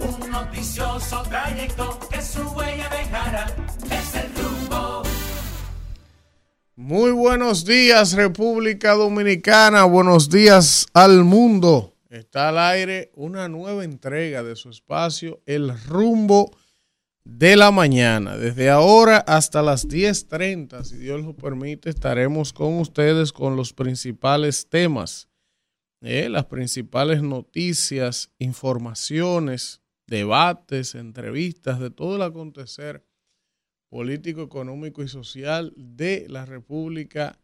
un noticioso trayecto su huella. Es el rumbo. Muy buenos días República Dominicana, buenos días al mundo. Está al aire una nueva entrega de su espacio, El Rumbo de la Mañana. Desde ahora hasta las 10.30, si Dios lo permite, estaremos con ustedes con los principales temas, eh, las principales noticias, informaciones, debates, entrevistas, de todo el acontecer político, económico y social de la República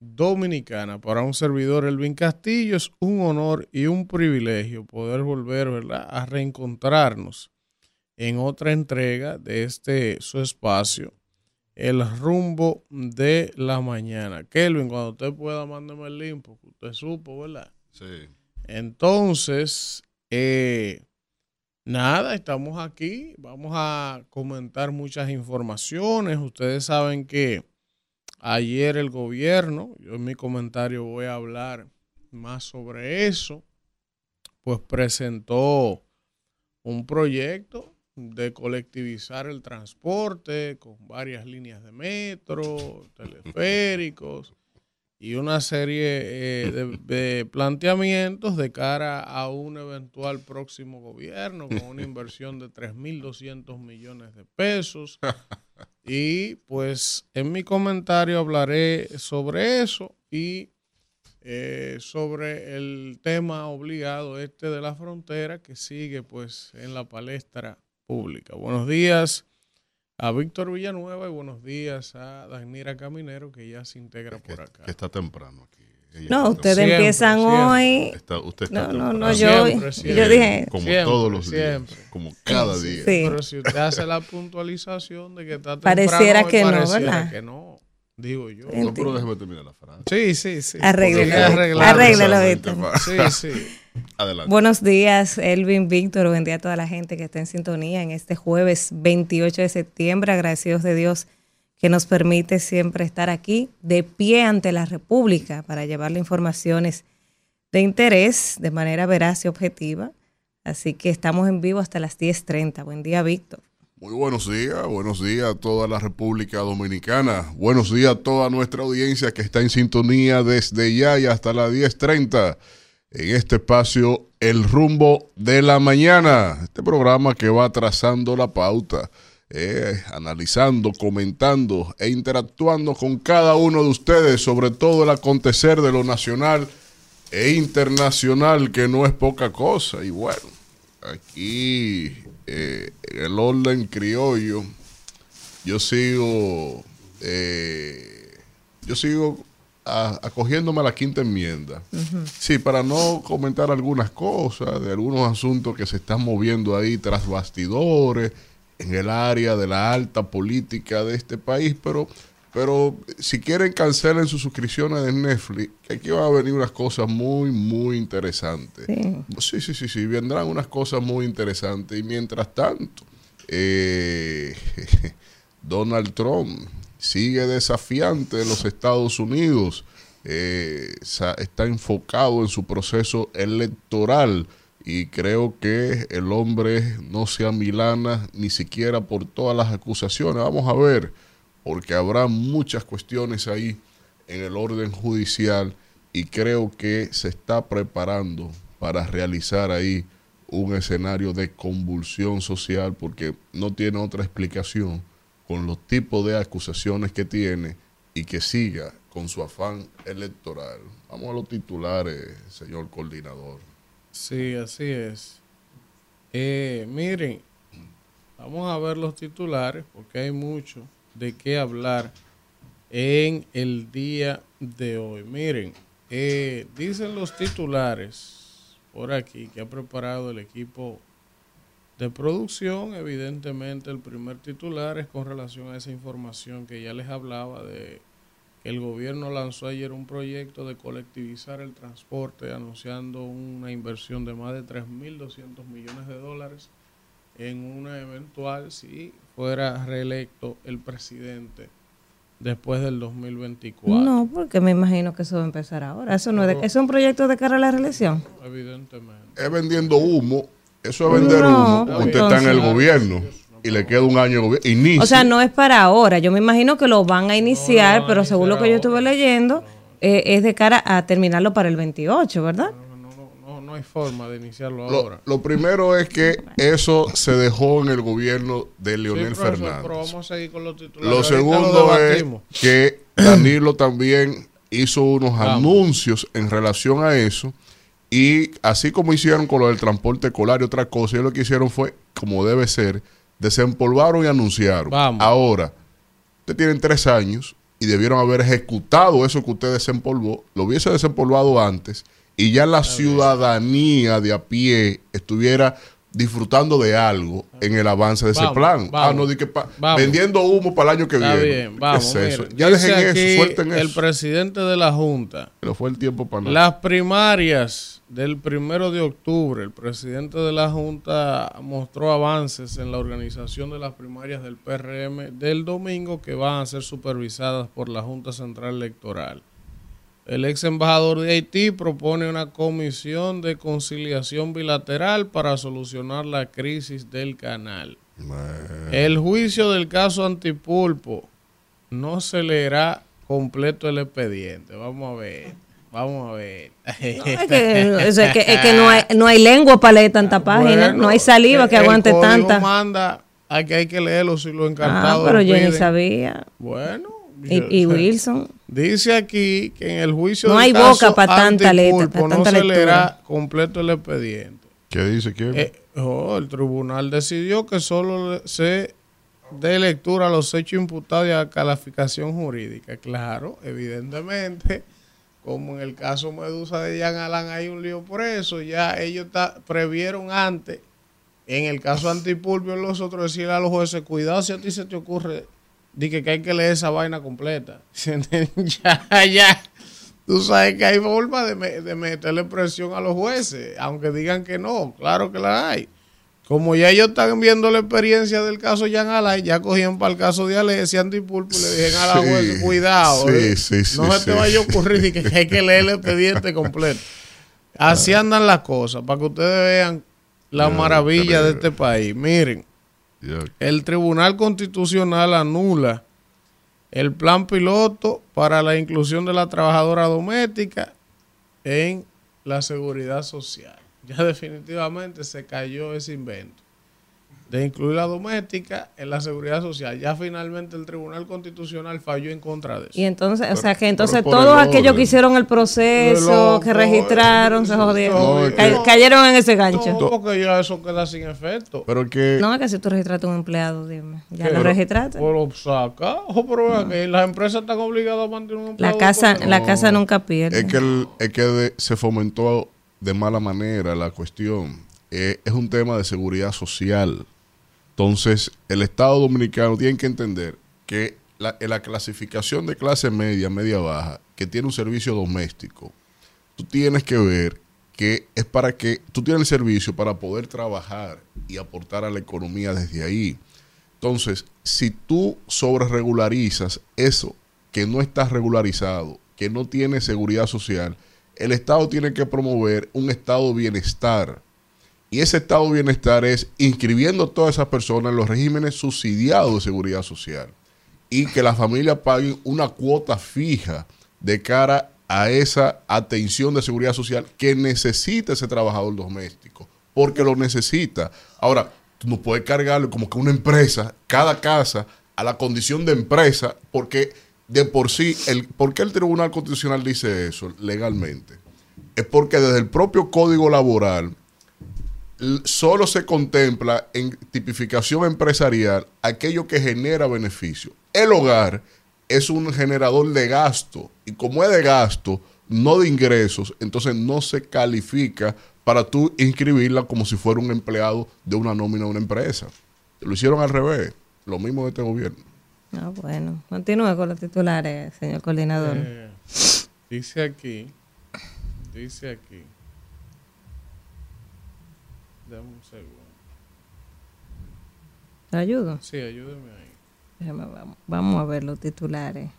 Dominicana. Para un servidor, Elvin Castillo, es un honor y un privilegio poder volver ¿verdad? a reencontrarnos en otra entrega de este su espacio, El rumbo de la mañana. Kelvin, cuando usted pueda, mándeme el link, porque usted supo, ¿verdad? Sí. Entonces, eh, Nada, estamos aquí. Vamos a comentar muchas informaciones. Ustedes saben que ayer el gobierno, yo en mi comentario voy a hablar más sobre eso, pues presentó un proyecto de colectivizar el transporte con varias líneas de metro, teleféricos y una serie eh, de, de, planteamientos de cara a un eventual próximo gobierno con una inversión de 3.200 millones de pesos. Y pues en mi comentario hablaré sobre eso y eh, sobre el tema obligado este de la frontera que sigue pues en la palestra pública. Buenos días a Víctor Villanueva y buenos días a Danira Caminero que ya se integra que, por acá. Que está temprano aquí. Ella No, ustedes Siempre, empiezan siempre. hoy. Está- usted está No, no, no, yo, Siempre, yo dije, Como Siempre, todos los siempre. días. Como cada día. Sí. Pero si usted hace la puntualización de que está temprano, Pareciera hoy, que no, pareciera ¿verdad? que no, digo yo. No, pero déjeme terminar la frase. Sí, sí, sí. Arréglelo. Arréglelo, Sí, sí. Adelante. Buenos días, Elvin, Víctor. Buen día a toda la gente que está en sintonía en este jueves 28 de septiembre. Agradecidos de Dios que nos permite siempre estar aquí de pie ante la República para llevarle informaciones de interés de manera veraz y objetiva. Así que estamos en vivo hasta las 10.30. Buen día, Víctor. Muy buenos días, buenos días a toda la República Dominicana. Buenos días a toda nuestra audiencia que está en sintonía desde ya y hasta las 10.30 en este espacio El Rumbo de la Mañana. Este programa que va trazando la pauta, eh, analizando, comentando e interactuando con cada uno de ustedes sobre todo el acontecer de lo nacional e internacional, que no es poca cosa. Y bueno, aquí eh, el orden criollo, yo sigo, eh, yo sigo a- acogiéndome a la quinta enmienda. Sí, para no comentar algunas cosas de algunos asuntos que se están moviendo ahí tras bastidores en el área de la alta política de este país, pero pero si quieren cancelen sus suscripciones de Netflix, que aquí van a venir unas cosas muy, muy interesantes. Sí. Sí, sí, sí, sí, vendrán unas cosas muy interesantes. Y mientras tanto, eh, Donald Trump sigue desafiante en los Estados Unidos, eh, está enfocado en su proceso electoral y creo que el hombre no se amilana ni siquiera por todas las acusaciones. Vamos a ver, porque habrá muchas cuestiones ahí en el orden judicial y creo que se está preparando para realizar ahí un escenario de convulsión social porque no tiene otra explicación con los tipos de acusaciones que tiene y que siga con su afán electoral. Vamos a los titulares, señor coordinador. Sí, así es. Eh, miren, vamos a ver los titulares porque hay mucho de qué hablar en el día de hoy. Miren, eh, dicen los titulares por aquí que ha preparado el equipo de producción. Evidentemente, el primer titular es con relación a esa información que ya les hablaba de que el gobierno lanzó ayer un proyecto de colectivizar el transporte, anunciando una inversión de más de 3.200 millones de dólares en una eventual, si fuera reelecto el presidente después del 2024. No, porque me imagino que eso va a empezar ahora. Eso no es, de- es un proyecto de cara a la reelección. Evidentemente. Es vendiendo humo Eso es vender No, humo. Usted está en el gobierno y le queda un año de gobierno. Inicia. O sea, no es para ahora. Yo me imagino que lo van a iniciar, pero según lo que yo estuve leyendo, eh, es de cara a terminarlo para el 28, ¿verdad? No, no, no, no hay forma de iniciarlo Lo, ahora. lo primero es que eso se dejó en el gobierno de Sí, Leonel profesor, Fernández. pero vamos a seguir con los titulares. Lo segundo es que Danilo también hizo unos Vamos. anuncios en relación a eso. Y así como hicieron con lo del transporte escolar y otra cosa, ellos lo que hicieron fue, como debe ser, desempolvaron y anunciaron. Vamos. Ahora, ustedes tienen tres años y debieron haber ejecutado eso que usted desempolvó, lo hubiese desempolvado antes y ya la ciudadanía de a pie estuviera disfrutando de algo en el avance de ese Vamos, plan. ah, no, di que vendiendo humo para el año que Está viene. bien, ¿Qué vamos. es eso? mire, Ya dejen eso, suelten El eso. presidente de la Junta. Pero fue el tiempo para nada. Las primarias del primero de octubre, el presidente de la Junta mostró avances en la organización de las primarias del PRM del domingo que van a ser supervisadas por la Junta Central Electoral. El ex embajador de Haití propone una comisión de conciliación bilateral para solucionar la crisis del canal. El juicio del caso Antipulpo no se leerá completo el expediente. Vamos a ver. Vamos a ver. No, es, que, es que- es que no, hay, no hay lengua para leer tanta página, Bueno, no hay saliva que el aguante código tanta. manda a que hay que leerlo si lo Ah, encartado pero yo ni sabía. Bueno. Y, y Wilson. Dice aquí que en el juicio No del hay caso boca pa' tanta letra, pa' no tanta se leerá completo el expediente. ¿Qué dice quién? Eh, oh, el tribunal decidió que solo se dé lectura a los hechos imputados y a la calificación jurídica. Claro, evidentemente, como en el caso Medusa de Jean Alain hay un lío por eso, ya ellos ta- previeron antes, en el caso Antipulpio, los otros decirle a los jueces, cuidado si a ti se te ocurre, di que, hay que leer esa vaina completa. ya, ya. Tú sabes que hay forma de, me- de meterle presión a los jueces, aunque digan que no, claro que la hay. Como ya ellos están viendo la experiencia del caso Jan Alain, ya cogían para el caso de Alessia Antipulpo y le dijeron a la Sí, juez, cuidado, sí, eh, sí, sí, no se te vaya a ocurrir que hay que leer el expediente completo. Así andan las cosas, para que ustedes vean la maravilla de este país. Miren. El Tribunal Constitucional anula el plan piloto para la inclusión de la trabajadora doméstica en la seguridad social. Ya definitivamente se cayó ese invento de incluir la doméstica en la seguridad social. Ya finalmente el Tribunal Constitucional falló en contra de eso. Y entonces, o sea, que entonces todos el aquellos que hicieron el proceso, Loco, que registraron, se no, jodieron. no, Ca- cayeron en ese gancho. No, porque ya eso queda sin efecto. Pero que No, es que si tú registraste un empleado, dime. ¿Ya lo Pero- registraste? Pero saca, ojo, pero vea que las empresas están obligadas a mantener un La empleado casa, por- la casa nunca pierde. es que, el- es que de- se fomentó de mala manera la cuestión. Eh, es un tema de seguridad social. Entonces, el Estado Dominicano tiene que entender que la, en la clasificación de clase media, media baja, que tiene un servicio doméstico, tú tienes que ver que es para que tú tienes el servicio para poder trabajar y aportar a la economía desde ahí. Entonces, si tú sobre regularizas eso que no está regularizado, que no tiene seguridad social, el Estado tiene que promover un estado de bienestar. Y ese estado de bienestar es inscribiendo a todas esas personas en los regímenes subsidiados de seguridad social. Y que las familias paguen una cuota fija de cara a esa atención de seguridad social que necesita ese trabajador doméstico. Porque lo necesita. Ahora, tú no puedes cargarle como que una empresa, cada casa, a la condición de empresa, porque de por sí, el, ¿por qué el Tribunal Constitucional dice eso legalmente? Es porque desde el propio Código Laboral solo se contempla en tipificación empresarial aquello que genera beneficio. El hogar es un generador de gasto y como es de gasto, no de ingresos, entonces no se califica para tú inscribirla como si fuera un empleado de una nómina de una empresa. Lo hicieron al revés, lo mismo de este gobierno. Ah, bueno. Continúe con los titulares, señor coordinador. Eh, dice aquí, dice aquí. Dame un segundo. ¿Te ayudo? Sí, ayúdeme ahí. Déjame, vamos, vamos a ver los titulares.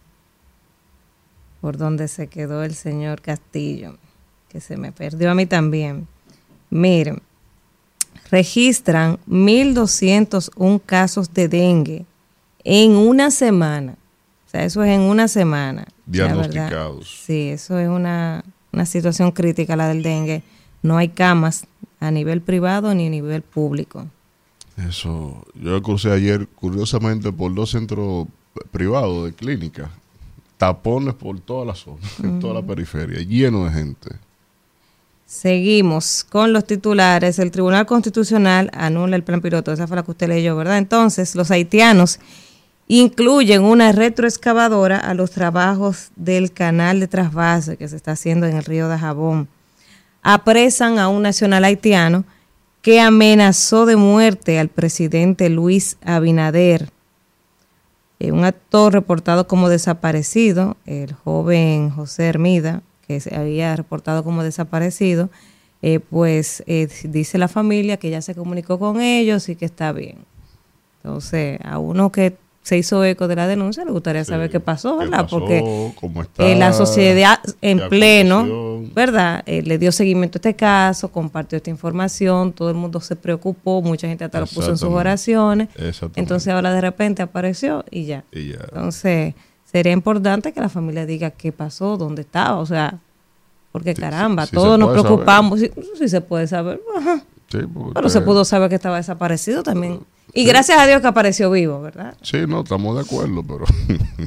Por donde se quedó el señor Castillo, que se me perdió a mí también. Miren, registran 1.201 casos de dengue en una semana. O sea, eso es en una semana. Diagnosticados. Sí, eso es una, una situación crítica la del dengue. No hay camas a nivel privado ni a nivel público. Eso, yo crucé ayer, curiosamente, por dos centros privados de clínica. Tapones por toda la zona, en toda la periferia, lleno de gente. Seguimos con los titulares. El Tribunal Constitucional anula el plan piloto. Esa fue la que usted leyó, ¿verdad? Entonces, los haitianos incluyen una retroexcavadora a los trabajos del canal de trasvase que se está haciendo en el río de Jabón. Apresan a un nacional haitiano que amenazó de muerte al presidente Luis Abinader. Eh, un actor reportado como desaparecido, el joven José Hermida, que se había reportado como desaparecido, eh, pues eh, dice la familia que ya se comunicó con ellos y que está bien. Entonces, a uno que se hizo eco de la denuncia, le gustaría Sí. saber qué pasó, ¿Qué ¿verdad? pasó? Porque ¿Cómo está? eh, la sociedad en ¿Qué pleno? ¿verdad? Eh, le dio seguimiento a este caso, compartió esta información, todo el mundo se preocupó, mucha gente hasta lo puso en sus oraciones. Entonces ahora de repente apareció y ya. Y ya. Entonces sería importante que la familia diga qué pasó, dónde estaba, o sea, porque Sí, caramba, sí, todos nos preocupamos, sí se puede saber, ajá, pero se pudo saber que estaba desaparecido también. Y gracias a Dios que apareció vivo, ¿verdad? Sí, no, estamos de acuerdo, pero...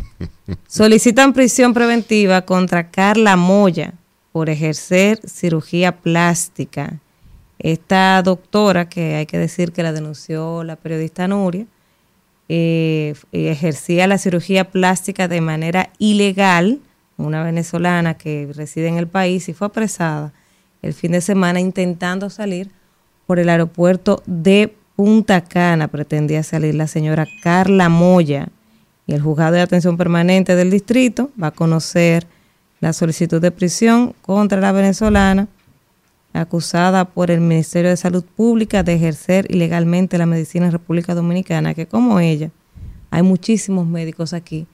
Solicitan prisión preventiva contra Carla Moya por ejercer cirugía plástica. Esta doctora, que hay que decir que la denunció la periodista Nuria, eh, ejercía la cirugía plástica de manera ilegal, una venezolana que reside en el país y fue apresada el fin de semana intentando salir por el aeropuerto de Punta Cana. Pretendía salir la señora Carla Moya y el juzgado de atención permanente del distrito va a conocer la solicitud de prisión contra la venezolana acusada por el Ministerio de Salud Pública de ejercer ilegalmente la medicina en República Dominicana, que como ella, hay muchísimos médicos aquí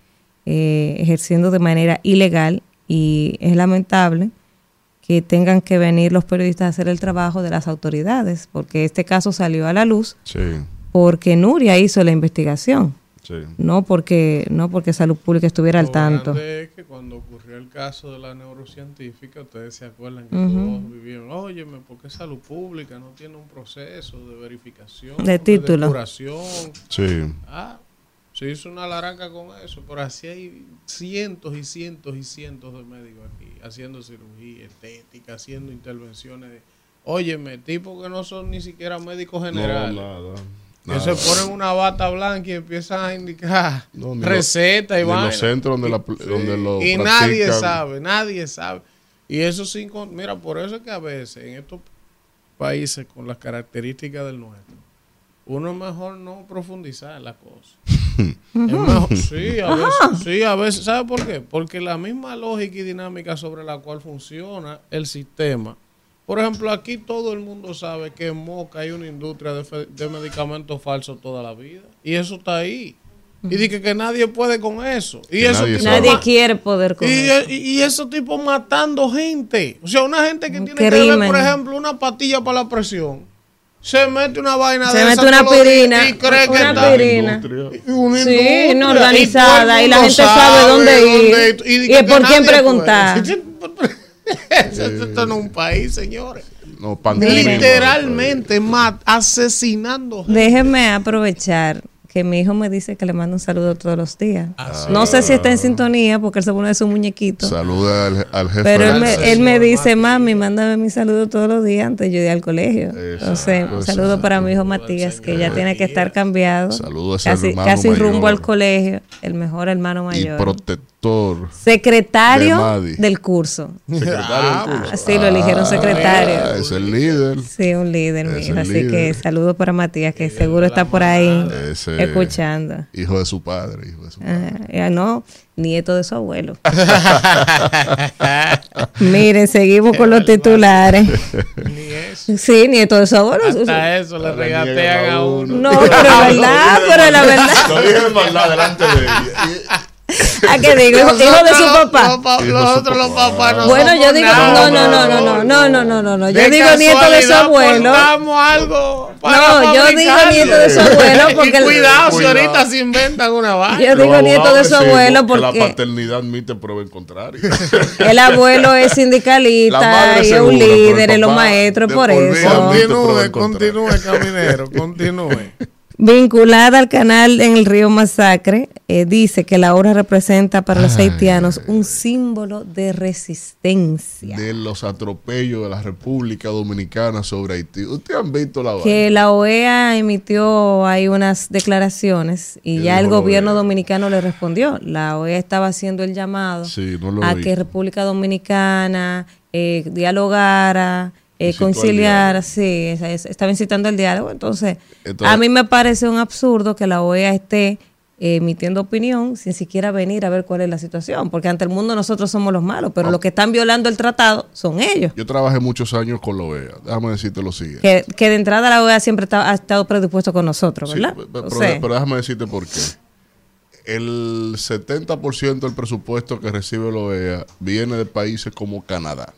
eh, ejerciendo de manera ilegal y es lamentable que tengan que venir los periodistas a hacer el trabajo de las autoridades, porque este caso salió a la luz Sí, porque Nuria hizo la investigación, sí. no porque no porque Salud Pública estuviera al tanto. es que cuando ocurrió el caso de la neurocientífica, ustedes se acuerdan que todos vivieron, óyeme, ¿por qué salud pública no tiene un proceso de verificación, De título. depuración? Sí, Ah, se hizo una laranja con eso, pero así hay cientos y cientos y cientos de médicos aquí, haciendo cirugía estética, haciendo intervenciones. De, óyeme, tipos que no son ni siquiera médicos generales. No, nada. Que se ponen una bata blanca y empiezan a indicar No, recetas y ni los vaina. centros donde la donde lo Y nadie sabe, nadie sabe. Y eso sin... Mira, por eso es que a veces en estos países con las características del nuestro, uno es mejor no profundizar en la cosa. Sí, a veces, sí, a veces. ¿Sabe por qué? Porque la misma lógica y dinámica sobre la cual funciona el sistema. Por ejemplo, aquí todo el mundo sabe que en Moca hay una industria de, fe- de medicamentos falsos toda la vida. Y eso está ahí. Y dice que nadie puede con eso. Y Que eso nadie. Nadie quiere poder con y, eso. y, y esos tipos matando gente. O sea, una gente que Un tiene que ver, crimen. por ejemplo, una pastilla para la presión. Se mete una vaina Se de mete esa una aspirina, y cree que una está- aspirina. Industria. una Sí, industria, no y organizada, el y la gente sabe dónde ir, y, y que por quién preguntar. Esto no es un país, señores. No. Literalmente mat- asesinando gente. Déjeme aprovechar que mi hijo me dice que le manda un saludo todos los días. Ah, No sé si está en sintonía porque él se pone de su muñequito. Saluda al, al jefe. Pero él me, él me dice, mami, mándame mi saludo todos los días antes de yo ir al colegio. Entonces, un saludo para mi hijo Matías, que ya tiene que estar cambiado. Saludo a ese casi, hermano casi rumbo mayor. al colegio, el mejor hermano Y mayor. Secretario de del curso. Secretario del curso. Ah, sí, lo eligieron secretario. Ah, es el líder. Sí, un líder, Así líder. que saludos para Matías, que seguro está por ahí Ese- escuchando. Hijo de su padre. Hijo de su padre. Ah, ya no, nieto de su abuelo. Miren, seguimos con los titulares. Ni eso. Sí, nieto de su abuelo. Hasta eso le regatean a uno. No, pero es verdad, pero es la verdad. Lo dije en maldad delante de ella. ¿A qué digo? Hijo, hijo de su papá. Los, los papá. papás no Bueno, yo digo, nada, no, no, no, no, no, no, no, no, no, no. Yo digo nieto de su abuelo. aportamos algo No, yo digo nieto de su abuelo porque cuidado, si ahorita se inventan una vaina. Yo digo nieto de su abuelo que La porque paternidad admite prueba en contrario. el abuelo es sindicalista y es un líder en los maestros por eso. Continúe, continúe, caminero, continúe. Vinculada al canal en el río Masacre, eh, dice que la obra representa para los haitianos un símbolo de resistencia. de los atropellos de la República Dominicana sobre Haití. ¿Ustedes han visto la que vaina? la OEA emitió ahí unas declaraciones y ¿Qué ya el gobierno OEA? dominicano le respondió. La OEA estaba haciendo el llamado Sí, no lo a vi. que República Dominicana eh, dialogara, eh, diálogo. sí, es- es- estaba incitando el diálogo. Entonces, Entonces- a mí me parece un absurdo que la OEA esté eh, emitiendo opinión sin siquiera venir a ver cuál es la situación, porque ante el mundo nosotros somos los malos, pero los que están violando el tratado son ellos. Yo trabajé muchos años con la OEA. Déjame decirte lo siguiente. Que, que de entrada la OEA siempre está- ha estado predispuesto con nosotros, Sí, ¿verdad? O pero, sea, pero déjame decirte por qué. El 70% del presupuesto que recibe la OEA viene de países como Canadá.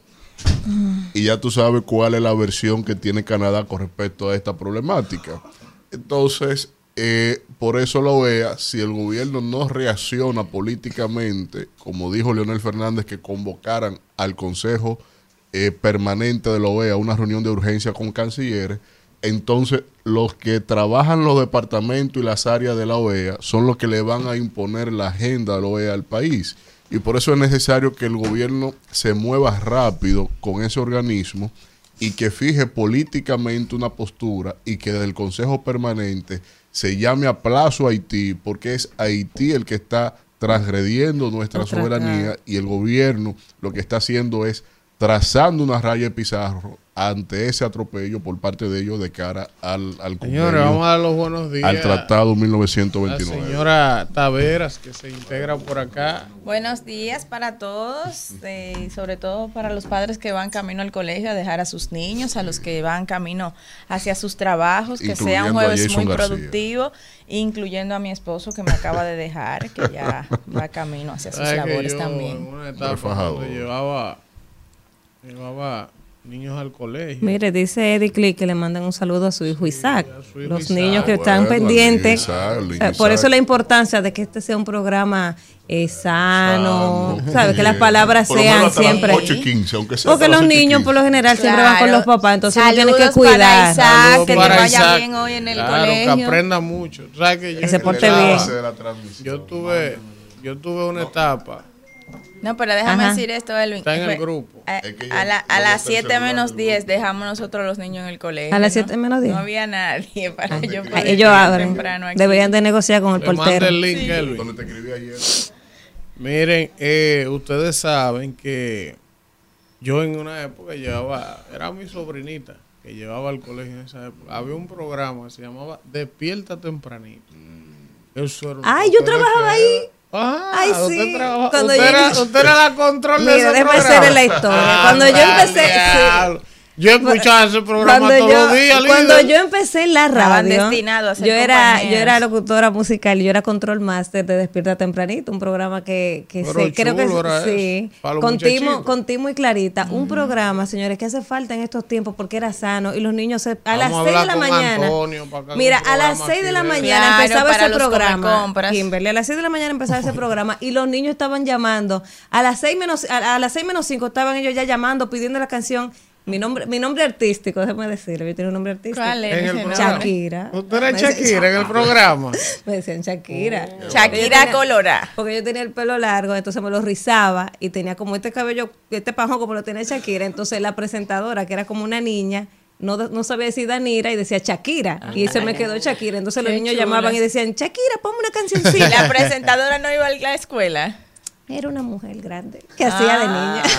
Y ya tú sabes cuál es la versión que tiene Canadá con respecto a esta problemática. Entonces, eh, por eso la OEA, si el gobierno no reacciona políticamente, como dijo Leonel Fernández, que convocaran al Consejo eh, Permanente de la OEA una reunión de urgencia con cancilleres, entonces los que trabajan los departamentos y las áreas de la OEA son los que le van a imponer la agenda de la OEA al país. Y por eso es necesario que el gobierno se mueva rápido con ese organismo y que fije políticamente una postura y que del Consejo Permanente se llame a plazo a Haití, porque es Haití el que está transgrediendo nuestra soberanía y el gobierno lo que está haciendo es trazando una raya de pizarro ante ese atropello por parte de ellos de cara al, al Señores, convenio, vamos a dar los buenos días. al tratado La 1929. señora Taveras, que se integra por acá. Buenos días para todos, eh, y sobre todo para los padres que van camino al colegio a dejar a sus niños, a los que van camino hacia sus trabajos, que sea un jueves muy García. productivo, incluyendo a mi esposo que me acaba de dejar, que ya va camino hacia sus ¿Sabes que labores yo también. En una etapa llevaba, llevaba niños al colegio. Mire, dice Eddie Click que le mandan un saludo a su hijo Isaac. a su hijo Los Isaac. niños que están bueno, pendientes. Isaac, Por eso la importancia de que este sea un programa eh, sano, Sano. ¿sabes? Que las palabras Por sean siempre... 8 y 15, aunque sea Porque los 8 y niños 15. por lo general siempre van con los papás, entonces uno tiene que cuidar. Isaac. Que para vaya Isaac. bien hoy en el Claro, colegio. Que aprenda mucho. Que yo Que se porte bien. Yo tuve, yo tuve una etapa. No, pero déjame Ajá. decir esto, Elvin. Está en el grupo. A, Es que yo a la- las a hacer 7 celular menos del 10 dejamos nosotros los niños en el colegio. ¿A las ¿no? 7 menos 10? No había nadie para yo Ah, poder Ellos llegar abren. temprano aquí. Deberían de negociar con el Le portero. el link, Elvin. Donde te escribí ayer. Miren, eh, ustedes saben que yo en una época llevaba, era mi sobrinita que llevaba al colegio en esa época. Había un programa que se llamaba Despierta Tempranito. Eso era un Ay, yo trabajaba ahí. Ah, Ay, usted, sí. Cuando usted, yo- era, usted era la control Mira, déjame hacerle la historia. Cuando yo empecé- sí. Yo escuchaba ese programa Cuando todos yo, los días. cuando líder. yo empecé en la radio, destinados a ser yo era, compañeros. yo era locutora musical, yo era control master de Despierta Tempranito, un programa que, que se, creo que sí, con Timo, con Timo y Clarita, un programa, señores, que hace falta en estos tiempos porque era sano y los niños se, a Vamos las a 6 de la mañana. Antonio mira, a las programa 6 de la mañana Claro, empezaba ese programa. Kimberly, a las 6 de la mañana empezaba ese programa y los niños estaban llamando. A las 6 menos a, a las 6 menos 5 estaban ellos ya llamando pidiendo la canción mi nombre, mi nombre artístico, déjame decirlo, yo tengo un nombre artístico. ¿Cuál es En el? Shakira. Usted era Shakira en el programa. Me decían Shakira. Oh. Shakira tenía- Colora. Porque yo tenía el pelo largo, entonces me lo rizaba y tenía como este cabello, este pajón como lo tenía Shakira. Entonces la presentadora, que era como una niña, no, no sabía decir Danira y decía Shakira. Y se me quedó Shakira. Entonces los niños chulo. llamaban y decían, Shakira, ponme una Y cancioncita. la presentadora no iba a la escuela. Era una mujer grande que hacía de niña.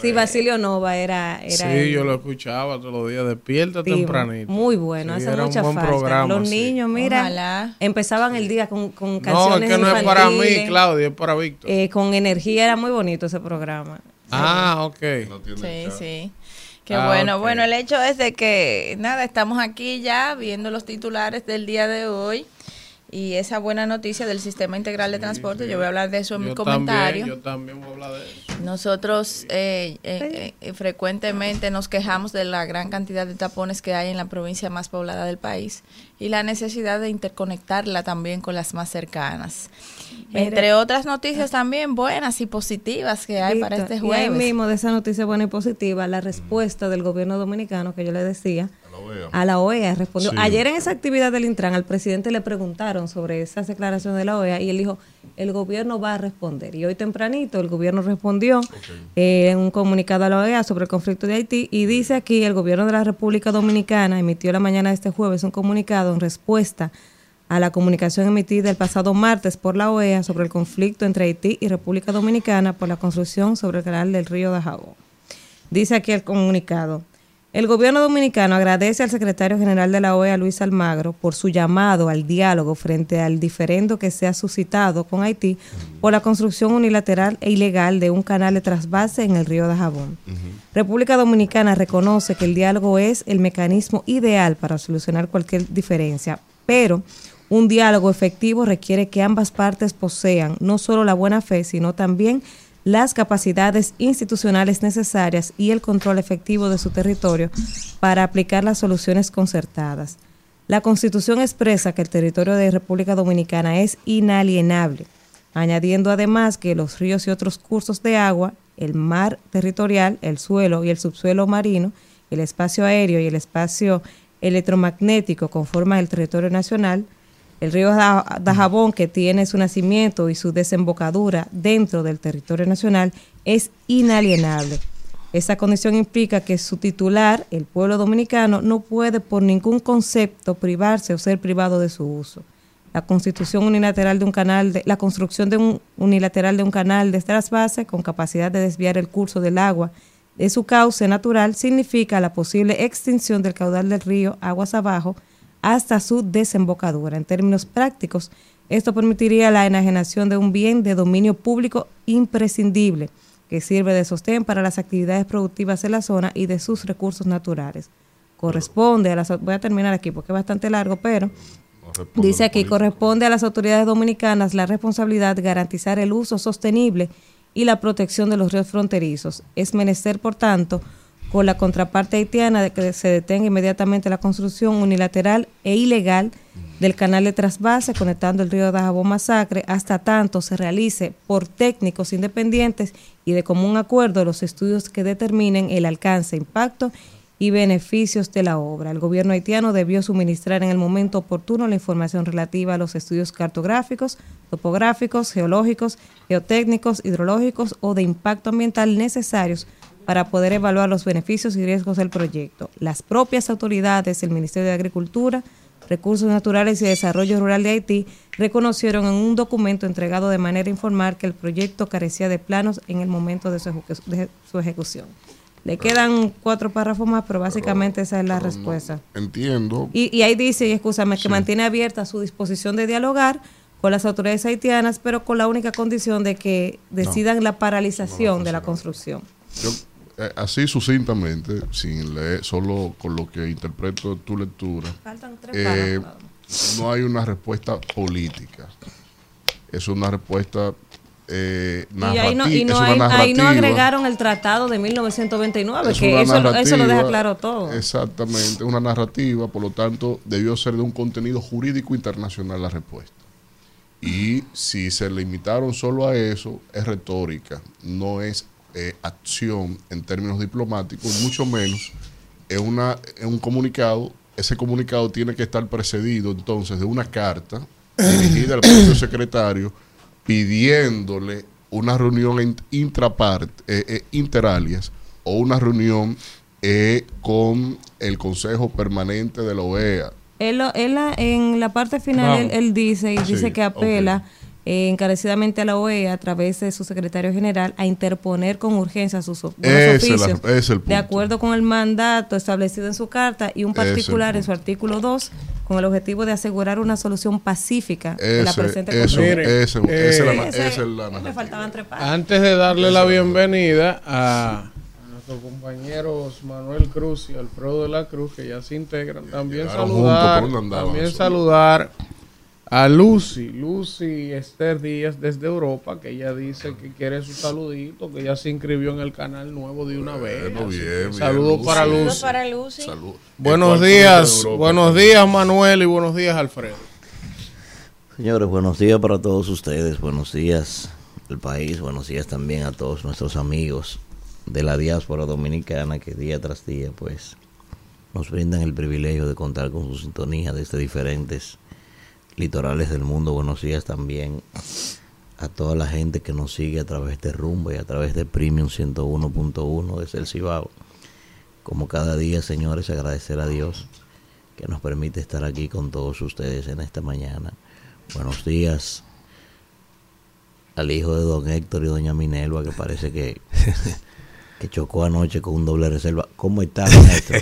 Sí, Basilio Nova era, era sí, el yo lo escuchaba todos los días. Despierta tempranito. Muy bueno, Sí, hace era un mucha buen falta. programa, Los sí. niños, mira, Ojalá. empezaban el día con, con No, canciones es que no es para mí, Claudia, es para Víctor. eh, con energía, era muy bonito ese programa. ah, ok. No Sí, sí. Qué Ah, bueno. Bueno, el hecho es de que, nada, estamos aquí ya viendo los titulares del día de hoy. Y esa buena noticia del sistema integral de transporte, yo voy a hablar de eso en mi comentario. También, yo también voy a hablar de eso. Nosotros eh, eh, eh, frecuentemente nos quejamos de la gran cantidad de tapones que hay en la provincia más poblada del país y la necesidad de interconectarla también con las más cercanas. Entre otras noticias también buenas y positivas que hay para este Y ahí jueves. mismo de esa noticia buena y positiva, la respuesta del gobierno dominicano que yo le decía A la OEA. respondió. Sí. Ayer en esa actividad del Intran al presidente le preguntaron sobre esas declaraciones de la OEA y él dijo, el gobierno va a responder. Y hoy tempranito el gobierno respondió eh, en un comunicado a la OEA sobre el conflicto de Haití y dice aquí el gobierno de la República Dominicana emitió la mañana de este jueves un comunicado en respuesta a la comunicación emitida el pasado martes por la OEA sobre el conflicto entre Haití y República Dominicana por la construcción sobre el canal del río Dajabón. Dice aquí el comunicado. El gobierno dominicano agradece al secretario general de la OEA, Luis Almagro, por su llamado al diálogo frente al diferendo que se ha suscitado con Haití por la construcción unilateral e ilegal de un canal de trasvase en el río Dajabón. República Dominicana reconoce que el diálogo es el mecanismo ideal para solucionar cualquier diferencia, pero un diálogo efectivo requiere que ambas partes posean no solo la buena fe, sino también las capacidades institucionales necesarias y el control efectivo de su territorio para aplicar las soluciones concertadas. La Constitución expresa que el territorio de República Dominicana es inalienable, añadiendo además que los ríos y otros cursos de agua, el mar territorial, el suelo y el subsuelo marino, el espacio aéreo y el espacio electromagnético conforman el territorio nacional, el río Da- Dajabón, que tiene su nacimiento y su desembocadura dentro del territorio nacional, es inalienable. Esa condición implica que su titular, el pueblo dominicano, no puede por ningún concepto privarse o ser privado de su uso. La unilateral de un canal, la construcción de un unilateral de un canal de trasvase con capacidad de desviar el curso del agua de su cauce natural significa la posible extinción del caudal del río aguas abajo hasta su desembocadura. En términos prácticos, esto permitiría la enajenación de un bien de dominio público imprescindible que sirve de sostén para las actividades productivas en la zona y de sus recursos naturales. Corresponde a las... Voy a terminar aquí porque es bastante largo, pero Dice aquí, corresponde a las autoridades dominicanas la responsabilidad de garantizar el uso sostenible y la protección de los ríos fronterizos. Es menester, por tanto, con la contraparte haitiana de que se detenga inmediatamente la construcción unilateral e ilegal del canal de trasvase conectando el río Dajabón Masacre hasta tanto se realice por técnicos independientes y de común acuerdo los estudios que determinen el alcance, impacto y beneficios de la obra. El gobierno haitiano debió suministrar en el momento oportuno la información relativa a los estudios cartográficos, topográficos, geológicos, geotécnicos, hidrológicos o de impacto ambiental necesarios para poder evaluar los beneficios y riesgos del proyecto. Las propias autoridades, el Ministerio de Agricultura, Recursos Naturales y Desarrollo Rural de Haití reconocieron en un documento entregado de manera informal que el proyecto carecía de planos en el momento de su, ejecu- de su ejecución. Le quedan cuatro párrafos más, pero básicamente esa es la no- respuesta. Entiendo. Y, y ahí dice, y escúchame, que mantiene abierta su disposición de dialogar con las autoridades haitianas, pero con la única condición de que decidan la paralización de la construcción. Yo, eh, así sucintamente, sin leer, solo con lo que interpreto de tu lectura, Faltan tres eh, no hay una respuesta política. Es una respuesta eh, Y ahí no, y no, hay- ahí no agregaron el tratado de 1929, Es que eso, lo- eso lo deja claro todo. Exactamente, una narrativa, por lo tanto, debió ser de un contenido jurídico internacional la respuesta. Y si se limitaron solo a eso, es retórica, no es eh, acción en términos diplomáticos, mucho menos es, una, es un comunicado. Ese comunicado tiene que estar precedido entonces de una carta dirigida al propio secretario pidiéndole una reunión in- intrapart, eh, eh, interalias o una reunión eh, con el Consejo Permanente de la OEA. Él, lo- él la- en la parte final él, él dice y Sí, dice que apela. Eh, encarecidamente a la OEA a través de su secretario general a interponer con urgencia sus la- oficios ese es el de acuerdo con el mandato establecido en su carta y un particular en su artículo 2 con el objetivo de asegurar una solución pacífica de la Ese, presente eso, eh, esa es la, ese- esa es la me narrativa. faltaban tres párrafos. Antes de darle la bienvenida a nuestros compañeros Manuel Cruz y Alfredo de la Cruz, que ya se integran, también Llegaron saludar, juntos, ¿por dónde andaban también saludar a Lucy, Lucy Esther Díaz desde Europa, que ella dice que quiere su saludito, que ella se inscribió en el canal nuevo de una vez. Bueno, bien, Saludos Lucy. para Saludos Lucy. para Lucy. Salud. Buenos ¿En cuál días, buenos días Manuel y buenos días Alfredo. Señores, buenos días para todos ustedes, buenos días al país, buenos días también a todos nuestros amigos de la diáspora dominicana que día tras día pues nos brindan el privilegio de contar con su sintonía desde diferentes litorales del mundo. Buenos días también a toda la gente que nos sigue a través de Rumbo y a través de Premium 101.1 desde el. Como cada día, señores, agradecer a Dios que nos permite estar aquí con todos ustedes en esta mañana. Buenos días al hijo de don Héctor y doña Minerva, que parece que, que chocó anoche con un doble reserva. ¿Cómo está, maestro?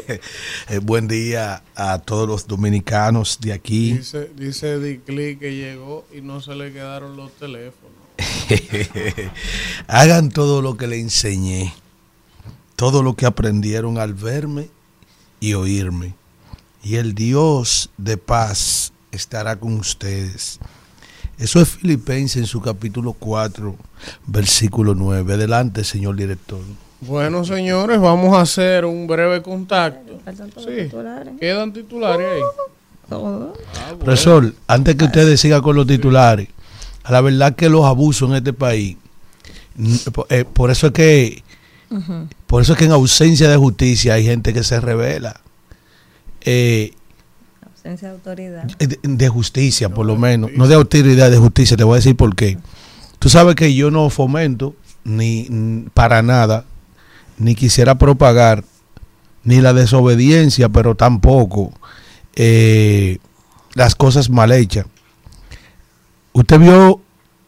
Eh, buen día a todos los dominicanos de aquí. Dice, dice Dicli que llegó y no se le quedaron los teléfonos. Hagan todo lo que le enseñé, todo lo que aprendieron al verme y oírme. Y el Dios de paz estará con ustedes. Eso es Filipenses en su capítulo 4, versículo 9. Adelante, señor director. Bueno, señores, vamos a hacer un breve contacto. Sí, titulares. quedan titulares ahí. Ah, bueno. Profesor, antes que ustedes sigan con los titulares, a la verdad que los abusos en este país, eh, por eso es que, por eso es que en ausencia de justicia hay gente que se revela. Eh, Ausencia de autoridad. de, de justicia, por lo menos, no de autoridad, de justicia. Te voy a decir por qué. Tú sabes que yo no fomento ni para nada, ni quisiera propagar ni la desobediencia, pero tampoco eh, las cosas mal hechas. Usted vio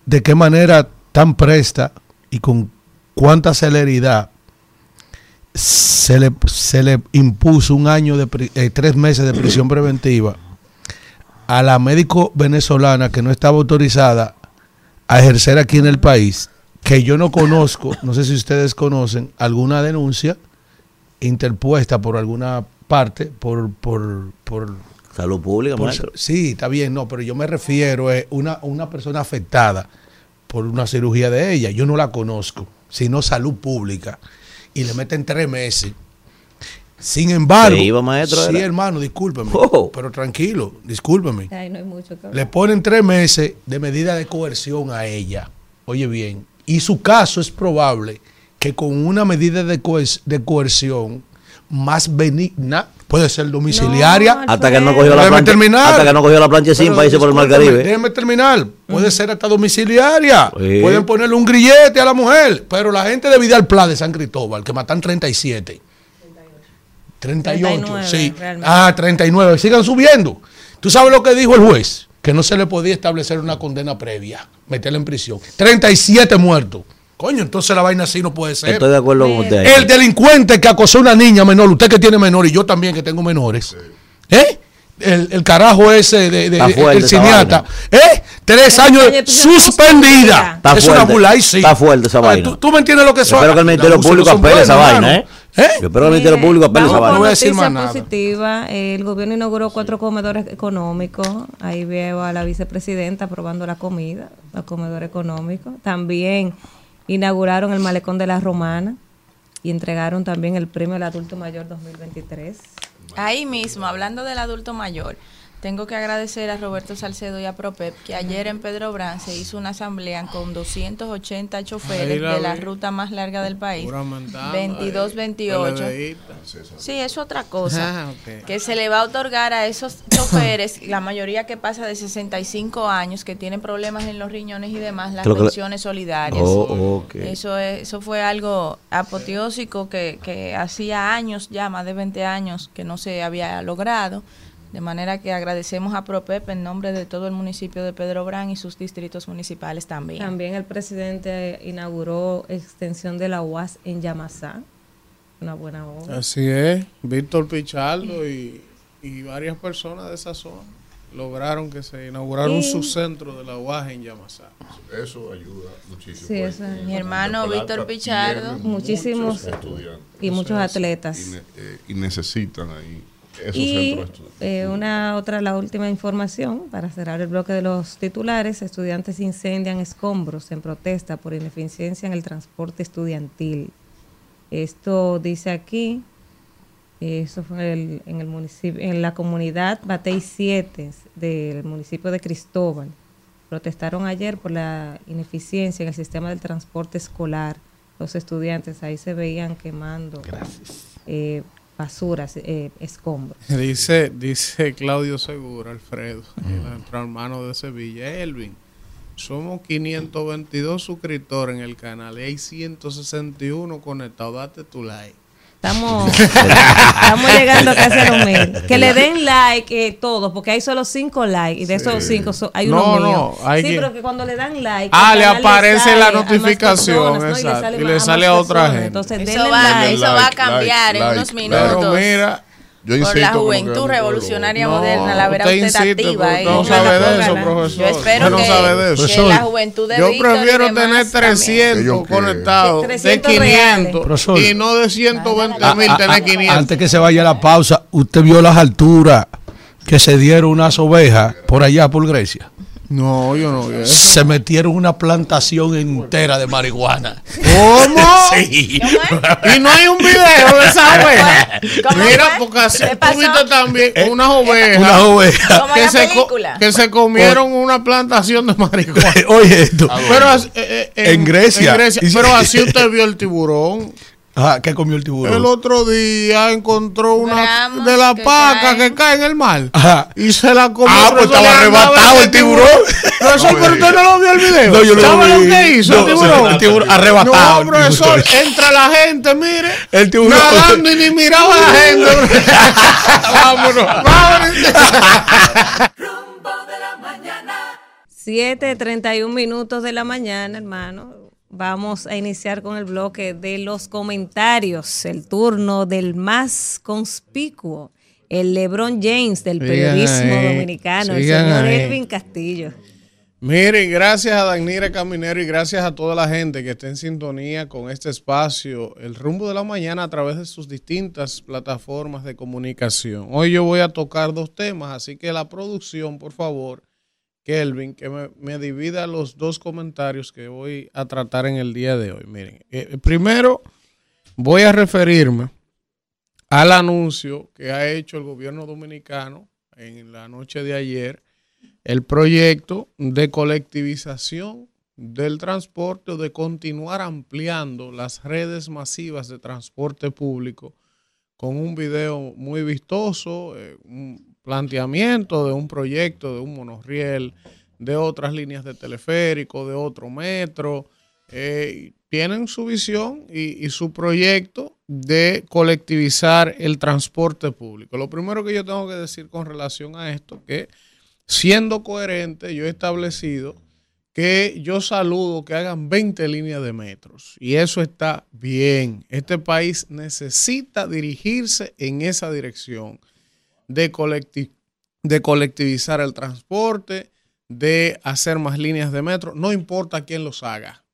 de qué manera tan presta y con cuánta celeridad se le, se le impuso un año de eh, tres meses de prisión preventiva a la médico venezolana que no estaba autorizada a ejercer aquí en el país, que yo no conozco, no sé si ustedes conocen, alguna denuncia interpuesta por alguna parte, por, por, por Salud pública, por- maestro. sí, está bien, no, pero yo me refiero a una, una persona afectada por una cirugía de ella. Yo no la conozco, sino salud pública. Y le meten tres meses. Sin embargo, ¿Se iba, maestro, sí, era? hermano, discúlpeme, Oh. pero tranquilo, discúlpeme. Ay, no hay mucho que hablar. Le ponen tres meses de medida de coerción a ella. Oye bien, y su caso es probable que con una medida de, coer- de coerción más benigna, puede ser domiciliaria, No, Hasta que no cogió la plancha, terminar. hasta que no cogió la plancha sin Pero para irse por el Mar Caribe. Déjeme terminar. Puede ser hasta domiciliaria. Sí. Pueden ponerle un grillete a la mujer. Pero la gente de Vidal Pla de San Cristóbal, que matan 37. 38. 39, sí. realmente. Ah, 39. Sigan subiendo. ¿Tú sabes lo que dijo el juez? Que no se le podía establecer una condena previa. Meterla en prisión. 37 muertos. Coño, entonces la vaina así no puede ser. Estoy de acuerdo con usted. El delincuente que acosó a una niña menor, usted que tiene menor y yo también que tengo menores. ¿Eh? El, el carajo ese de, de- Está fuerte el vaina. ¿Eh? Tres años prisión suspendida. Está es una fuerte. bula ahí sí. Está fuerte esa vaina. ¿Tú, tú me entiendes lo que son? Espero que el Ministerio Público apele esa vaina, ¿eh? ¿Eh? Yo espero que el Ministerio Público apele esa. No voy a decir más nada. positiva. El gobierno inauguró cuatro comedores económicos. Ahí veo a la vicepresidenta probando la comida, el comedor económico. También inauguraron el malecón de la Romana y entregaron también el premio al adulto mayor 2023. Ahí mismo, hablando del adulto mayor, tengo que agradecer a Roberto Salcedo y a Propep que ayer en Pedro Brán se hizo una asamblea con 280 choferes la de la vi. ruta más larga del país. Juramentando, 22, ahí, 28. PLDista. Sí, es otra cosa. Ah. Que se le va a otorgar a esos choferes, la mayoría que pasa de 65 años, que tienen problemas en los riñones y demás, las Creo pensiones solidarias. Oh. Eso, es, eso fue algo apoteósico que, que hacía años, ya más de 20 años, que no se había logrado. De manera que agradecemos a ProPEP en nombre de todo el municipio de Pedro Brán y sus distritos municipales también. También el presidente inauguró extensión de la UAS en Yamasá. Una buena obra. Así es, Víctor Pichardo y, y varias personas de esa zona lograron que se inaugurara un Y- subcentro de la UAG en Yamasá. Eso ayuda muchísimo. Sí, eso es. Mi hermano Víctor Pichardo. Muchísimos estudiantes y muchos atletas. y, ne- eh, y necesitan ahí esos Y eh, una otra, la última información, para cerrar el bloque de los titulares, estudiantes incendian escombros en protesta por ineficiencia en el transporte estudiantil. Esto dice aquí, eso fue en el, en el municipio, en la comunidad Batey 7 del municipio de Cristóbal. Protestaron ayer por la ineficiencia en el sistema del transporte escolar. Los estudiantes ahí se veían quemando eh, basuras, eh, escombros. Dice, dice Claudio Segura, Alfredo, nuestro hermano de Sevilla, Elvin. Somos 522 suscriptores en el canal y hay 161 conectados. Date tu like. Estamos, estamos llegando casi a los mil. Que le den like eh, todos, porque hay solo cinco likes y de esos cinco so- hay No, uno no, mío. hay sí, que- pero que cuando le dan like. Ah, le aparece sale la notificación, personas, ¿no? y le más sale a otra personas. gente. Entonces, Eso denle va, like. eso va a cambiar like, en unos like. minutos. Pero mira, Yo por insisto la juventud revolucionaria No, moderna, la verá usted usted insiste, activa. no sabe de eso, profesor. Yo espero Usted no que, sabe de eso. que la juventud de yo prefiero tener también. 300 Ellos que- conectados De de 300 500 Profesor. y no de 120 Ah, mil ah, tener ah, 500. Antes que se vaya la pausa, usted vio las alturas que se dieron unas ovejas por allá por Grecia. No, yo no vi eso. Se metieron una plantación entera de marihuana. ¿Cómo? Sí. Y no hay un video de esa oveja. ¿Cómo Mira, fue? porque así ¿Qué tú pasó? viste también unas ovejas Unas ovejas. Que se, que comieron una plantación de marihuana. Oye, esto. Pero eh, eh, En Grecia. Y- Pero así usted vio el tiburón. Ajá, ¿qué comió el tiburón? El otro día encontró una Gramos de la que paca caen. que cae en el mar. Ajá. Y se la comió. Ah, pues estaba arrebatado el tiburón. Profesor, pero usted no lo vio el video. No, yo no ¿Sabe lo lo que hizo No, el tiburón? el tiburón arrebatado, No, profesor, entra la gente, mire. El tiburón. Nadando y ni miraba a la gente. Vámonos. Vámonos. Rumbo de la mañana. 7:31 minutos de la mañana, hermano. Vamos a iniciar con el bloque de los comentarios. El turno del más conspicuo, el LeBron James del periodismo ahí, dominicano, el señor ahí. Elvin Castillo. Miren, gracias a Dagnira Caminero y gracias a toda la gente que está en sintonía con este espacio, el rumbo de la mañana a través de sus distintas plataformas de comunicación. Hoy yo voy a tocar dos temas, así que la producción, por favor, Kelvin, que me, divida los dos comentarios que voy a tratar en el día de hoy. Miren, eh, primero voy a referirme al anuncio que ha hecho el gobierno dominicano en la noche de ayer el proyecto de colectivización del transporte o de continuar ampliando las redes masivas de transporte público con un video muy vistoso, eh, un planteamiento de un proyecto, de un monorriel, de otras líneas de teleférico, de otro metro. eh, tienen su visión y, y su proyecto de colectivizar el transporte público. Lo primero que yo tengo que decir con relación a esto, que siendo coherente, yo he establecido que yo saludo que hagan 20 líneas de metros. Y eso está bien. Este país necesita dirigirse en esa dirección de, colecti- de colectivizar el transporte, de hacer más líneas de metro. No importa quién los haga.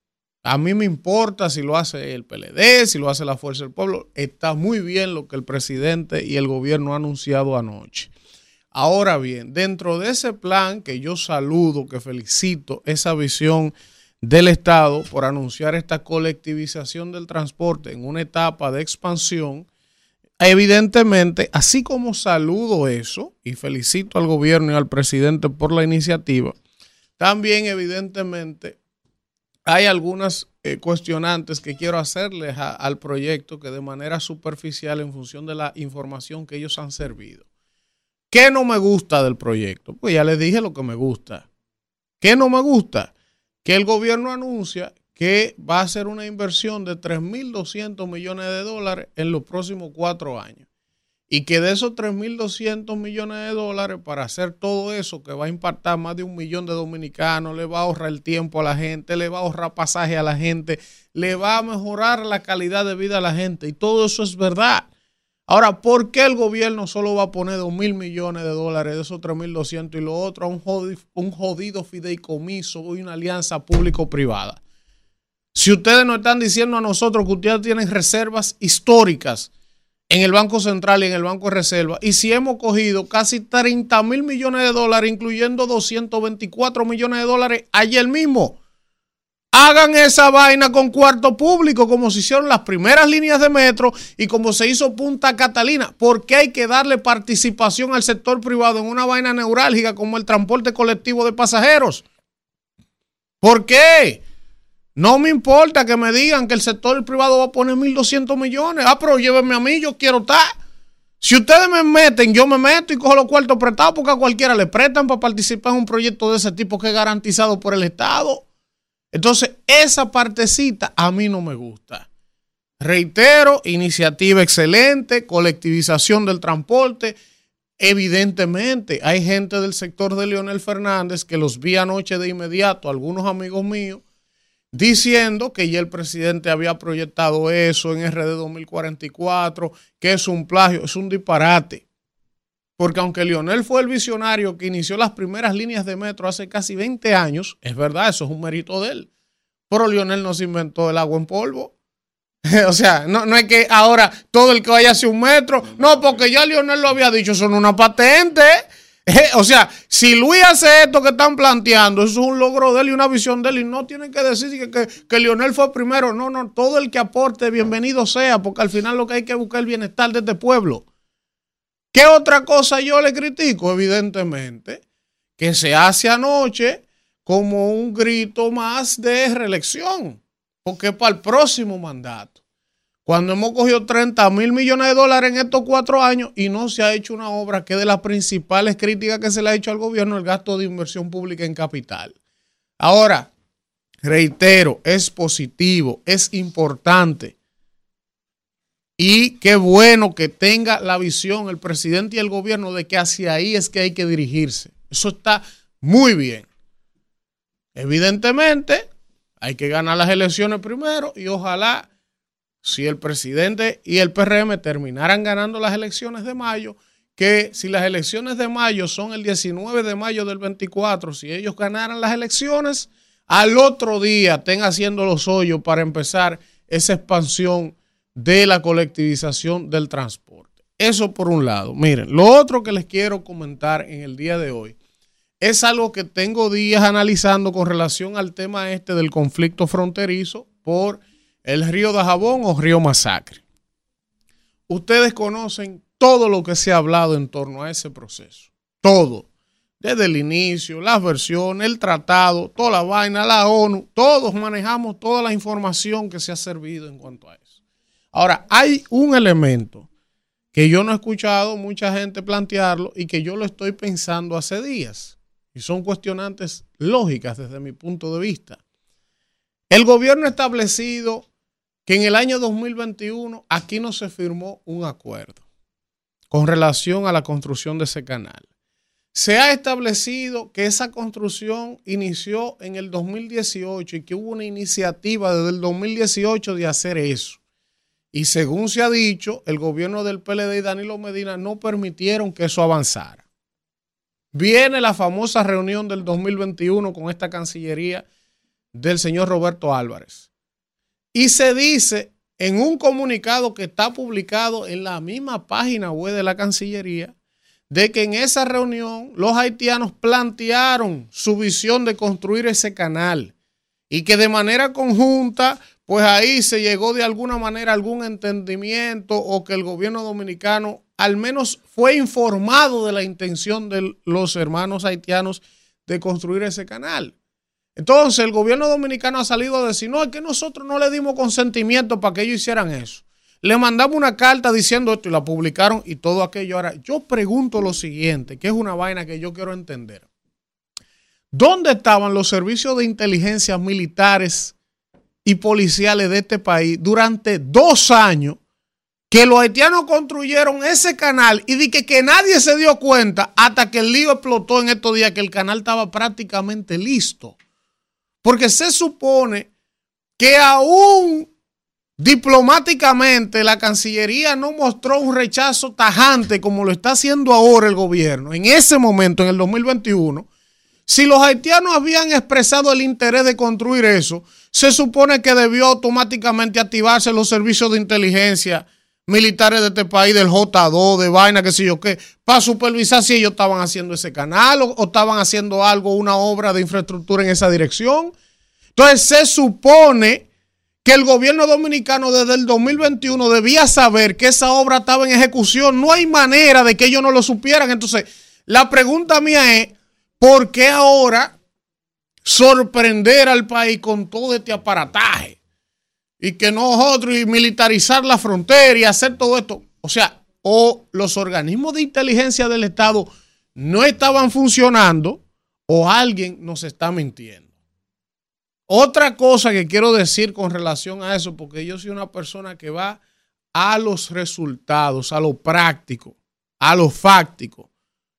A mí me importa si lo hace el PLD, si lo hace la Fuerza del Pueblo. Está muy bien lo que el presidente y el gobierno han anunciado anoche. Ahora bien, dentro de ese plan que yo saludo, que felicito, esa visión del Estado por anunciar esta colectivización del transporte en una etapa de expansión, evidentemente, así como saludo eso y felicito al gobierno y al presidente por la iniciativa, también evidentemente hay algunas eh, cuestionantes que quiero hacerles a- al proyecto que de manera superficial en función de la información que ellos han servido. ¿Qué no me gusta del proyecto? Pues ya les dije lo que me gusta. ¿Qué no me gusta? Que el gobierno anuncia que va a hacer una inversión de 3.200 millones de dólares en los próximos cuatro años. Y que de esos 3.200 millones de dólares para hacer todo eso que va a impactar más de un millón de dominicanos, le va a ahorrar el tiempo a la gente, le va a ahorrar pasaje a la gente, le va a mejorar la calidad de vida a la gente. Y todo eso es verdad. Ahora, ¿por qué el gobierno solo va a poner 2 mil millones de dólares de esos 3.200 y lo otro a un jodido, un jodido fideicomiso y una alianza público-privada? Si ustedes nos están diciendo a nosotros que ustedes tienen reservas históricas en el Banco Central y en el Banco de Reserva. Y si hemos cogido casi 30 mil millones de dólares, incluyendo 224 millones de dólares ayer mismo. Hagan esa vaina con cuarto público, como se hicieron las primeras líneas de metro y como se hizo Punta Catalina. porque hay que darle participación al sector privado en una vaina neurálgica como el transporte colectivo de pasajeros? ¿Por qué? No me importa que me digan que el sector privado va a poner 1.200 millones. Ah, pero llévenme a mí, yo quiero estar. Si ustedes me meten, yo me meto y cojo los cuartos prestados porque a cualquiera le prestan para participar en un proyecto de ese tipo que es garantizado por el Estado. Entonces, esa partecita a mí no me gusta. Reitero, iniciativa excelente, colectivización del transporte. Evidentemente, hay gente del sector de Leonel Fernández que los vi anoche de inmediato, algunos amigos míos, diciendo que ya el presidente había proyectado eso en RD 2044, que es un plagio, es un disparate. Porque aunque Lionel fue el visionario que inició las primeras líneas de metro hace casi 20 años, es verdad, eso es un mérito de él. Pero Lionel no se inventó el agua en polvo. o sea, no, no es que ahora todo el que vaya hacia un metro, no, porque ya Lionel lo había dicho, son una patente. O sea, si Luis hace esto que están planteando, eso es un logro de él y una visión de él. Y no tienen que decir que, que, Lionel fue primero. No, no, todo el que aporte, bienvenido sea, porque al final lo que hay que buscar es el bienestar de este pueblo. ¿Qué otra cosa yo le critico? Evidentemente, que se hace anoche como un grito más de reelección, porque para el próximo mandato. Cuando hemos cogido 30 mil millones de dólares en estos cuatro años y no se ha hecho una obra que de las principales críticas que se le ha hecho al gobierno, el gasto de inversión pública en capital. Ahora, reitero, es positivo, es importante. Y qué bueno que tenga la visión el presidente y el gobierno de que hacia ahí es que hay que dirigirse. Eso está muy bien. Evidentemente, hay que ganar las elecciones primero y ojalá si el presidente y el PRM terminaran ganando las elecciones de mayo, que si las elecciones de mayo son el 19 de mayo del 24, si ellos ganaran las elecciones, al otro día estén haciendo los hoyos para empezar esa expansión de la colectivización del transporte. Eso por un lado. Miren, lo otro que les quiero comentar en el día de hoy es algo que tengo días analizando con relación al tema este del conflicto fronterizo por el río de Jabón o río Masacre. Ustedes conocen todo lo que se ha hablado en torno a ese proceso. Todo. Desde el inicio, las versiones, el tratado, toda la vaina, la ONU, todos manejamos toda la información que se ha servido en cuanto a eso. Ahora, hay un elemento que yo no he escuchado mucha gente plantearlo y que yo lo estoy pensando hace días. Y son cuestionantes lógicas desde mi punto de vista. El gobierno establecido que en el año 2021 aquí no se firmó un acuerdo con relación a la construcción de ese canal. Se ha establecido que esa construcción inició en el 2018 y que hubo una iniciativa desde el 2018 de hacer eso. Y según se ha dicho, el gobierno del PLD y Danilo Medina no permitieron que eso avanzara. Viene la famosa reunión del 2021 con esta Cancillería del señor Roberto Álvarez. Y se dice en un comunicado que está publicado en la misma página web de la Cancillería, de que en esa reunión los haitianos plantearon su visión de construir ese canal y que de manera conjunta, pues ahí se llegó de alguna manera algún entendimiento o que el gobierno dominicano al menos fue informado de la intención de los hermanos haitianos de construir ese canal. Entonces el gobierno dominicano ha salido a decir, no, es que nosotros no le dimos consentimiento para que ellos hicieran eso. Le mandamos una carta diciendo esto y la publicaron y todo aquello. Ahora, yo pregunto lo siguiente, que es una vaina que yo quiero entender. ¿Dónde estaban los servicios de inteligencia militares y policiales de este país durante dos años que los haitianos construyeron ese canal y de que, que nadie se dio cuenta hasta que el lío explotó en estos días que el canal estaba prácticamente listo? Porque se supone que aún diplomáticamente la Cancillería no mostró un rechazo tajante como lo está haciendo ahora el gobierno. En ese momento, en el 2021, si los haitianos habían expresado el interés de construir eso, se supone que debió automáticamente activarse los servicios de inteligencia militares de este país, del J2, de vaina, qué sé yo qué, para supervisar si ellos estaban haciendo ese canal o, o estaban haciendo algo, una obra de infraestructura en esa dirección. Entonces se supone que el gobierno dominicano desde el 2021 debía saber que esa obra estaba en ejecución. No hay manera de que ellos no lo supieran. Entonces, la pregunta mía es, ¿por qué ahora sorprender al país con todo este aparataje? Y que nosotros y militarizar la frontera y hacer todo esto. O sea, o los organismos de inteligencia del Estado no estaban funcionando o alguien nos está mintiendo. Otra cosa que quiero decir con relación a eso, porque yo soy una persona que va a los resultados, a lo práctico, a lo fáctico.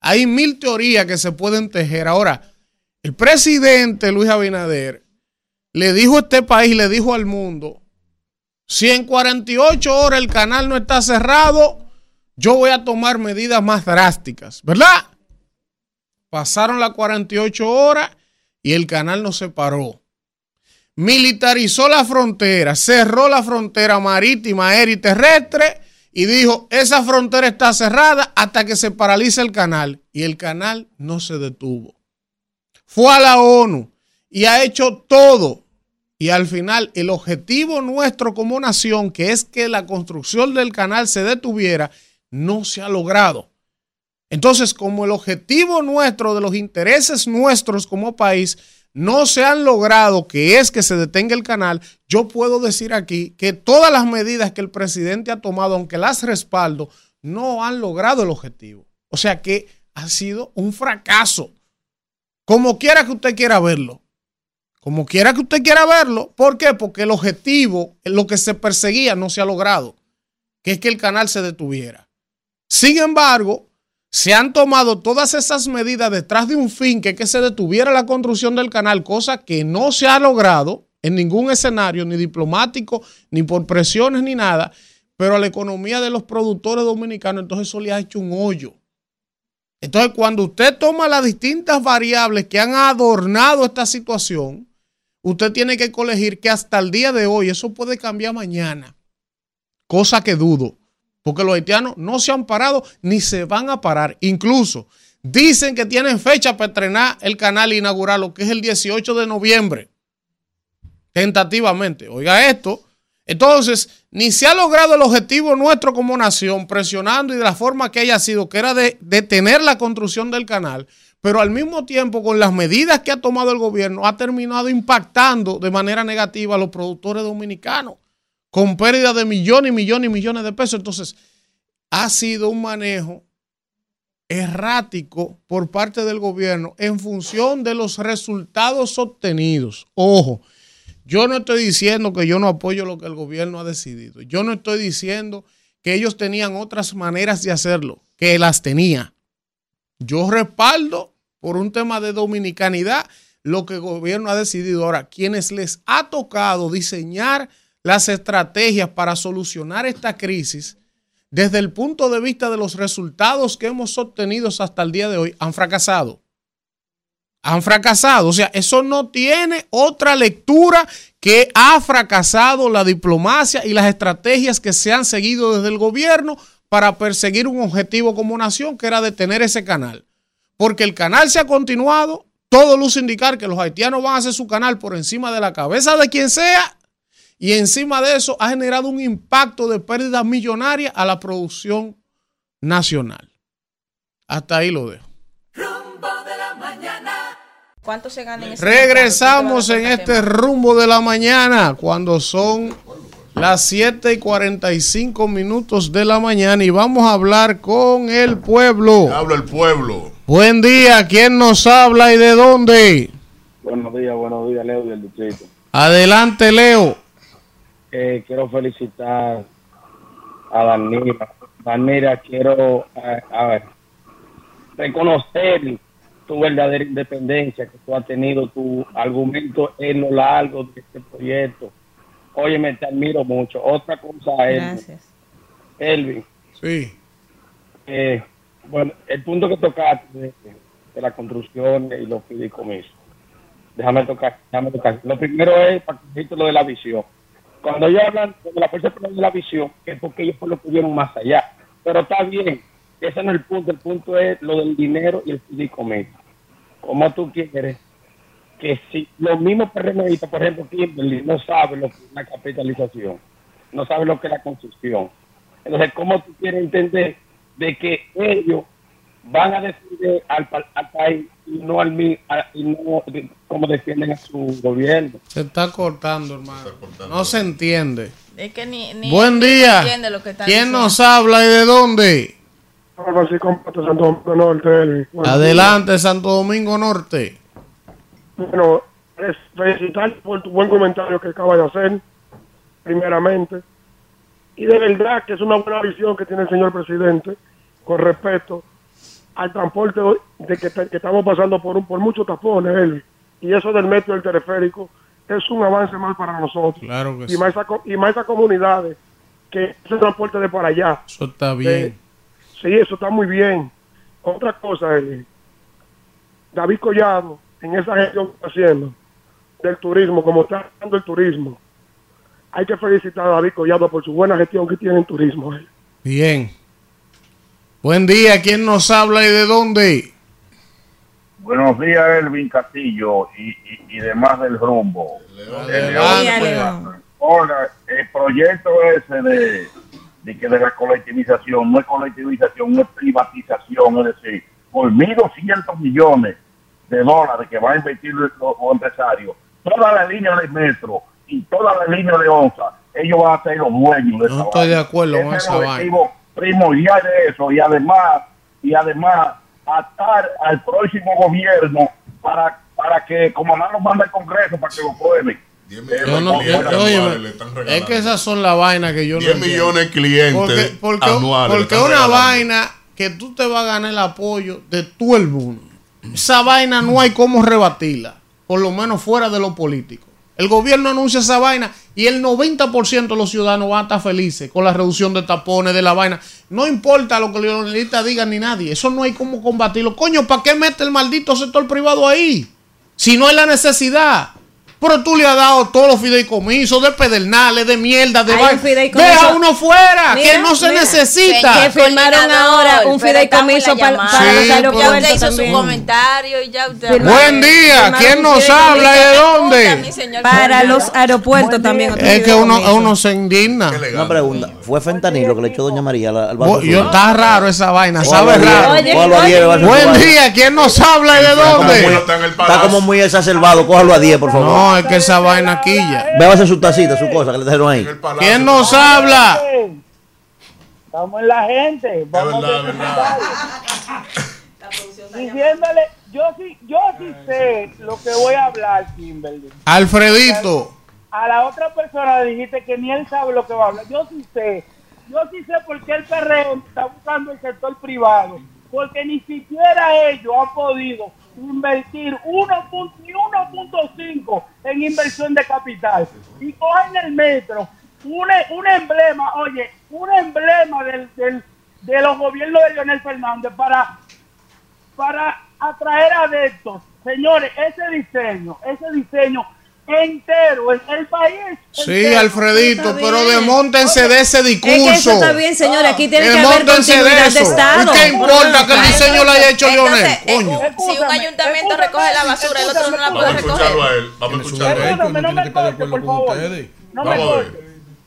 Hay mil teorías que se pueden tejer. Ahora, el presidente Luis Abinader le dijo a este país, le dijo al mundo, si en 48 horas el canal no está cerrado, yo voy a tomar medidas más drásticas, ¿verdad? Pasaron las 48 horas y el canal no se paró. Militarizó la frontera, cerró la frontera marítima, aérea y terrestre y dijo, esa frontera está cerrada hasta que se paralice el canal. Y el canal no se detuvo. Fue a la ONU y ha hecho todo. Y al final el objetivo nuestro como nación, que es que la construcción del canal se detuviera, no se ha logrado. Entonces, como el objetivo nuestro de los intereses nuestros como país no se han logrado, que es que se detenga el canal, yo puedo decir aquí que todas las medidas que el presidente ha tomado, aunque las respaldo, no han logrado el objetivo. O sea que ha sido un fracaso. Como quiera que usted quiera verlo. Como quiera que usted quiera verlo. ¿Por qué? Porque el objetivo, lo que se perseguía, no se ha logrado. Que es que el canal se detuviera. Sin embargo, se han tomado todas esas medidas detrás de un fin que es que se detuviera la construcción del canal, cosa que no se ha logrado en ningún escenario, ni diplomático, ni por presiones, ni nada, pero a la economía de los productores dominicanos, entonces eso le ha hecho un hoyo. Entonces, cuando usted toma las distintas variables que han adornado esta situación, usted tiene que colegir que hasta el día de hoy eso puede cambiar mañana, cosa que dudo. Porque los haitianos no se han parado ni se van a parar. Incluso dicen que tienen fecha para estrenar el canal e inaugurarlo, que es el 18 de noviembre. Tentativamente. Oiga esto. Entonces, ni se ha logrado el objetivo nuestro como nación, presionando y de la forma que haya sido, que era de detener la construcción del canal, pero al mismo tiempo con las medidas que ha tomado el gobierno, ha terminado impactando de manera negativa a los productores dominicanos con pérdida de millones y millones y millones de pesos. Entonces, ha sido un manejo errático por parte del gobierno en función de los resultados obtenidos. Ojo, yo no estoy diciendo que yo no apoyo lo que el gobierno ha decidido. Yo no estoy diciendo que ellos tenían otras maneras de hacerlo, que las tenía. Yo respaldo por un tema de dominicanidad lo que el gobierno ha decidido. Ahora, quienes les ha tocado diseñar las estrategias para solucionar esta crisis desde el punto de vista de los resultados que hemos obtenido hasta el día de hoy, han fracasado. Han fracasado. O sea, eso no tiene otra lectura que ha fracasado la diplomacia y las estrategias que se han seguido desde el gobierno para perseguir un objetivo como nación, que era detener ese canal. Porque el canal se ha continuado, todo luce indicar que los haitianos van a hacer su canal por encima de la cabeza de quien sea y encima de eso ha generado un impacto de pérdida millonaria a la producción nacional. Hasta ahí lo dejo. Rumbo de la mañana. ¿Cuánto se gana en ese Regresamos en este rumbo de la mañana cuando son las 7 y 45 minutos de la mañana y vamos a hablar con el pueblo. Habla el pueblo. Buen día, ¿quién nos habla y de dónde? Buenos días, buenos días, Leo del distrito. Adelante, Leo. Eh, quiero felicitar a Danira. Danira, quiero a ver, reconocer tu verdadera independencia que tú has tenido, tu argumento en lo largo de este proyecto. Óyeme, te admiro mucho. Otra cosa es, Gracias. Elvin, Sí. eh, bueno, el punto que tocaste de, de la construcción y los fideicomisos. Déjame tocar, déjame tocar. Lo primero es para que lo de la visión. cuando ellos hablan, cuando la fuerza de la visión, es porque ellos lo que vieron más allá. Pero está bien, ese no es el punto, el punto es lo del dinero y el fideicomiso. Como tú quieres que si los mismos PRMistas, por ejemplo, Kimberly, no saben lo que es la capitalización, no saben lo que es la construcción. Entonces, ¿cómo tú quieres entender de que ellos van a defender al, pa- al país y no al y no de- como defienden a su gobierno? Se está cortando, hermano. No se entiende. Es que ni, ni Buen día. entiende lo que están ¿Quién diciendo. nos habla y de dónde? Santo Domingo Norte. Adelante, Santo Domingo Norte. Bueno, es felicitar por tu buen comentario que acaba de hacer, primeramente. Y de verdad que es una buena visión que tiene el señor presidente con respecto al transporte de que, estamos pasando por un, por muchos tapones. Elvis. Y eso del metro y el teleférico es un avance más para nosotros. Claro que y, sí. más esa co- y más esas comunidades que ese transporte de para allá. Eso está bien. Sí, eso está muy bien. Otra cosa, Eli. David Collado, en esa gestión que está haciendo del turismo, como está haciendo el turismo, hay que felicitar a David Collado por su buena gestión que tiene en turismo. Eli. Bien. Buen día. ¿Quién nos habla y de dónde? Buenos días, Elvin Castillo y, y, y demás del rumbo. León. Hola, el proyecto ese de, de que de la colectivización no es colectivización, no es privatización, es decir, por 1.200 millones de dólares que va a invertir los, los empresarios, toda la línea del metro y toda la línea de onza, ellos van a ser los dueños de No esa estoy vaina. de acuerdo con es esa el vaina. objetivo primordial de eso y además y además atar al próximo gobierno para para que como más lo manda el Congreso para que lo prueben. Yo no, yo- óyeme, es que esas son las vainas que yo no 10 entiendo. millones de clientes Porque, porque, anuales. le porque una regalando. vaina que tú te vas a ganar el apoyo de todo el mundo. Esa vaina no hay cómo rebatirla, por lo menos fuera de lo político. El gobierno anuncia esa vaina y el 90% de los ciudadanos van a estar felices con la reducción de tapones, de la vaina. No importa lo que los digan ni nadie, eso no hay cómo combatirlo. Coño, ¿para qué mete el maldito sector privado ahí? Si no hay la necesidad. Pero tú le has dado todos los fideicomisos de pedernales, de mierda, de fideicomiso. Deja uno fuera, Mira, que no se mira, necesita. que firmaron Coordinador, ahora un fideicomiso para, para Sí, usted hizo su comentario y ya usted... Firmaron- Buen día, firmaron ¿quién nos habla y de dónde? Para los aeropuertos también. Es que uno, uno se indigna. Una pregunta. ¿Fue fentanilo que le echó doña María al, Bo- Yo está raro esa vaina, sabe raro. Buen día, ¿quién nos habla y de dónde? está como muy exacerbado, cójalo a 10, por favor. No, es que esa vaina quilla. Bébase su tacita, su cosa que le trajeron ahí. ¿Quién nos habla? Estamos en la gente. Vamos verdad. Diciéndole, yo sí, yo sí sé lo que voy a hablar, Kimberly. Alfredito. A la otra persona le dijiste que ni él sabe lo que va a hablar. Yo sí sé. Yo sí sé por qué el perreo está buscando el sector privado. Porque ni siquiera ellos han podido invertir 1.5 ni 1.5 en inversión de capital. Y cogen el metro, un, un emblema, oye, un emblema del, del- de los gobiernos de Leonel Fernández para para atraer adeptos. Señores, ese diseño, ese diseño entero, el, el país. Sí, entero. Alfredito, Está pero desmontense de ese discurso. Es que eso está bien, señor. Aquí tiene que haber de continuidad de. Estado. ¿Y qué importa que el diseño lo haya hecho? Entonces, eh, Coño. un- si un ayuntamiento recoge la basura, el otro no la puede Vamos a escucharlo recoger. a él. Vamos a escucharlo a él. Perdóname, no me corte, por favor. No me corte.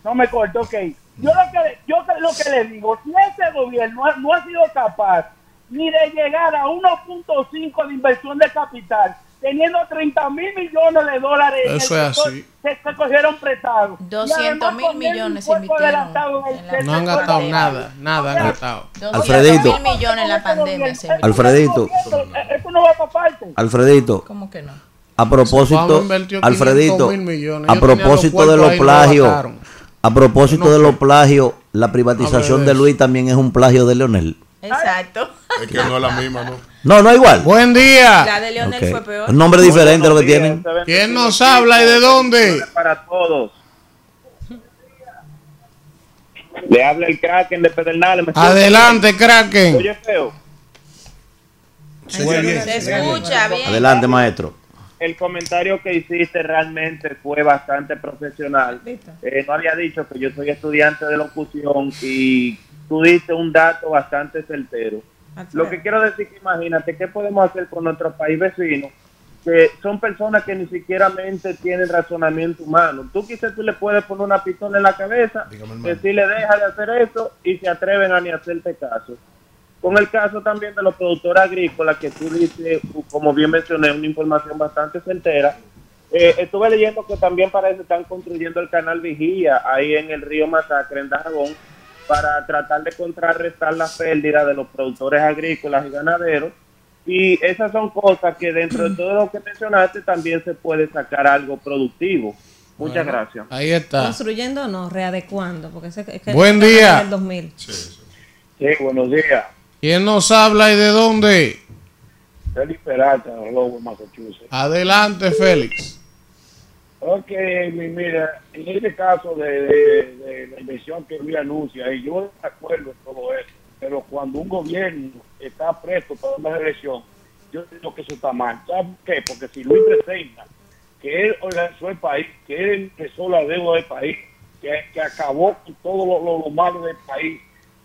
No me corte, ok. Yo lo que, yo lo que le digo, si ese gobierno ha- no ha sido capaz ni de llegar a 1.5 de inversión de capital, teniendo 30 mil millones de dólares Eso el es sector así. que se cogieron prestados. 200 mil millones invirtieron en la- No han gastado nada, nada han gastado. 200 Alfredito. mil millones en la pandemia. se. Alfredito. Eso no va para parte. Alfredito, ¿Cómo que no? a propósito, invirtió 500 Alfredito, mil millones. a propósito de los plagios, a propósito de los plagios, la privatización de. Luis también es un plagio de Leonel. Exacto. Es que no es la misma, ¿no? No, no igual. Buen día. La de Leonel fue peor. Un nombre diferente lo que tienen. ¿Quién nos habla y de dónde? Para todos. Le habla el Kraken de Pedernales. Adelante, Kraken. Oye, feo. Se escucha bien. Adelante, maestro. el comentario que hiciste realmente fue bastante profesional. Eh, no había dicho que yo soy estudiante de locución y tú diste un dato bastante certero. Lo que quiero decir que imagínate, ¿qué podemos hacer con nuestro país vecino? Que son personas que ni siquiera mente tienen razonamiento humano. Tú quizás tú le puedes poner una pistola en la cabeza, decirle deja de hacer eso y se atreven a ni hacerte caso. Con el caso también de los productores agrícolas, que tú dices, como bien mencioné, una información bastante certera. Eh, estuve leyendo que también parece que están construyendo el canal Vigía ahí en el río Masacre, en Dajabón, para tratar de contrarrestar la pérdida de los productores agrícolas y ganaderos. Y esas son cosas que dentro de todo lo que mencionaste también se puede sacar algo productivo. Muchas Bueno, gracias. Ahí está. Construyendo o no, readecuando. Porque ese- es que Buen día. el 2000. Sí, buenos días. ¿Quién nos habla y de dónde? Félix Peralta, Lobo, Massachusetts. Adelante, Félix. Ok, mi- mira, en este caso de, la inversión que Luis anuncia, y yo de acuerdo en todo eso, pero cuando un gobierno está presto para una elección, yo digo que eso está mal. ¿Sabes por qué? Porque si Luis presenta que él organizó el país, que él empezó la deuda del país, que, que acabó con todo lo, lo- del país,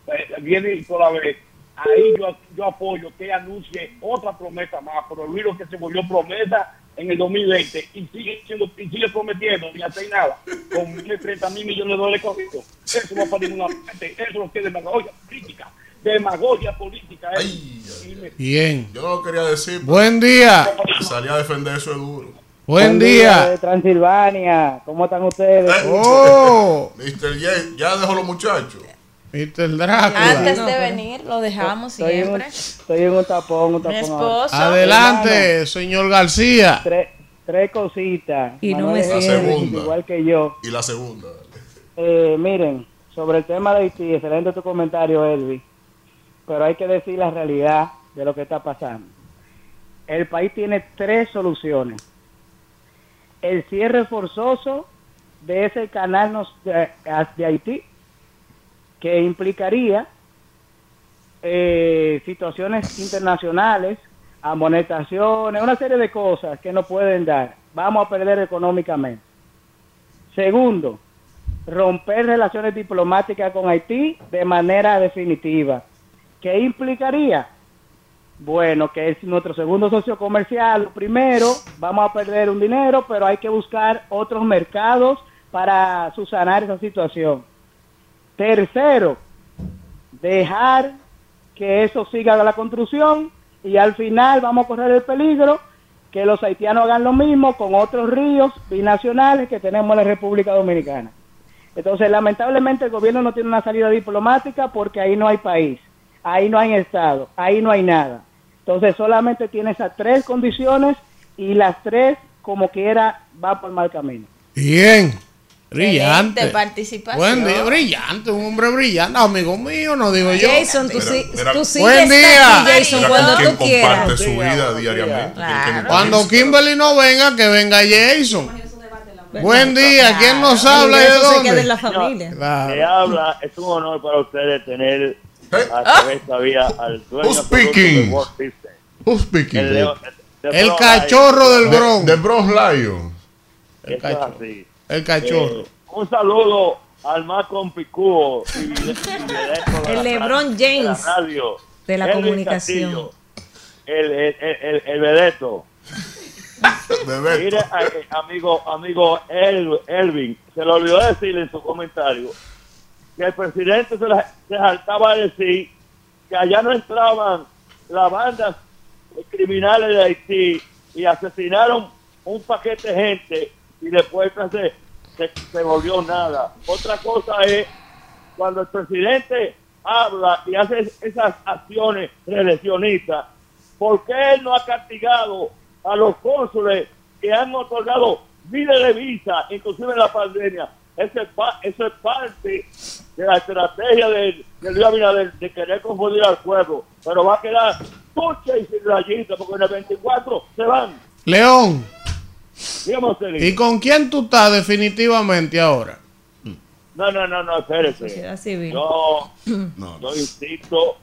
eh, viene y toda vez, ahí yo, yo apoyo que anuncie otra promesa más, pero Luis lo que se volvió promesa en el 2020 y sigue, siendo, y sigue prometiendo y hace nada con 30 mil millones de dólares cogidos. Eso no va para ninguna parte, eso es lo que es demagogia política, demagogia política. eh. Bien. Yo no lo quería decir. Buen día. Salir a defender eso es duro. Buen día. de Transilvania, ¿cómo están ustedes? Oh, Mr. J, ya dejó los muchachos. Drácula. Antes de venir, lo dejamos Estoy en, un, siempre. estoy en un tapón, un Mi tapón. ahora. esposo. Adelante, señor García. Tres, tres cositas. Y no me es sigue. Igual que yo. Y la segunda. Eh, miren, sobre el tema de Haití, excelente tu comentario, Elvi. Pero hay que decir la realidad de lo que está pasando. El país tiene tres soluciones. El cierre forzoso de ese canal de Haití, que implicaría eh, situaciones internacionales, amonestaciones, una serie de cosas que no pueden dar. Vamos a perder económicamente. Segundo, romper relaciones diplomáticas con Haití de manera definitiva. ¿Qué implicaría? Bueno, que es nuestro segundo socio comercial. Primero, vamos a perder un dinero, pero hay que buscar otros mercados para subsanar esa situación. Tercero, dejar que eso siga la construcción y al final vamos a correr el peligro que los haitianos hagan lo mismo con otros ríos binacionales que tenemos en la República Dominicana. Entonces, lamentablemente el gobierno no tiene una salida diplomática porque ahí no hay país, ahí no hay Estado, ahí no hay nada. Entonces, solamente tiene esas tres condiciones y las tres, como quiera, va por mal camino. Bien. Brillante. Participación. Buen día, brillante, un hombre brillante, amigo mío, no digo yo. Jason, tú, sí, tú sigues Buen día. aquí, Jason, cuando tú quieras. comparte su vida diariamente. Claro. Cuando Kimberly no venga, que venga Jason. Buen día, ¿quién nos habla y de queda en la dónde? familia. Claro. Le habla, es un honor para ustedes tener Hey, a través todavía al dueño Who's speaking? de who's speaking? El, de El Pro cachorro del De, Bronx. de Bronx Lions. Lion. Es cachorro. El cachorro. Eh, un saludo al más compicúo El LeBron James la radio, de la comunicación. Castillo, el, el, el, el. Mire, eh, amigo, amigo El- Elvin, se le olvidó decirle en su comentario que el presidente se, la- se saltaba a decir que allá no entraban las bandas criminales de Haití y asesinaron un paquete de gente y después se, se, volvió nada. Otra cosa es cuando el presidente habla y hace esas acciones reeleccionistas, ¿por qué él no ha castigado a los cónsules que han otorgado miles de visas, inclusive en la pandemia? Eso es, eso es parte de la estrategia de, de Luis Abinader de querer confundir al pueblo, pero va a quedar tucha y sin rayita, porque en el 24 se van. León, ¿y con quién tú estás definitivamente ahora? No, no, no, no, espérese. Yo, No, yo insisto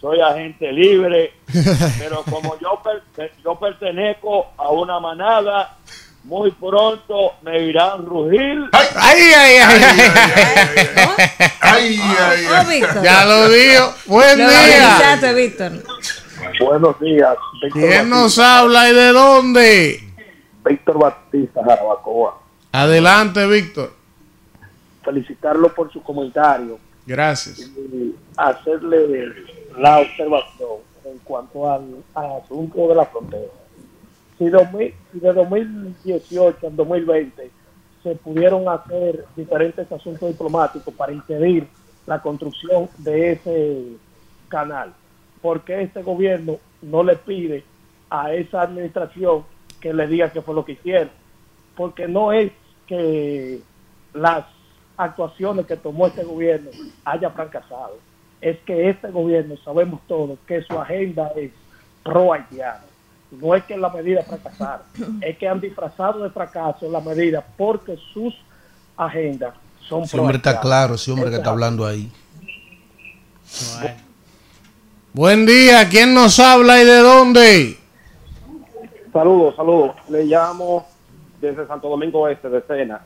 soy agente libre, pero como yo, per- yo pertenezco a una manada, muy pronto me irán rugir. ¡Ay, ay, ay! Ay, ay, Víctor. Ya lo digo. Buen Lo día. Víctor. Buenos días, Víctor ¿Quién nos habla y de dónde? Víctor Batista, Jarabacoa. Adelante, Víctor. Felicitarlo por su comentario Gracias. y hacerle la observación en cuanto al, al asunto de la frontera. Si, 2000 si de 2018 al 2020 se pudieron hacer diferentes asuntos diplomáticos para impedir la construcción de ese canal, ¿por qué este gobierno no le pide a esa administración que le diga qué fue lo que hicieron? Porque no es que las actuaciones que tomó este gobierno haya fracasado. Es que este gobierno, sabemos todos, que su agenda es pro haitiana. No es que la medida fracasaron, es que han disfrazado de fracaso la medida porque sus agendas son Ese hombre está claro, ese hombre que está es hablando ahí. Buen día. ¿Quién nos habla y de dónde? Saludos, saludos. Le llamo desde Santo Domingo Este, de Sena.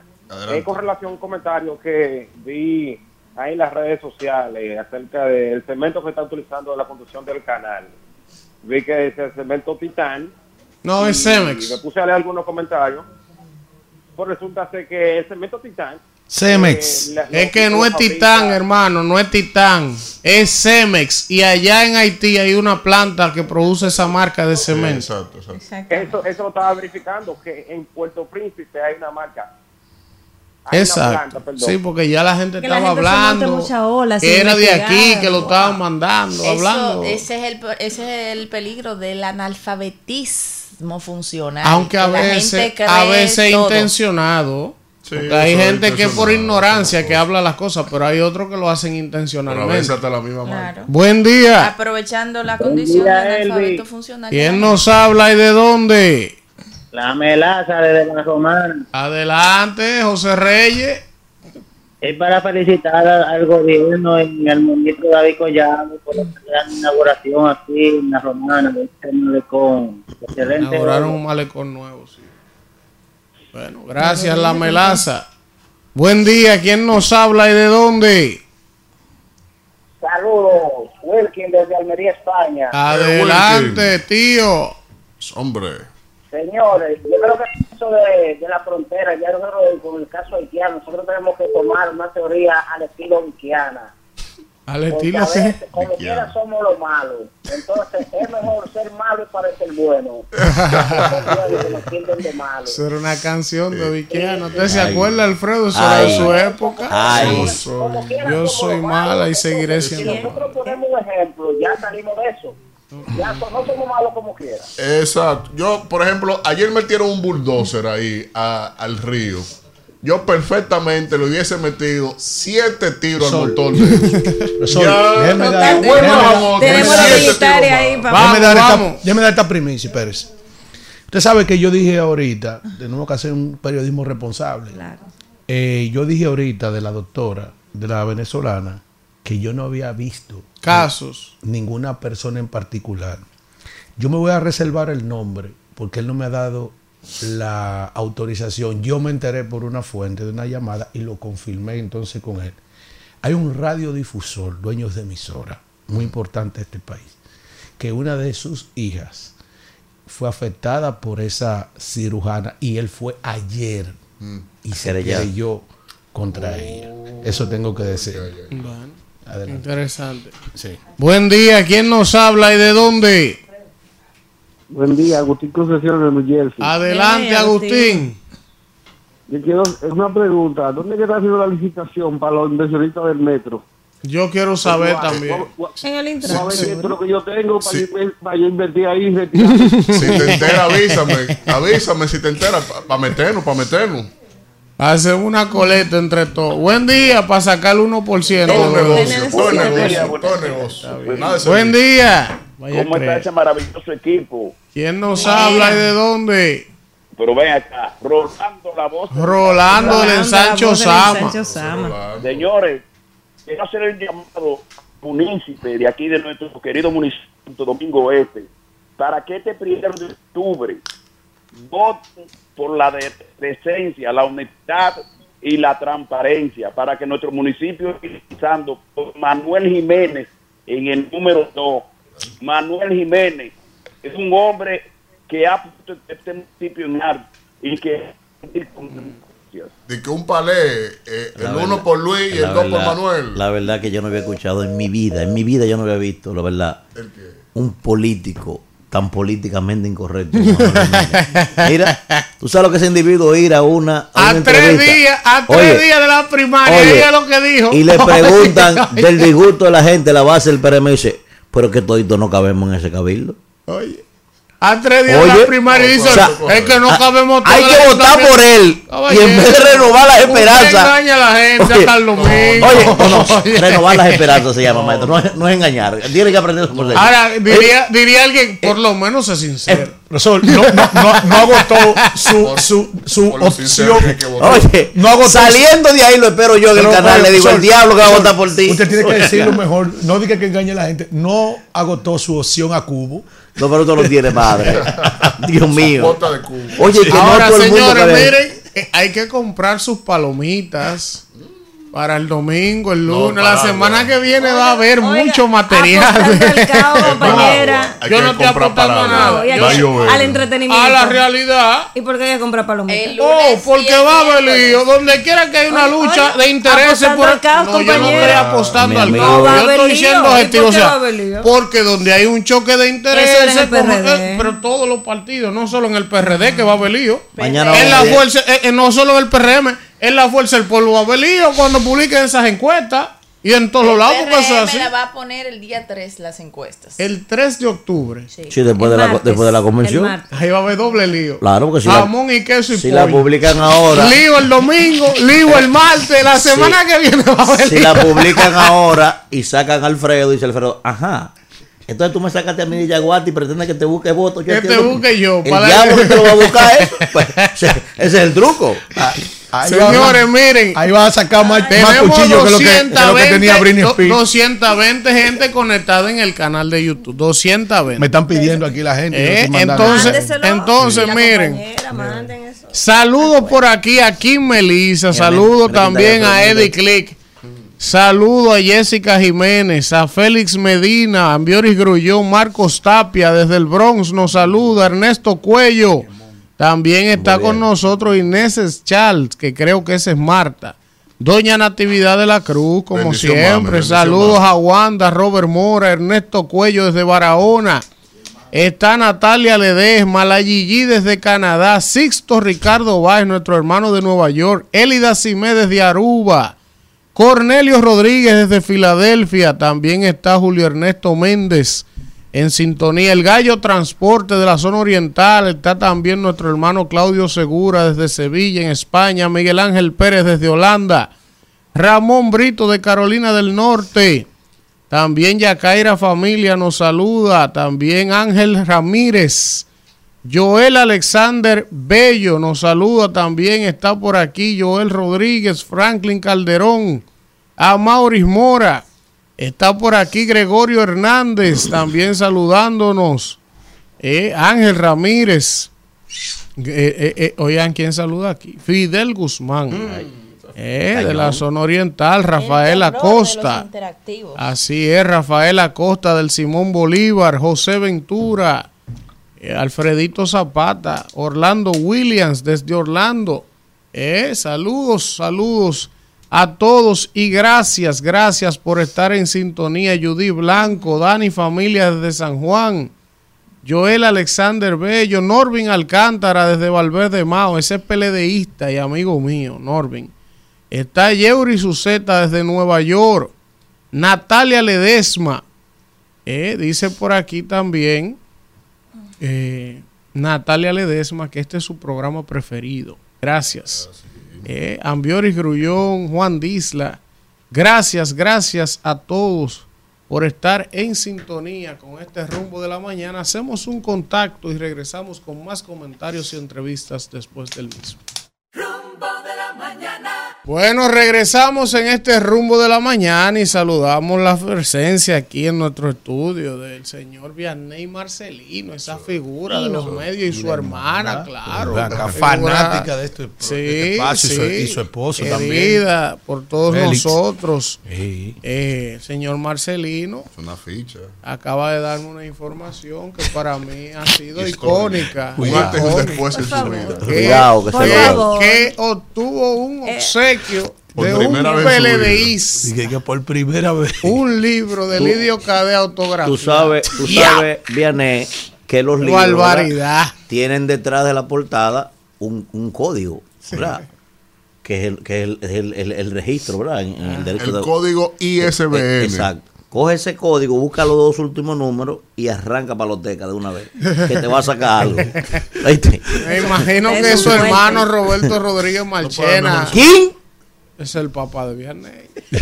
Es con relación a un comentario que vi ahí en las redes sociales acerca del cemento que está utilizando la construcción del canal. Vi que es el cemento Titán. No, es y Cemex. me puse a leer algunos comentarios. Pues resulta ser que el cemento Titán. Cemex. eh, la- Es que no es fabrica- Titán, hermano, no es Titán. Es Cemex. Y allá en Haití hay una planta que produce esa marca de cemento. Exacto, exacto. Eso, eso lo estaba verificando, que en Puerto Príncipe hay una marca. Hay una Exacto. planta, perdón. Sí, porque ya la gente Que la estaba gente se monte hablando mucha ola que era de aquí, que lo estaban mandando, Eso, hablando. ese, es el, ese es el peligro del analfabetismo funcional. Aunque a la veces, gente a veces todo. intencionado. Sí, hay es gente que por intencionado, ignorancia que es habla las cosas, pero hay otros que lo hacen Pero a intencionalmente. veces hasta la misma marca. Claro. Buen día. Aprovechando la condición día, de analfabeto funcional. ¿Quién nos habla y de dónde? La melaza de la romana. Adelante, José Reyes. Es para felicitar al, gobierno y al ministro David Collado por la gran inauguración aquí en la Romana de este malecón. Excelente. Inauguraron un malecón nuevo, sí. Bueno, gracias, la melaza. Buen día, ¿quién nos habla y de dónde? Saludos, Wilkin desde Almería, España. Adelante, tío. Hombre. Señores, yo creo que eso de, de la frontera, ya nosotros con el caso haitiano, nosotros tenemos que tomar una teoría al estilo haitiana. Al Porque estilo a que. veces, como quiera, somos los malos. Entonces, es mejor ser malo y parecer bueno. que nos tienden de malo. Eso era una canción de Viquiano. ¿Usted se acuerda, Alfredo? Eso era de su época. Ay. Yo soy, yo soy mala y seguiré Si siendo nosotros ponemos un ejemplo, ya salimos de eso. Ya no somos malos como quiera. Exacto. Yo, por ejemplo, ayer metieron un bulldozer ahí a- al río. Yo perfectamente le hubiese metido siete tiros al motor de eso. Sol, Ya, déjeme dar- qué bueno, déjeme dar- amor, Tenemos la militaria ahí para Vamos, Déjeme dar, vamos. esta, déjeme dar esta primicia, Pérez. Usted sabe que yo dije ahorita, tenemos que hacer un periodismo responsable. Claro. Eh, yo dije ahorita de la doctora, de la venezolana, que yo no había visto casos. ninguna persona en particular. Yo me voy a reservar el nombre porque él no me ha dado la autorización. Yo me enteré por una fuente de una llamada y lo confirmé entonces con él. Hay un radiodifusor, dueños de emisora, muy importante de este país, que una de sus hijas fue afectada por esa cirujana y él fue ayer y se creyó contra ella. Eso tengo que decir. Bueno, Adelante. interesante. Sí. Buen día, ¿quién nos habla y de dónde? Buen día, Agustín Concepción de New Jersey. Adelante, Eh, Agustín. Yo quiero es una pregunta. ¿Dónde queda haciendo la licitación para los inversionistas del metro? Yo quiero saber también. En el lo que yo tengo para, Sí. yo, para yo invertir ahí. Si te enteras, avísame. Avísame si te enteras para meternos, para meternos. Hace una coleta entre todos. Buen día para sacar el 1%. Todo negocio, todo negocio, todo negocio. Buen día. Vaya ¿Cómo está ese maravilloso equipo? ¿Quién nos habla y de dónde? Pero ven acá, rolando la voz. Rolando del del Sama. Señores, quiero hacer el llamado munícipes de aquí de nuestro querido municipio Domingo Este, para que este primero de octubre voten por la de- decencia, la honestidad y la transparencia, para que nuestro municipio, por Manuel Jiménez en el número 2, Manuel Jiménez es un hombre que ha puesto este municipio en alto y que De que un palé, eh, el uno por Luis y el dos por Manuel. La verdad que yo no había escuchado en mi vida, en mi vida yo no había visto, la verdad, un político tan políticamente incorrecto. como Manuel Jiménez. Mira, tú sabes lo que ese individuo ir a una, a A una tres entrevista. días, a tres Oye, días de la primaria, oye, ella lo que dijo. Y le preguntan del disgusto de la gente, la base del PRM y dice, pero que todito no cabemos en ese cabildo. Oye. A tres días de Oye, la primaria y dice, o sea, es que no ah, cabemos hay que votar ayuntamiento". por él. Y en vez de renovar las esperanzas. engaña a la gente Oye, hasta el domingo. Oye, no, no, Oye. renovar las esperanzas se llama, maestro. No es, no es engañar. Tiene que aprender eso por dentro. Ahora, Eh, diría, diría alguien, por lo menos es sincero. Profesor, no, no, no, no agotó su, su, su por opción. Oye, no agotó saliendo de ahí lo espero yo en el canal. oye, Le digo, el diablo que va a votar por ti. Usted tiene que decirlo mejor. No diga que engañe a la gente. No agotó su opción a Cubo. No, pero tú lo tienes, padre. Dios mío. Bota de cubo. Oye, que Ahora, no todo el mundo señores, miren, eh, hay que comprar sus palomitas para el domingo, el lunes. la semana que viene va a haber mucho material. compañera. Yo no estoy comprar apostando a paraguas. nada. Aquí- Va a al entretenimiento. A la realidad. ¿Y por qué hay que comprar palomitas? Oh, porque va a haber lío. Donde quiera que hay una lucha de intereses por al caos, no, yo no compañera. estoy apostando al caos. No Yo estoy siendo ¿Y por objetivo. O sea, porque donde hay un choque de intereses, el PRD. eh, pero todos los partidos, no solo en el PRD que va a haber lío. Mañana En la fuerza, eh, eh, no solo en el PRM, en la fuerza del pueblo va a haber lío cuando publiquen esas encuestas y en todos los lados, porque eso es así. me la va a poner el día 3 las encuestas. El 3 de octubre. Sí, después de, la, después de la convención. Ahí va a haber doble lío. Claro, porque si la, Jamón y queso y si pollo. la publican ahora. Lío el domingo, lío el martes, la Sí. semana que viene va a haber Si lío. la publican ahora y sacan a Alfredo, dice Alfredo, ajá. Entonces tú me sacaste a mí de Yaguati y pretendes que te busque votos. Que te busque yo, El para- diablo que te lo va a buscar eso. Pues, ese, es el truco. Ahí Señores, va- miren. Ahí va a sacar más, más Tenemos cuchillo que lo que, que lo que 220, tenía Britney Spears. 220 gente conectada en el canal de YouTube. 220. Me están pidiendo aquí la gente. Eh, entonces, Mándeselo. entonces miren. Saludos por aquí a Kim Melissa. Saludos también a. Eddie Click. Saludos a Jessica Jiménez, a Félix Medina, a Ambioris Grullón, Marcos Tapia desde el Bronx nos saluda, Ernesto Cuello. También está con nosotros Inés Charles, que creo que esa es Marta. Doña Natividad de la Cruz, como Bendición, siempre. mami, Saludos mami. a Wanda, Robert Mora, Ernesto Cuello desde Barahona. Está Natalia Ledesma, la Gigi desde Canadá, Sixto Ricardo Báez, nuestro hermano de Nueva York, Elida Simé desde Aruba, Cornelio Rodríguez desde Filadelfia, también está Julio Ernesto Méndez en sintonía. El Gallo Transporte de la zona oriental, está también nuestro hermano Claudio Segura desde Sevilla, en España, Miguel Ángel Pérez desde Holanda, Ramón Brito de Carolina del Norte. También Yacaira Familia nos saluda. También Ángel Ramírez. Joel Alexander Bello nos saluda también. Está por aquí Joel Rodríguez, Franklin Calderón, Amauris Mora. Está por aquí Gregorio Hernández también saludándonos. Eh, Ángel Ramírez. Eh, eh, eh, oigan, ¿quién saluda aquí? Fidel Guzmán. Eh, de la zona oriental, Rafael Acosta. Así es, Rafael Acosta del Simón Bolívar, José Ventura, Alfredito Zapata, Orlando Williams desde Orlando. Eh, saludos, saludos a todos y gracias, gracias por estar en sintonía. Judy Blanco, Dani Familia desde San Juan, Joel Alexander Bello, Norvin Alcántara desde Valverde Mao, ese es peledeísta y amigo mío, Norvin. Está Yeuri Suceta desde Nueva York. Natalia Ledesma. eh, dice por aquí también eh, Natalia Ledesma que este es su programa preferido. Gracias. Eh, Ambioris Grullón, Juan Disla. Gracias, gracias a todos por estar en sintonía con este rumbo de la mañana. Hacemos un contacto y regresamos con más comentarios y entrevistas después del mismo. Rumbo de la mañana. Bueno, regresamos en este rumbo de la mañana y saludamos la presencia aquí en nuestro estudio del señor Vianney Marcelino, esa figura de los medios y su hermana, claro. Acá, fanática de este- de sí, este espacio y su- sí, y su esposo querida también. por todos Félix. nosotros. Eh, señor Marcelino Es una ficha. acaba de darme una información que para mí ha sido icónica. Un Icónica. después en su vida. Que- Cuidado, que se que- lo haga. que obtuvo un obsequio Por de un PLDIs. Dije que por primera vez. Un libro de Lidio Cade autografiado. Tú sabes, tú sabes, Vianney, que los libros Barbaridad. ¿verdad? tienen detrás de la portada un, un código, ¿verdad? Que es el, que es el, el- el- el registro, ¿verdad? En, en el derecho El de- código ISBN. Eh, Exacto. Coge ese código, busca los dos últimos números y arranca paloteca de una vez. Que te va a sacar algo. Me imagino que su hermano Roberto Rodríguez Marchena ¿Quién? Es el papá de Viernes.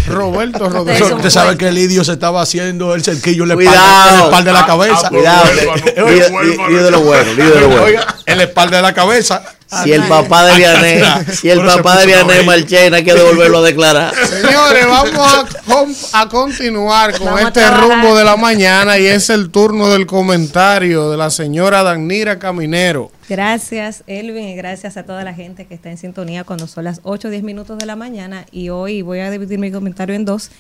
Roberto Eso, Rodríguez. Usted sabe que el idio se estaba haciendo el cerquillo en la Cuidado. espalda, en la espalda de la cabeza. Cuidado, líder líder de lo bueno, líder de lo bueno. Oiga, en la espalda de la cabeza. Si el papá de Vianney, si el papá de cabello. Marchena hay que devolverlo a declarar. Señores, vamos a, continuar con Vamos este rumbo de la mañana y es el turno del comentario de la señora Danira Caminero. Gracias, Elvin, y gracias a toda la gente que está en sintonía cuando son las 8 o 10 minutos de la mañana. Y hoy voy a dividir mi comentario en dos.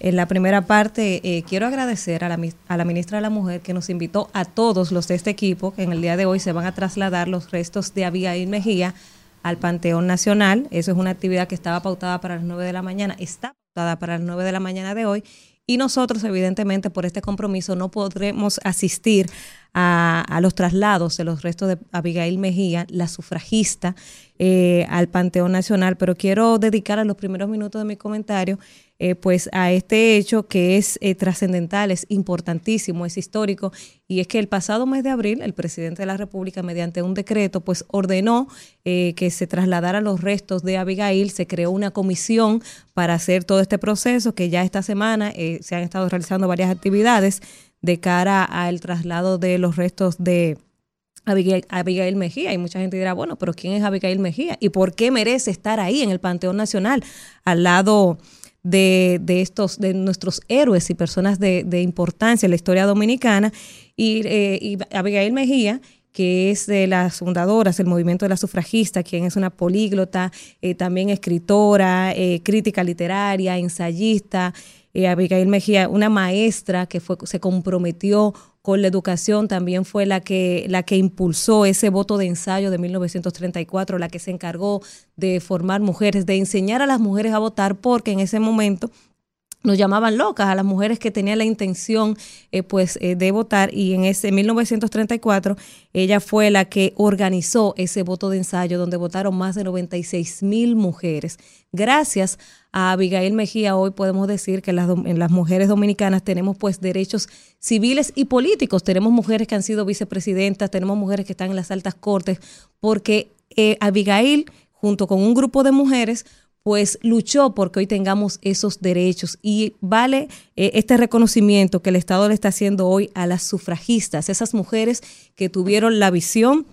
En la primera parte, eh, quiero agradecer a la, a la ministra de la Mujer que nos invitó a todos los de este equipo, que en el día de hoy se van a trasladar los restos de Abigail Mejía al Panteón Nacional. Eso es una actividad que estaba pautada para las 9 de la mañana, está pautada para las 9 de la mañana de hoy. Y nosotros, evidentemente, por este compromiso, no podremos asistir a, los traslados de los restos de Abigail Mejía, la sufragista, eh, al Panteón Nacional. Pero quiero dedicar a los primeros minutos de mi comentario eh, pues a este hecho que es eh, trascendental, es importantísimo, es histórico, y es que el pasado mes de abril el presidente de la República, mediante un decreto, pues ordenó eh, que se trasladaran los restos de Abigail, se creó una comisión para hacer todo este proceso, que ya esta semana eh, se han estado realizando varias actividades de cara al traslado de los restos de Abigail, Abigail Mejía. Y mucha gente dirá, bueno, pero ¿quién es Abigail Mejía? ¿Y por qué merece estar ahí en el Panteón Nacional al lado de, de estos, de nuestros héroes y personas de, importancia en la historia dominicana? Y, eh, y Abigail Mejía que es de las fundadoras del movimiento de la sufragista, quien es una políglota, eh, también escritora, eh, crítica literaria, ensayista, eh, Abigail Mejía, una maestra que fue, se comprometió con la educación, también fue la que, la que impulsó ese voto de ensayo de 1934, la que se encargó de formar mujeres, de enseñar a las mujeres a votar, porque en ese momento nos llamaban locas a las mujeres que tenían la intención eh, pues eh, de votar y en ese 1934 ella fue la que organizó ese voto de ensayo donde votaron más de 96 mil mujeres. Gracias a Abigail Mejía hoy podemos decir que las, en las mujeres dominicanas tenemos pues derechos civiles y políticos. Tenemos mujeres que han sido vicepresidentas, tenemos mujeres que están en las altas cortes porque eh, Abigail junto con un grupo de mujeres pues luchó porque hoy tengamos esos derechos y vale eh, este reconocimiento que el Estado le está haciendo hoy a las sufragistas, esas mujeres que tuvieron la visión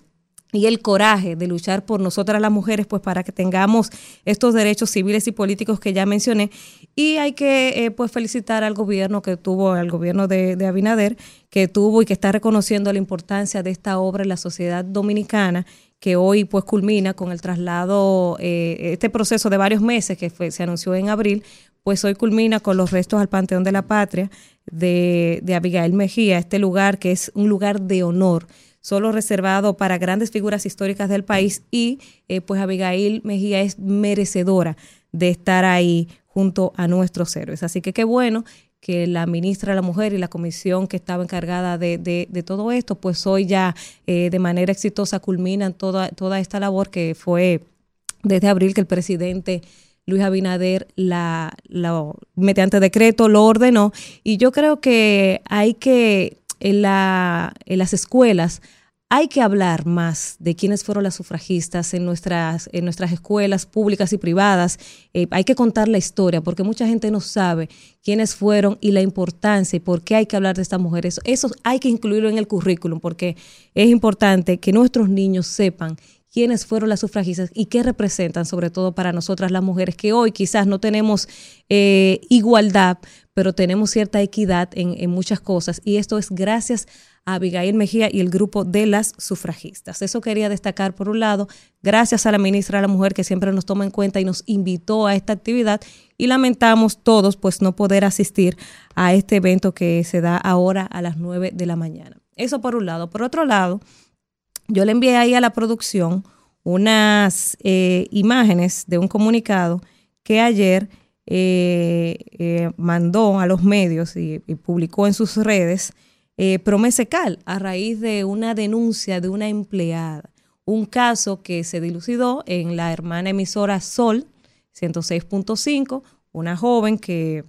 y el coraje de luchar por nosotras las mujeres, pues para que tengamos estos derechos civiles y políticos que ya mencioné. Y hay que eh, pues felicitar al gobierno que tuvo, al gobierno de, de Abinader, que tuvo y que está reconociendo la importancia de esta obra en la sociedad dominicana que hoy pues culmina con el traslado, eh, este proceso de varios meses que fue, se anunció en abril, pues hoy culmina con los restos al Panteón de la Patria de, de Abigail Mejía, este lugar que es un lugar de honor, solo reservado para grandes figuras históricas del país y eh, pues Abigail Mejía es merecedora de estar ahí junto a nuestros héroes. Así que qué bueno que la ministra de la Mujer y la comisión que estaba encargada de, de- todo esto, pues hoy ya eh, de manera exitosa culminan toda, toda esta labor que fue desde abril que el presidente Luis Abinader la, la mediante decreto lo ordenó. Y yo creo que hay que en, la, en las escuelas hay que hablar más de quiénes fueron las sufragistas en nuestras, en nuestras escuelas públicas y privadas. Eh, hay que contar la historia porque mucha gente no sabe quiénes fueron y la importancia y por qué hay que hablar de estas mujeres. Eso hay que incluirlo en el currículum porque es importante que nuestros niños sepan quiénes fueron las sufragistas y qué representan, sobre todo para nosotras las mujeres, que hoy quizás no tenemos eh, igualdad, pero tenemos cierta equidad en, en muchas cosas. Y esto es gracias a Abigail Mejía y el grupo de las sufragistas. Eso quería destacar por un lado, gracias a la ministra de la Mujer que siempre nos toma en cuenta y nos invitó a esta actividad y lamentamos todos pues no poder asistir a este evento que se da ahora a las 9 de la mañana. Eso por un lado. Por otro lado, yo le envié ahí a la producción unas eh, imágenes de un comunicado que ayer eh, eh, mandó a los medios y publicó en sus redes eh, Promesecal a raíz de una denuncia de una empleada. Un caso que se dilucidó en la hermana emisora Sol 106.5, una joven que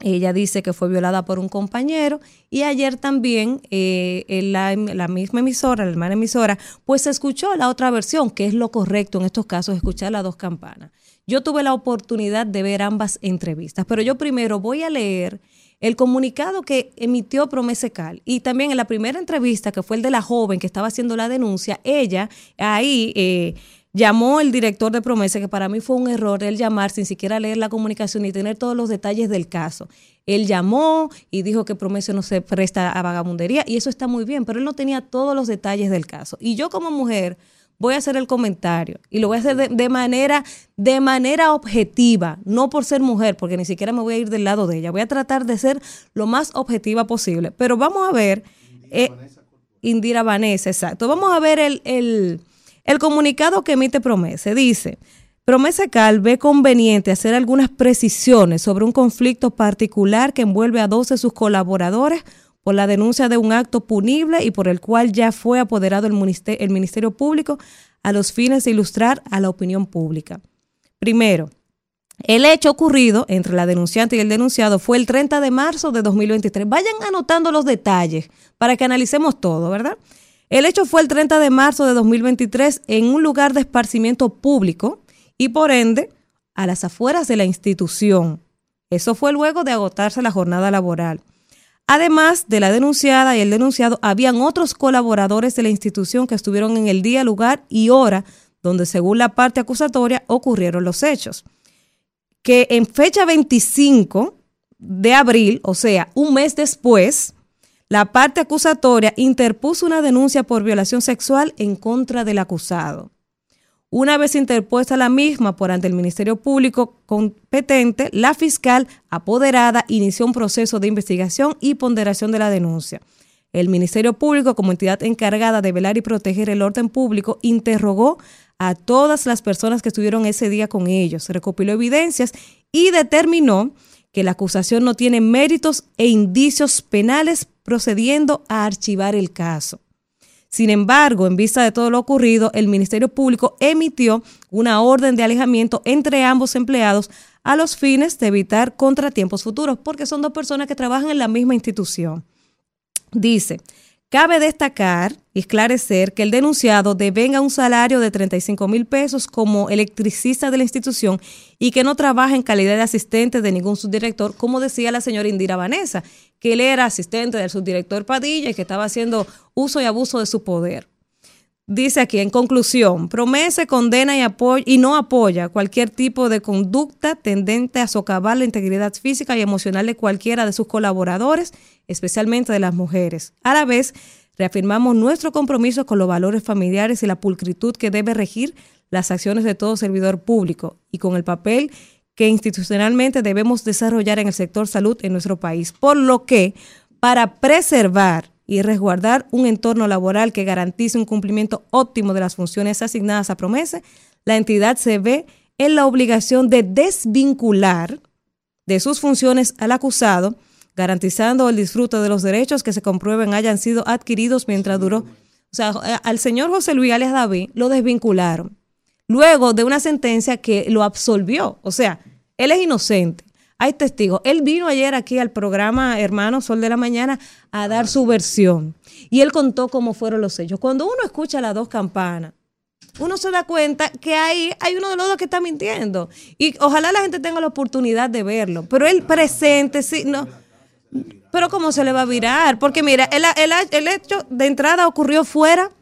ella dice que fue violada por un compañero y ayer también eh, en la, la misma emisora, la hermana emisora, pues se escuchó la otra versión, que es lo correcto en estos casos, escuchar las dos campanas. Yo tuve la oportunidad de ver ambas entrevistas, pero yo primero voy a leer el comunicado que emitió Promesecal y también en la primera entrevista, que fue el de la joven que estaba haciendo la denuncia, ella ahí eh, llamó el director de Promesa, que para mí fue un error el llamar sin siquiera leer la comunicación y tener todos los detalles del caso. Él llamó y dijo que Promesa no se presta a vagabundería y eso está muy bien, pero él no tenía todos los detalles del caso. Y yo como mujer voy a hacer el comentario y lo voy a hacer de, de, manera de manera objetiva, no por ser mujer, porque ni siquiera me voy a ir del lado de ella. Voy a tratar de ser lo más objetiva posible. Pero vamos a ver, eh, Indira Vanessa, exacto. Vamos a ver el, el, el comunicado que emite Promesa. Dice, Promesa Cal ve conveniente hacer algunas precisiones sobre un conflicto particular que envuelve a dos de sus colaboradores por la denuncia de un acto punible y por el cual ya fue apoderado el Ministerio, Público a los fines de ilustrar a la opinión pública. Primero, el hecho ocurrido entre la denunciante y el denunciado fue el 30 de marzo de 2023. Vayan anotando los detalles para que analicemos todo, ¿verdad? El hecho fue el 30 de marzo de 2023 en un lugar de esparcimiento público y por ende a las afueras de la institución. Eso fue luego de agotarse la jornada laboral. Además de la denunciada y el denunciado, habían otros colaboradores de la institución que estuvieron en el día, lugar y hora donde según la parte acusatoria ocurrieron los hechos. Que en fecha 25 de abril, o sea, un mes después, la parte acusatoria interpuso una denuncia por violación sexual en contra del acusado. Una vez interpuesta la misma por ante el Ministerio Público competente, la fiscal apoderada inició un proceso de investigación y ponderación de la denuncia. El Ministerio Público, como entidad encargada de velar y proteger el orden público, interrogó a todas las personas que estuvieron ese día con ellos, recopiló evidencias y determinó que la acusación no tiene méritos e indicios penales procediendo a archivar el caso. Sin embargo, en vista de todo lo ocurrido, el Ministerio Público emitió una orden de alejamiento entre ambos empleados a los fines de evitar contratiempos futuros, porque son dos personas que trabajan en la misma institución. Dice, cabe destacar esclarecer que el denunciado devenga un salario de 35 mil pesos como electricista de la institución y que no trabaja en calidad de asistente de ningún subdirector, como decía la señora Indira Vanessa, que él era asistente del subdirector Padilla y que estaba haciendo uso y abuso de su poder. Dice aquí, en conclusión, promese, condena y, y no apoya cualquier tipo de conducta tendente a socavar la integridad física y emocional de cualquiera de sus colaboradores, especialmente de las mujeres. A la vez, reafirmamos nuestro compromiso con los valores familiares y la pulcritud que debe regir las acciones de todo servidor público y con el papel que institucionalmente debemos desarrollar en el sector salud en nuestro país. Por lo que, para preservar y resguardar un entorno laboral que garantice un cumplimiento óptimo de las funciones asignadas a Promesa, la entidad se ve en la obligación de desvincular de sus funciones al acusado, garantizando el disfrute de los derechos que se comprueben hayan sido adquiridos mientras duró. O sea, al señor José Luis alias David lo desvincularon luego de una sentencia que lo absolvió. O sea, él es inocente. Hay testigos. Él vino ayer aquí al programa Hermano Sol de la Mañana a dar su versión. Y él contó cómo fueron los hechos. Cuando uno escucha las dos campanas, uno se da cuenta que ahí hay uno de los dos que está mintiendo. Y ojalá la gente tenga la oportunidad de verlo. Pero él presente, sí, no. Pero ¿cómo se le va a virar? Porque mira, el, el, el hecho de entrada ocurrió fuera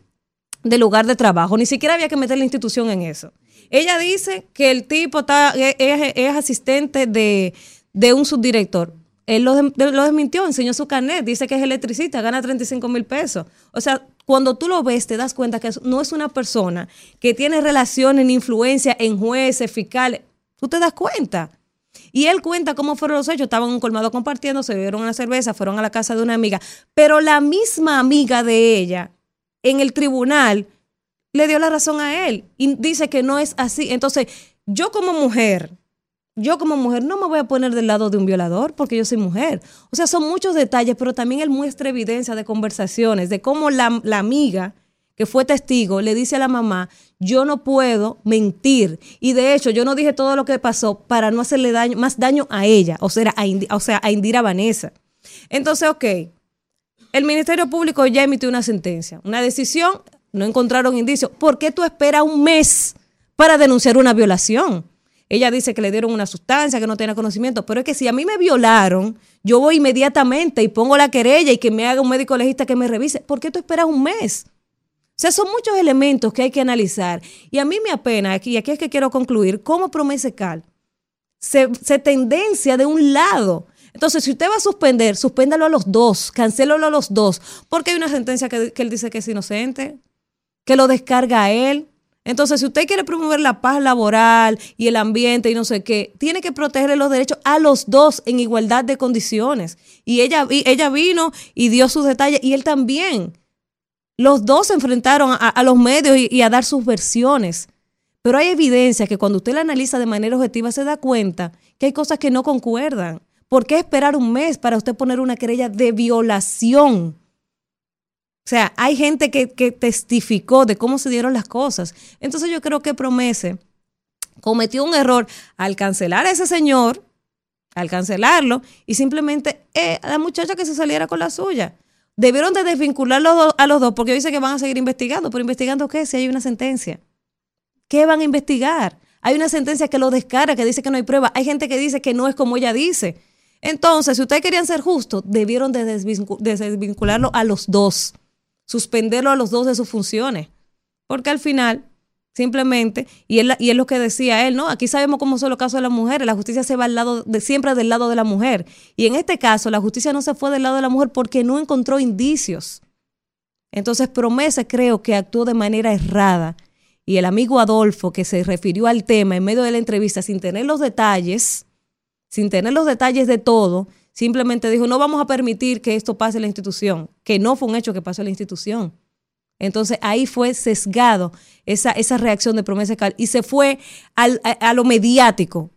del lugar de trabajo. Ni siquiera había que meter la institución en eso. Ella dice que el tipo está, es, es- es asistente de, de un subdirector. Él lo, desmintió, enseñó su carnet, dice que es electricista, gana 35 mil pesos. O sea, cuando tú lo ves, te das cuenta que no es una persona que tiene relaciones ni influencia en jueces, fiscales. Tú te das cuenta. Y él cuenta cómo fueron los hechos. Estaban en un colmado compartiendo, se bebieron una cerveza, fueron a la casa de una amiga. Pero la misma amiga de ella, en el tribunal, le dio la razón a él y dice que no es así. Entonces, yo como mujer, yo como mujer no me voy a poner del lado de un violador porque yo soy mujer. O sea, son muchos detalles, pero también él muestra evidencia de conversaciones, de cómo la, la amiga que fue testigo le dice a la mamá, yo no puedo mentir. Y de hecho, yo no dije todo lo que pasó para no hacerle daño, más daño a ella, o sea, a, o sea, a Indira Vanessa. Entonces, ok, el Ministerio Público ya emitió una sentencia, una decisión, no encontraron indicios. ¿Por qué tú esperas un mes para denunciar una violación? Ella dice que le dieron una sustancia, que no tenía conocimiento, pero es que si a mí me violaron, yo voy inmediatamente y pongo la querella y que me haga un médico legista que me revise. ¿Por qué tú esperas un mes? O sea, son muchos elementos que hay que analizar. Y a mí me apena, y aquí es que quiero concluir, cómo Promesecal se, se tendencia de un lado. Entonces, si usted va a suspender, suspéndalo a los dos, cancélalo a los dos, porque hay una sentencia que, él dice que es inocente, que lo descarga a él. Entonces, si usted quiere promover la paz laboral y el ambiente y no sé qué, tiene que protegerle los derechos a los dos en igualdad de condiciones. Y ella, vi- ella vino y dio sus detalles y él también. Los dos se enfrentaron a, los medios y, a dar sus versiones. Pero hay evidencia que cuando usted la analiza de manera objetiva se da cuenta que hay cosas que no concuerdan. ¿Por qué esperar un mes para usted poner una querella de violación? O sea, hay gente que, que testificó de cómo se dieron las cosas. Entonces yo creo que Promese cometió un error al cancelar a ese señor, al cancelarlo, y simplemente eh, a la muchacha que se saliera con la suya. Debieron de desvincular a los dos porque dice que van a seguir investigando. ¿Pero investigando qué? Si hay una sentencia. ¿Qué van a investigar? Hay una sentencia que lo descarga, que dice que no hay prueba. Hay gente que dice que no es como ella dice. Entonces, si ustedes querían ser justos, debieron de de desvincularlo a los dos, suspenderlo a los dos de sus funciones. Porque al final, simplemente, y él, y es lo que decía él, ¿no? Aquí sabemos cómo son los casos de las mujeres, la justicia se va al lado de, siempre del lado de la mujer. Y en este caso, la justicia no se fue del lado de la mujer porque no encontró indicios. Entonces, Promesa creo que actuó de manera errada. Y el amigo Adolfo, que se refirió al tema en medio de la entrevista sin tener los detalles, sin tener los detalles de todo, simplemente dijo, no vamos a permitir que esto pase en la institución, que no fue un hecho que pasó en la institución. Entonces ahí fue sesgado esa, esa reacción de promesa y se fue al- a, a lo mediático.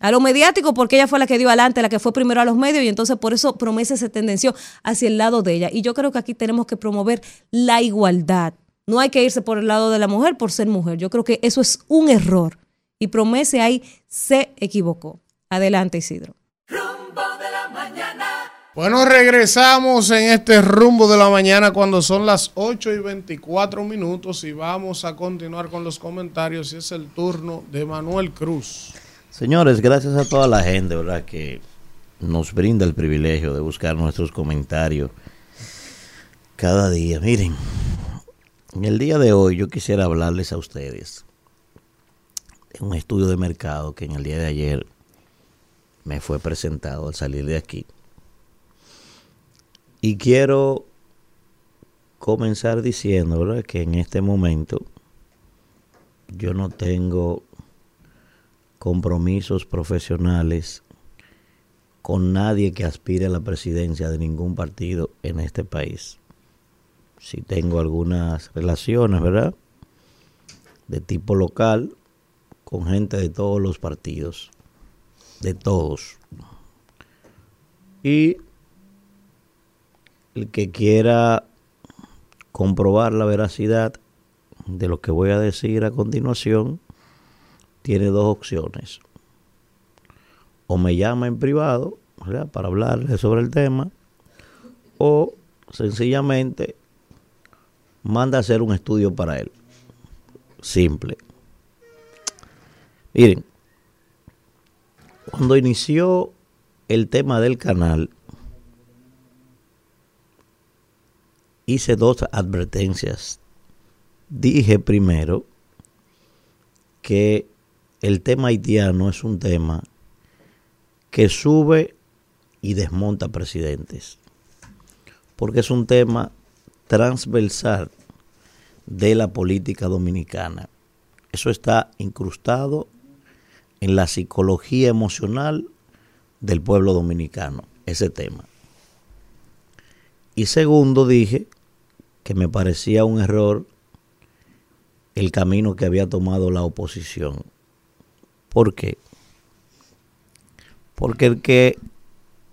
A lo mediático porque ella fue la que dio adelante, la que fue primero a los medios y entonces por eso promesa se tendenció hacia el lado de ella. Y yo creo que aquí tenemos que promover la igualdad. No hay que irse por el lado de la mujer por ser mujer. Yo creo que eso es un error. Y promesa ahí se equivocó. Adelante, Isidro. Bueno, regresamos en este rumbo de la mañana cuando son las 8 y 24 minutos y vamos a continuar con los comentarios y es el turno de Manuel Cruz. Señores, gracias a toda la gente, ¿verdad? Que nos brinda el privilegio de buscar nuestros comentarios cada día. Miren, en el día de hoy yo quisiera hablarles a ustedes de un estudio de mercado que en el día de ayer me fue presentado al salir de aquí. Y quiero comenzar diciendo. Que en este momento yo no tengo compromisos profesionales con nadie que aspire a la presidencia de ningún partido en este país. Si tengo algunas relaciones, ¿verdad? De tipo local, con gente de todos los partidos, de todos. Y el que quiera comprobar la veracidad de lo que voy a decir a continuación, tiene dos opciones. O me llama en privado para hablarle sobre el tema, o sencillamente manda a hacer un estudio para él. Simple. Miren, cuando inició el tema del canal, hice dos advertencias dije primero que el tema haitiano es un tema que sube y desmonta presidentes, porque es un tema transversal de la política dominicana. Eso está incrustado en la psicología emocional del pueblo dominicano, ese tema. Y segundo, dije que me parecía un error el camino que había tomado la oposición. ¿Por qué? Porque el que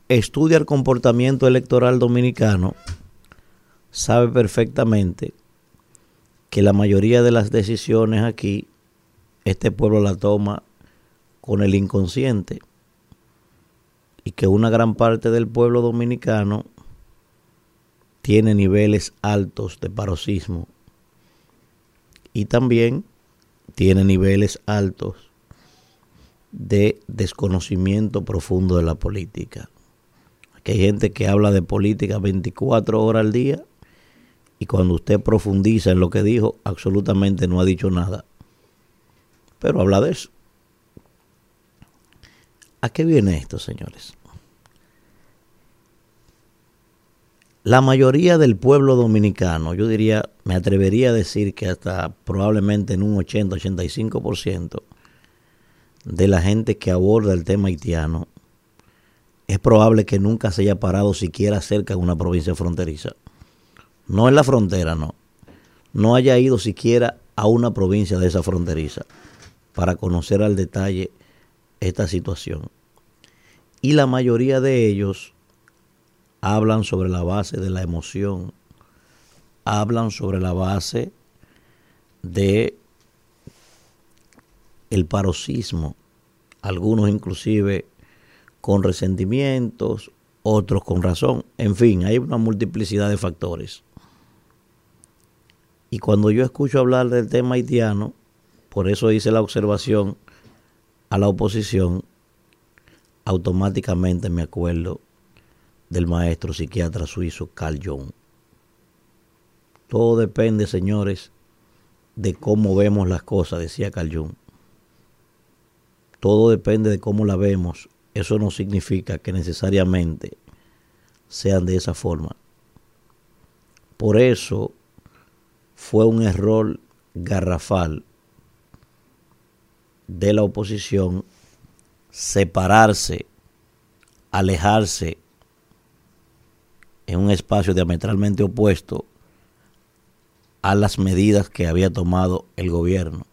estudia el comportamiento electoral dominicano sabe perfectamente que la mayoría de las decisiones aquí, este pueblo la toma con el inconsciente y que una gran parte del pueblo dominicano tiene niveles altos de paroxismo y también tiene niveles altos de desconocimiento profundo de la política. Aquí hay gente que habla de política 24 horas al día y cuando usted profundiza en lo que dijo, absolutamente no ha dicho nada. Pero habla de eso. ¿A qué viene esto, señores? La mayoría del pueblo dominicano, yo diría, me atrevería a decir que hasta probablemente en un 80-85% de la gente que aborda el tema haitiano, es probable que nunca se haya parado siquiera cerca de una provincia fronteriza. No en la frontera, no. No haya ido siquiera a una provincia de esa fronteriza para conocer al detalle esta situación. Y la mayoría de ellos hablan sobre la base de la emoción, hablan sobre la base de el paroxismo, algunos inclusive con resentimientos, otros con razón, en fin, hay una multiplicidad de factores. Y cuando yo escucho hablar del tema haitiano, por eso hice la observación a la oposición, automáticamente me acuerdo del maestro psiquiatra suizo Carl Jung. Todo depende, señores, de cómo vemos las cosas, decía Carl Jung. Todo depende de cómo la vemos. Eso no significa que necesariamente sean de esa forma. Por eso fue un error garrafal de la oposición separarse, alejarse en un espacio diametralmente opuesto a las medidas que había tomado el gobierno.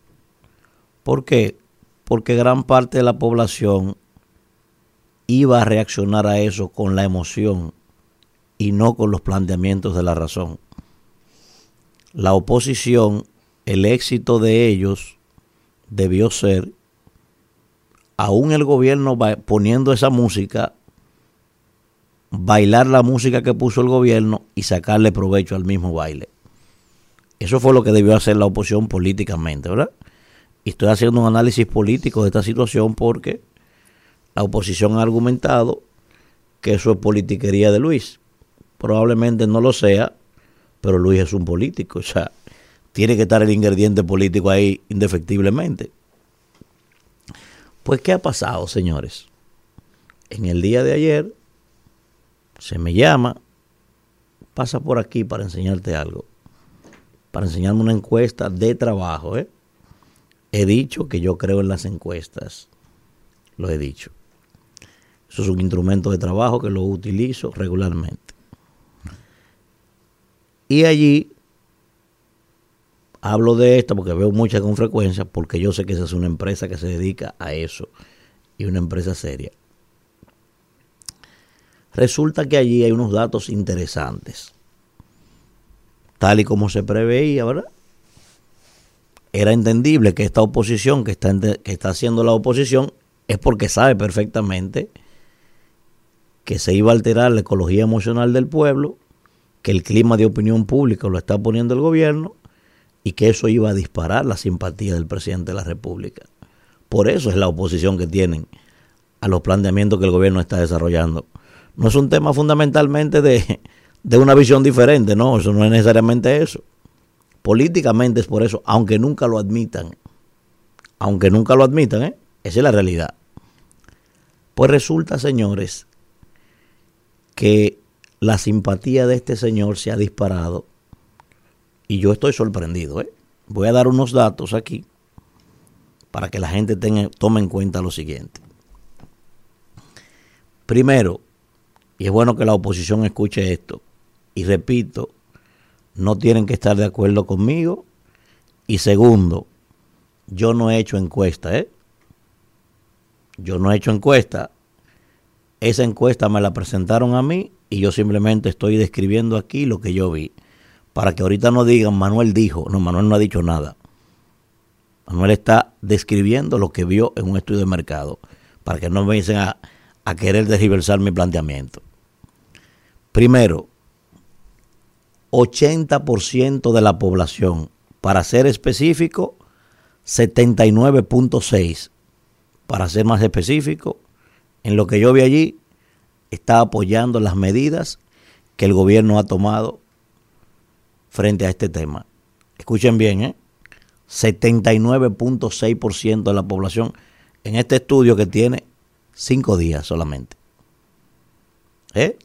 ¿Por qué? Porque gran parte de la población iba a reaccionar a eso con la emoción y no con los planteamientos de la razón. La oposición, el éxito de ellos debió ser, aún el gobierno poniendo esa música, bailar la música que puso el gobierno y sacarle provecho al mismo baile. Eso fue lo que debió hacer la oposición políticamente, ¿verdad? Y estoy haciendo un análisis político de esta situación porque la oposición ha argumentado que eso es politiquería de Luis. Probablemente no lo sea, pero Luis es un político, o sea, tiene que estar el ingrediente político ahí indefectiblemente. Pues, ¿qué ha pasado, señores? En el día de ayer, se me llama, pasa por aquí para enseñarte algo, para enseñarme una encuesta de trabajo. ¿eh? He dicho que yo creo en las encuestas, lo he dicho. Eso es un instrumento de trabajo que lo utilizo regularmente. Y allí hablo de esto porque veo mucha con frecuencia, porque yo sé que esa es una empresa que se dedica a eso y una empresa seria. Resulta que allí hay unos datos interesantes. Tal y como se preveía, ¿verdad? Era entendible que esta oposición que está, que está haciendo la oposición es porque sabe perfectamente que se iba a alterar la ecología emocional del pueblo, que el clima de opinión pública lo está poniendo el gobierno y que eso iba a disparar la simpatía del presidente de la República. Por eso es la oposición que tienen a los planteamientos que el gobierno está desarrollando no es un tema fundamentalmente de, una visión diferente, no, eso no es necesariamente eso. Políticamente es por eso, aunque nunca lo admitan. Aunque nunca lo admitan, ¿eh? Esa es la realidad. Pues resulta, señores, que la simpatía de este señor se ha disparado y yo estoy sorprendido. ¿eh? Voy a dar unos datos aquí para que la gente tenga, tome en cuenta lo siguiente. Primero, y es bueno que la oposición escuche esto, y repito, no tienen que estar de acuerdo conmigo. Y segundo, yo no he hecho encuesta, ¿eh? Yo no he hecho encuesta. Esa encuesta me la presentaron a mí y yo simplemente estoy describiendo aquí lo que yo vi. Para que ahorita no digan, Manuel dijo. No, Manuel no ha dicho nada. Manuel está describiendo lo que vio en un estudio de mercado. Para que no me dicen a, a querer desriversar mi planteamiento. Primero, 80% de la población, para ser específico, 79.6, para ser más específico, en lo que yo vi allí, está apoyando las medidas que el gobierno ha tomado frente a este tema. Escuchen bien, ¿eh? 79.6% de la población en este estudio que tiene cinco días solamente. ¿Eh?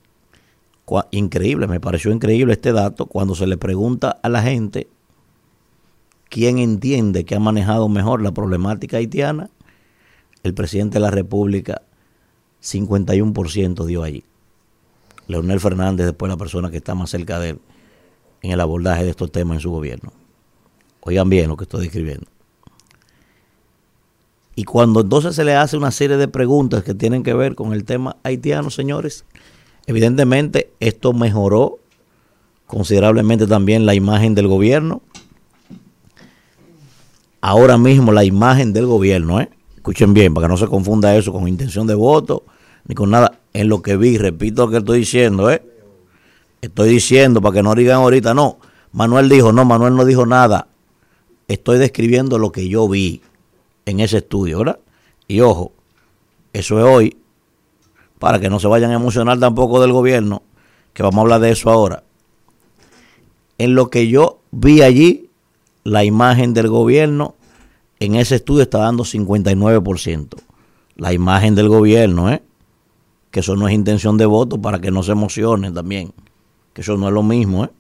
Increíble, me pareció increíble este dato cuando se le pregunta a la gente quién entiende que ha manejado mejor la problemática haitiana. El presidente de la República 51% dio allí. Leonel Fernández después la persona que está más cerca de él en el abordaje de estos temas en su gobierno. Oigan bien lo que estoy describiendo. Y cuando entonces se le hace una serie de preguntas que tienen que ver con el tema haitiano, señores, evidentemente esto mejoró considerablemente también la imagen del gobierno. Ahora mismo la imagen del gobierno, ¿eh? escuchen bien, para que no se confunda eso con intención de voto ni con nada. En lo que vi, repito lo que estoy diciendo, ¿eh? Estoy diciendo para que no digan ahorita, no. Manuel dijo, no, Manuel no dijo nada. Estoy describiendo lo que yo vi en ese estudio, ¿verdad? Y ojo, eso es hoy, para que no se vayan a emocionar tampoco del gobierno, que vamos a hablar de eso ahora. En lo que yo vi allí, la imagen del gobierno en ese estudio está dando 59%. La imagen del gobierno, ¿eh? Que eso no es intención de voto para que no se emocionen también. Que eso no es lo mismo, ¿eh?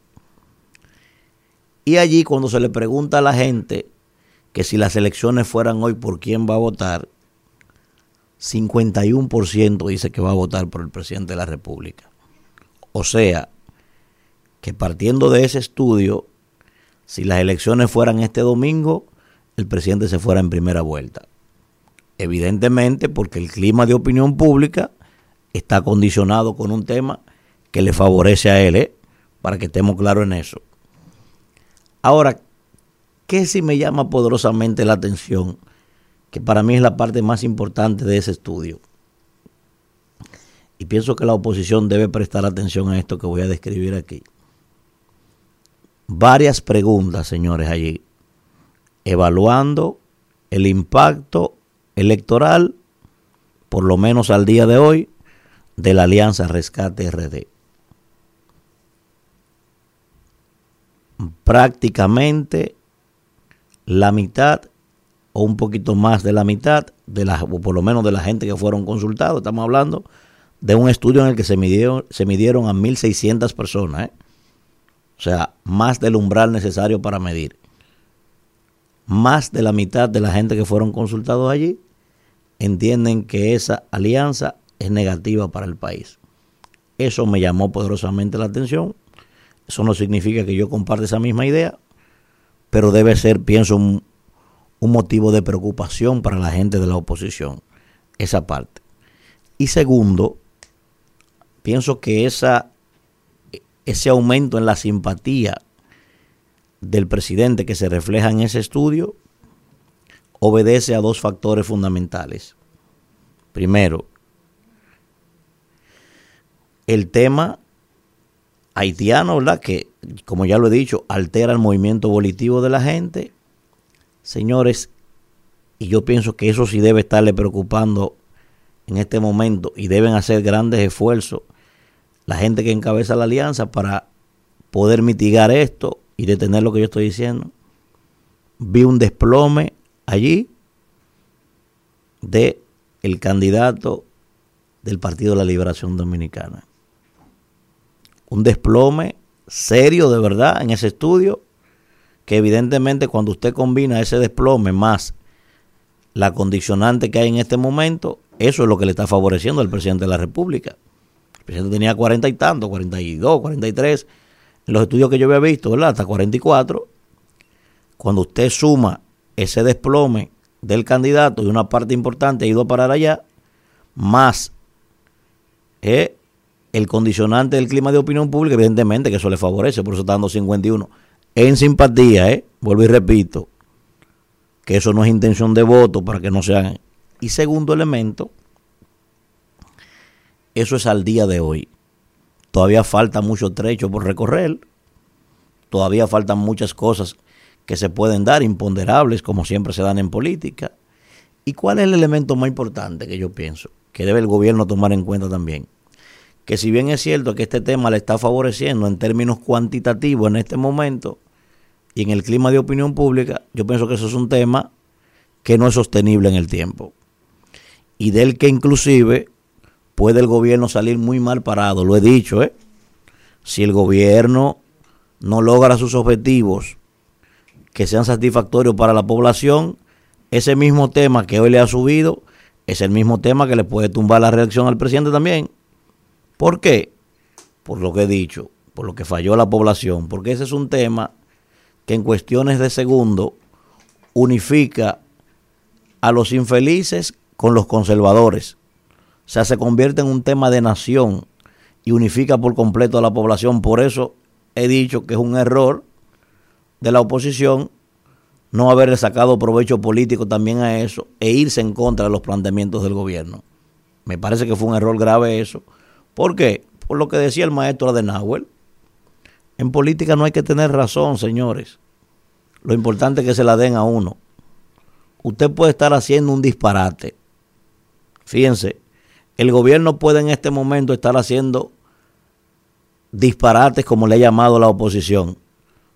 Y allí cuando se le pregunta a la gente que si las elecciones fueran hoy, ¿por quién va a votar? 51% dice que va a votar por el presidente de la República. O sea, que partiendo de ese estudio, si las elecciones fueran este domingo, el presidente se fuera en primera vuelta. Evidentemente porque el clima de opinión pública está condicionado con un tema que le favorece a él, ¿eh? para que estemos claros en eso. Ahora, ¿qué sí me llama poderosamente la atención? Que para mí es la parte más importante de ese estudio. Y pienso que la oposición debe prestar atención a esto que voy a describir aquí. Varias preguntas, señores, allí evaluando el impacto electoral, por lo menos al día de hoy, de la Alianza Rescate RD. Prácticamente la mitad o un poquito más de la mitad de la, o por lo menos de la gente que fueron consultados, estamos hablando de un estudio en el que se midieron, se midieron a 1.600 personas, ¿eh? o sea, más del umbral necesario para medir más de la mitad de la gente que fueron consultados allí entienden que esa alianza es negativa para el país. Eso me llamó poderosamente la atención. Eso no significa que yo comparte esa misma idea, pero debe ser, pienso, un, un motivo de preocupación para la gente de la oposición, esa parte. Y segundo, pienso que esa, ese aumento en la simpatía del presidente que se refleja en ese estudio obedece a dos factores fundamentales. Primero, el tema haitiano, ¿verdad? Que, como ya lo he dicho, altera el movimiento volitivo de la gente. Señores, y yo pienso que eso sí debe estarle preocupando en este momento y deben hacer grandes esfuerzos la gente que encabeza la alianza para poder mitigar esto y detener lo que yo estoy diciendo, vi un desplome allí de el candidato del Partido de la Liberación Dominicana. Un desplome serio de verdad en ese estudio, que evidentemente cuando usted combina ese desplome más la condicionante que hay en este momento, eso es lo que le está favoreciendo al presidente de la República. El presidente tenía cuarenta y tanto, 42, 43, en los estudios que yo había visto, ¿verdad? Hasta 44. Cuando usted suma ese desplome del candidato y una parte importante ha ido a parar allá, más eh, el condicionante del clima de opinión pública, evidentemente que eso le favorece, por eso está dando 51. En simpatía, ¿eh? vuelvo y repito, que eso no es intención de voto para que no sean. Y segundo elemento, eso es al día de hoy. Todavía falta mucho trecho por recorrer, todavía faltan muchas cosas que se pueden dar, imponderables, como siempre se dan en política. ¿Y cuál es el elemento más importante que yo pienso que debe el gobierno tomar en cuenta también? Que si bien es cierto que este tema le está favoreciendo en términos cuantitativos en este momento y en el clima de opinión pública, yo pienso que eso es un tema que no es sostenible en el tiempo. Y del que inclusive puede el gobierno salir muy mal parado, lo he dicho, ¿eh? Si el gobierno no logra sus objetivos que sean satisfactorios para la población, ese mismo tema que hoy le ha subido es el mismo tema que le puede tumbar la reacción al presidente también. ¿Por qué? Por lo que he dicho, por lo que falló la población, porque ese es un tema que en cuestiones de segundo unifica a los infelices con los conservadores. O sea, se convierte en un tema de nación y unifica por completo a la población. Por eso he dicho que es un error de la oposición no haberle sacado provecho político también a eso e irse en contra de los planteamientos del gobierno. Me parece que fue un error grave eso. ¿Por qué? Por lo que decía el maestro Adenauer. En política no hay que tener razón, señores. Lo importante es que se la den a uno. Usted puede estar haciendo un disparate. Fíjense, el gobierno puede en este momento estar haciendo disparates como le ha llamado la oposición.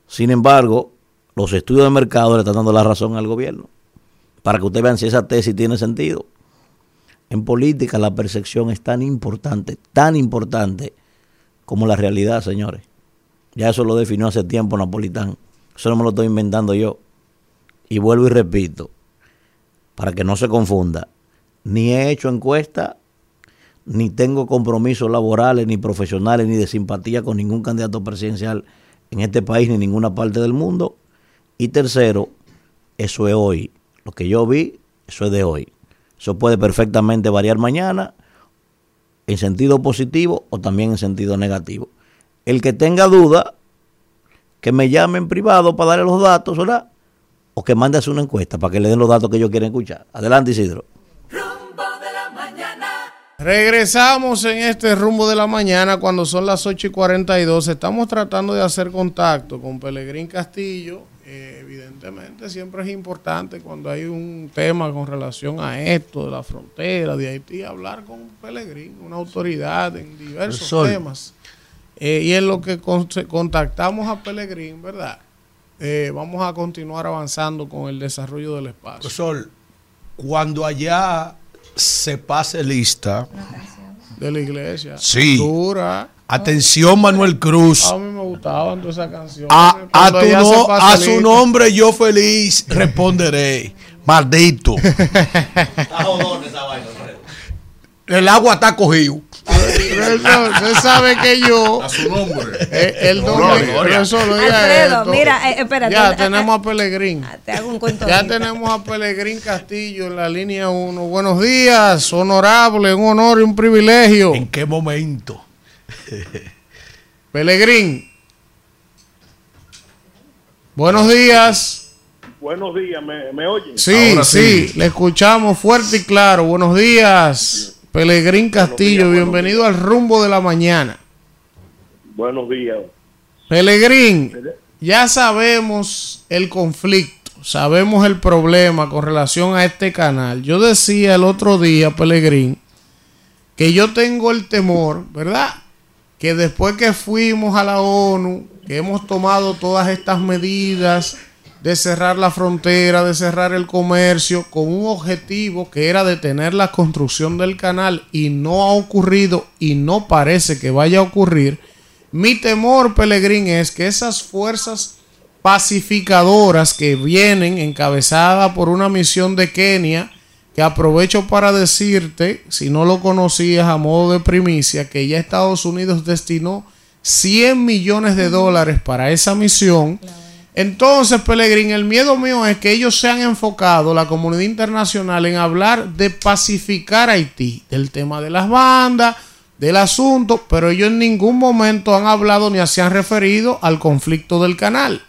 Sin embargo, los estudios de mercado le están dando la razón al gobierno. Para que ustedes vean si esa tesis tiene sentido. En política la percepción es tan importante, tan importante como la realidad, señores. Ya eso lo definió hace tiempo Napolitán. Eso no me lo estoy inventando yo. Y vuelvo y repito, para que no se confunda, ni he hecho encuesta, ni tengo compromisos laborales, ni profesionales, ni de simpatía con ningún candidato presidencial en este país ni en ninguna parte del mundo. Y tercero, eso es hoy. Lo que yo vi, eso es de hoy. Eso puede perfectamente variar mañana en sentido positivo o también en sentido negativo. El que tenga duda, que me llame en privado para darle los datos, ¿verdad? O que mande una encuesta para que le den los datos que ellos quieren escuchar. Adelante, Isidro. Regresamos en este rumbo de la mañana cuando son las 8 y 42. Estamos tratando de hacer contacto con Pelegrín Castillo. Eh, evidentemente siempre es importante cuando hay un tema con relación a esto de la frontera de Haití, hablar con Pelegrín, una autoridad en diversos temas. Eh, y en lo que con- contactamos a Pelegrín, ¿verdad? Eh, vamos a continuar avanzando con el desarrollo del espacio. Profesor, cuando allá se pase lista, De la iglesia. Sí. Dura. Atención Manuel Cruz, A mí me gustaban todas esas canciones. a, tu no- a su nombre yo feliz responderé. Maldito. El agua está cogido. Profesor, Usted sabe que yo. A su nombre. eh, el. Profesor, oiga Alfredo, esto. mira, eh, espérate. Ya Ah, tenemos a Pelegrín. ah, Te hago un cuento. Ya ahorita. tenemos a Pelegrín Castillo en la línea 1. Buenos días, honorable, un honor y un privilegio. ¿En qué momento? Pelegrín. Buenos días. Buenos días, ¿me, me oyen? Sí, Ahora sí, sí. le escuchamos fuerte y claro. Buenos días, Pelegrín Castillo. días, Bienvenido al rumbo de la mañana. Buenos días. Pelegrín, ya sabemos el conflicto, sabemos el problema con relación a este canal. Yo decía el otro día, Pelegrín, que yo tengo el temor, ¿verdad? Que después que fuimos a la ONU que hemos tomado todas estas medidas de cerrar la frontera, de cerrar el comercio, con un objetivo que era detener la construcción del canal y no ha ocurrido y no parece que vaya a ocurrir, mi temor, Pelegrín, es que esas fuerzas pacificadoras que vienen encabezadas por una misión de Kenia, que aprovecho para decirte, si no lo conocías a modo de primicia, que ya Estados Unidos destinó 100 millones de dólares para esa misión. Entonces, Pelegrín, el miedo mío es que ellos se han enfocado, la comunidad internacional, en hablar de pacificar Haití, del tema de las bandas, del asunto, pero ellos en ningún momento han hablado ni se han referido al conflicto del canal.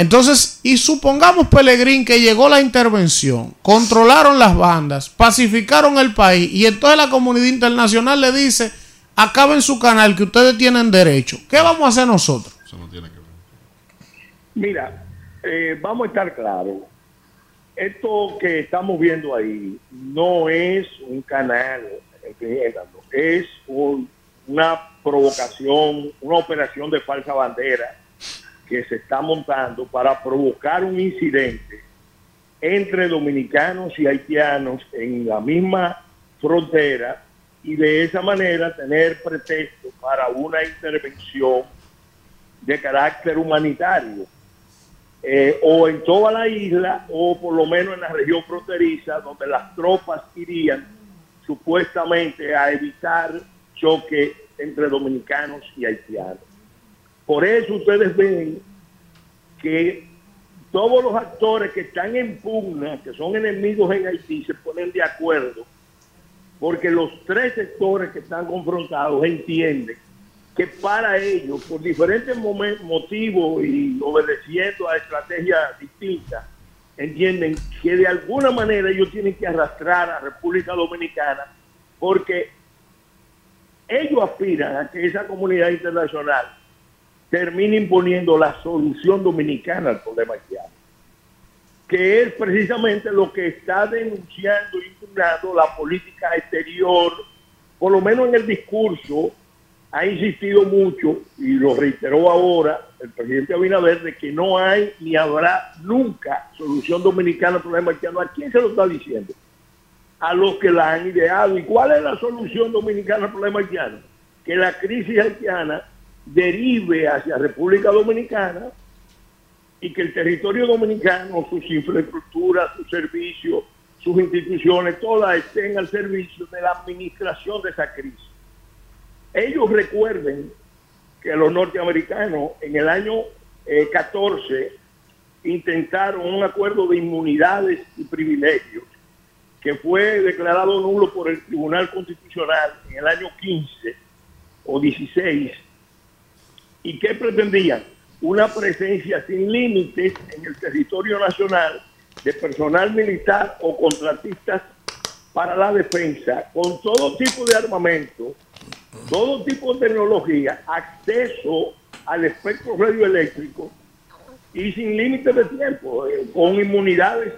Entonces, y supongamos, Pelegrín, que llegó la intervención, controlaron las bandas, pacificaron el país, y entonces la comunidad internacional le dice, acaben su canal, que ustedes tienen derecho. ¿Qué vamos a hacer nosotros? Mira, eh, vamos a estar claros. Esto que estamos viendo ahí no es un canal, es un- una provocación, una operación de falsa bandera que se está montando para provocar un incidente entre dominicanos y haitianos en la misma frontera y de esa manera tener pretexto para una intervención de carácter humanitario eh, o en toda la isla o por lo menos en la región fronteriza donde las tropas irían supuestamente a evitar choque entre dominicanos y haitianos. Por eso ustedes ven que todos los actores que están en pugna, que son enemigos en Haití, se ponen de acuerdo, porque los tres sectores que están confrontados entienden que para ellos, por diferentes motivos y obedeciendo a estrategias distintas, entienden que de alguna manera ellos tienen que arrastrar a República Dominicana porque ellos aspiran a que esa comunidad internacional termine imponiendo la solución dominicana al problema haitiano, que es precisamente lo que está denunciando y impugnando la política exterior, por lo menos en el discurso, ha insistido mucho y lo reiteró ahora el presidente Abinader de que no hay ni habrá nunca solución dominicana al problema haitiano. ¿A quién se lo está diciendo? A los que la han ideado. ¿Y cuál es la solución dominicana al problema haitiano? Que la crisis haitiana derive hacia República Dominicana y que el territorio dominicano, sus infraestructuras, sus servicios, sus instituciones, todas estén al servicio de la administración de esa crisis. Ellos recuerden que los norteamericanos en el año eh, 14 intentaron un acuerdo de inmunidades y privilegios que fue declarado nulo por el Tribunal Constitucional en el año 15 o 16 y que pretendían una presencia sin límites en el territorio nacional de personal militar o contratistas para la defensa con todo tipo de armamento, todo tipo de tecnología, acceso al espectro radioeléctrico y sin límite de tiempo, eh, con inmunidades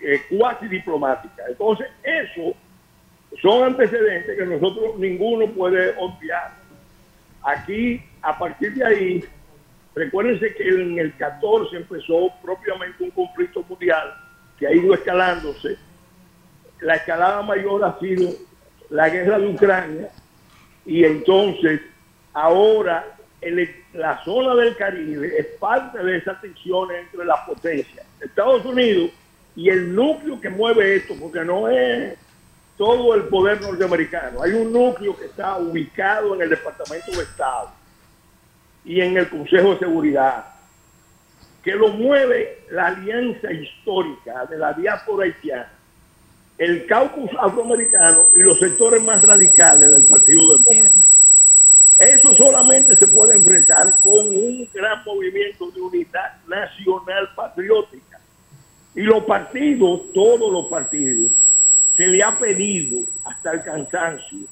eh, cuasi diplomáticas. Entonces, eso son antecedentes que nosotros ninguno puede obviar. Aquí, a partir de ahí, recuérdense que en el 14 empezó propiamente un conflicto mundial que ha ido escalándose. La escalada mayor ha sido la guerra de Ucrania y entonces ahora la zona del Caribe es parte de esa tensión entre las potencias. Estados Unidos y el núcleo que mueve esto, porque no es todo el poder norteamericano, hay un núcleo que está ubicado en el Departamento de Estado y en el Consejo de Seguridad, que lo mueve la alianza histórica de la diáspora haitiana, el caucus afroamericano y los sectores más radicales del Partido Demócrata. Eso solamente se puede enfrentar con un gran movimiento de unidad nacional patriótica. Y los partidos, todos los partidos, se le ha pedido hasta el cansancio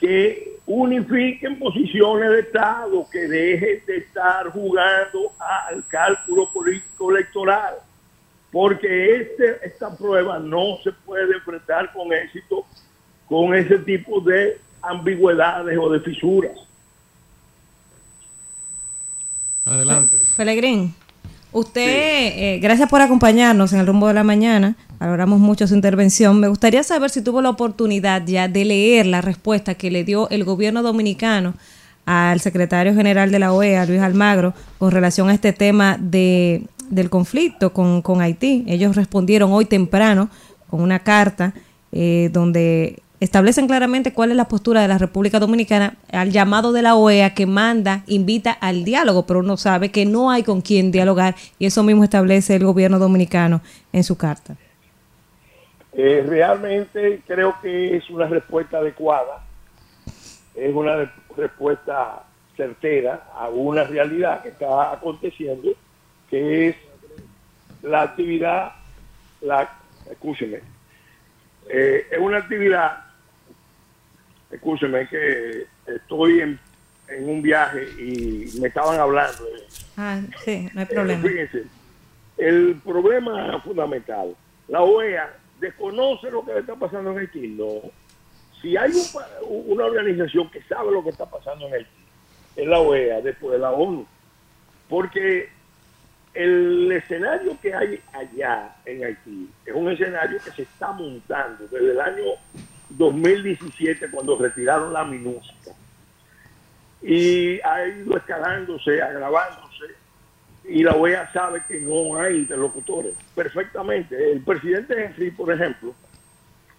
que unifiquen posiciones de Estado, que dejen de estar jugando al cálculo político electoral, porque este, esta prueba no se puede enfrentar con éxito con ese tipo de ambigüedades o de fisuras. Pelegrín, usted, eh, gracias por acompañarnos en el rumbo de la mañana. Valoramos mucho su intervención. Me gustaría saber si tuvo la oportunidad ya de leer la respuesta que le dio el gobierno dominicano al secretario general de la OEA, Luis Almagro, con relación a este tema de, del conflicto con, con Haití. Ellos respondieron hoy temprano con una carta eh, donde establecen claramente cuál es la postura de la República Dominicana al llamado de la OEA que manda, invita al diálogo, pero uno sabe que no hay con quién dialogar y eso mismo establece el gobierno dominicano en su carta. Eh, realmente creo que es una respuesta adecuada, es una respuesta certera a una realidad que está aconteciendo, que es la actividad, la, escúcheme, eh, es una actividad, escúcheme que estoy en, en un viaje y me estaban hablando Ah, sí, no hay eh, problema. Fíjense, el problema fundamental, la OEA desconoce lo que está pasando en Haití. No. Si hay un una organización que sabe lo que está pasando en Haití, es la OEA, después de la ONU. Porque el escenario que hay allá en Haití es un escenario que se está montando desde el año 2017 cuando retiraron la MINUSCA y ha ido escalándose, agravándose y la OEA sabe que no hay interlocutores perfectamente. El presidente Henry, por ejemplo,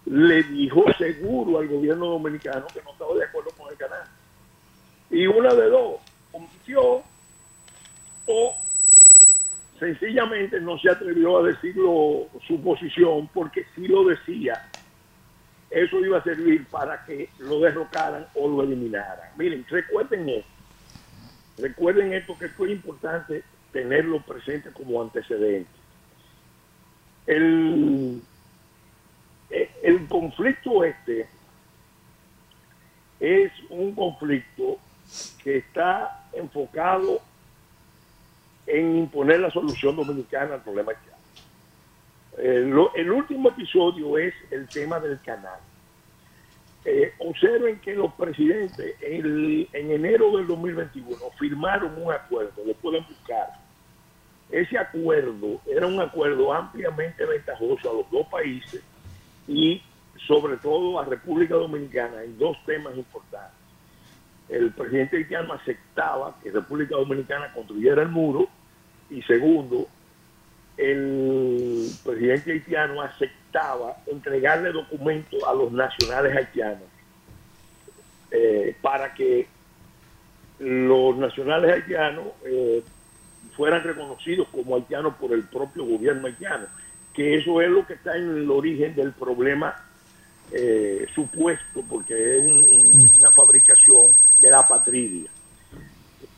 le dijo seguro al gobierno dominicano que no estaba de acuerdo con el canal. Y una de dos, omitió o sencillamente no se atrevió a decirlo su posición porque si lo decía, eso iba a servir para que lo derrocaran o lo eliminaran. Miren, recuerden esto. Recuerden esto que fue importante tenerlo presente como antecedente. El, eh, el conflicto este es un conflicto que está enfocado en imponer la solución dominicana al problema. Eh, lo- el último episodio es el tema del canal. Eh, observen que los presidentes el- en enero del 2021 firmaron un acuerdo, lo pueden buscar. Ese acuerdo era un acuerdo ampliamente ventajoso a los dos países y sobre todo a República Dominicana en dos temas importantes. El presidente haitiano aceptaba que República Dominicana construyera el muro y segundo, el presidente haitiano aceptaba entregarle documentos a los nacionales haitianos eh, para que los nacionales haitianos eh, fueran reconocidos como haitianos por el propio gobierno haitiano, que eso es lo que está en el origen del problema eh, supuesto, porque es un- un- una fabricación de la patria,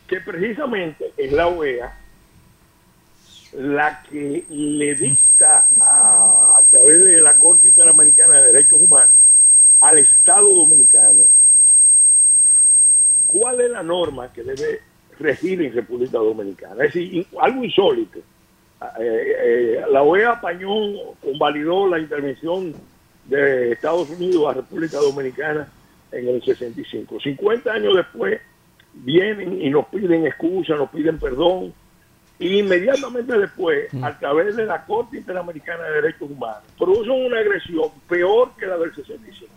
que precisamente es la OEA la que le dicta a, través de la Corte Interamericana de Derechos Humanos al Estado Dominicano cuál es la norma que debe regir en República Dominicana. Es decir, algo insólito. Eh, eh, la OEA apañó, convalidó la intervención de Estados Unidos a República Dominicana en el 65. 50 años después vienen y nos piden excusa, nos piden perdón, y inmediatamente después, a través de la Corte Interamericana de Derechos Humanos, producen una agresión peor que la del 65.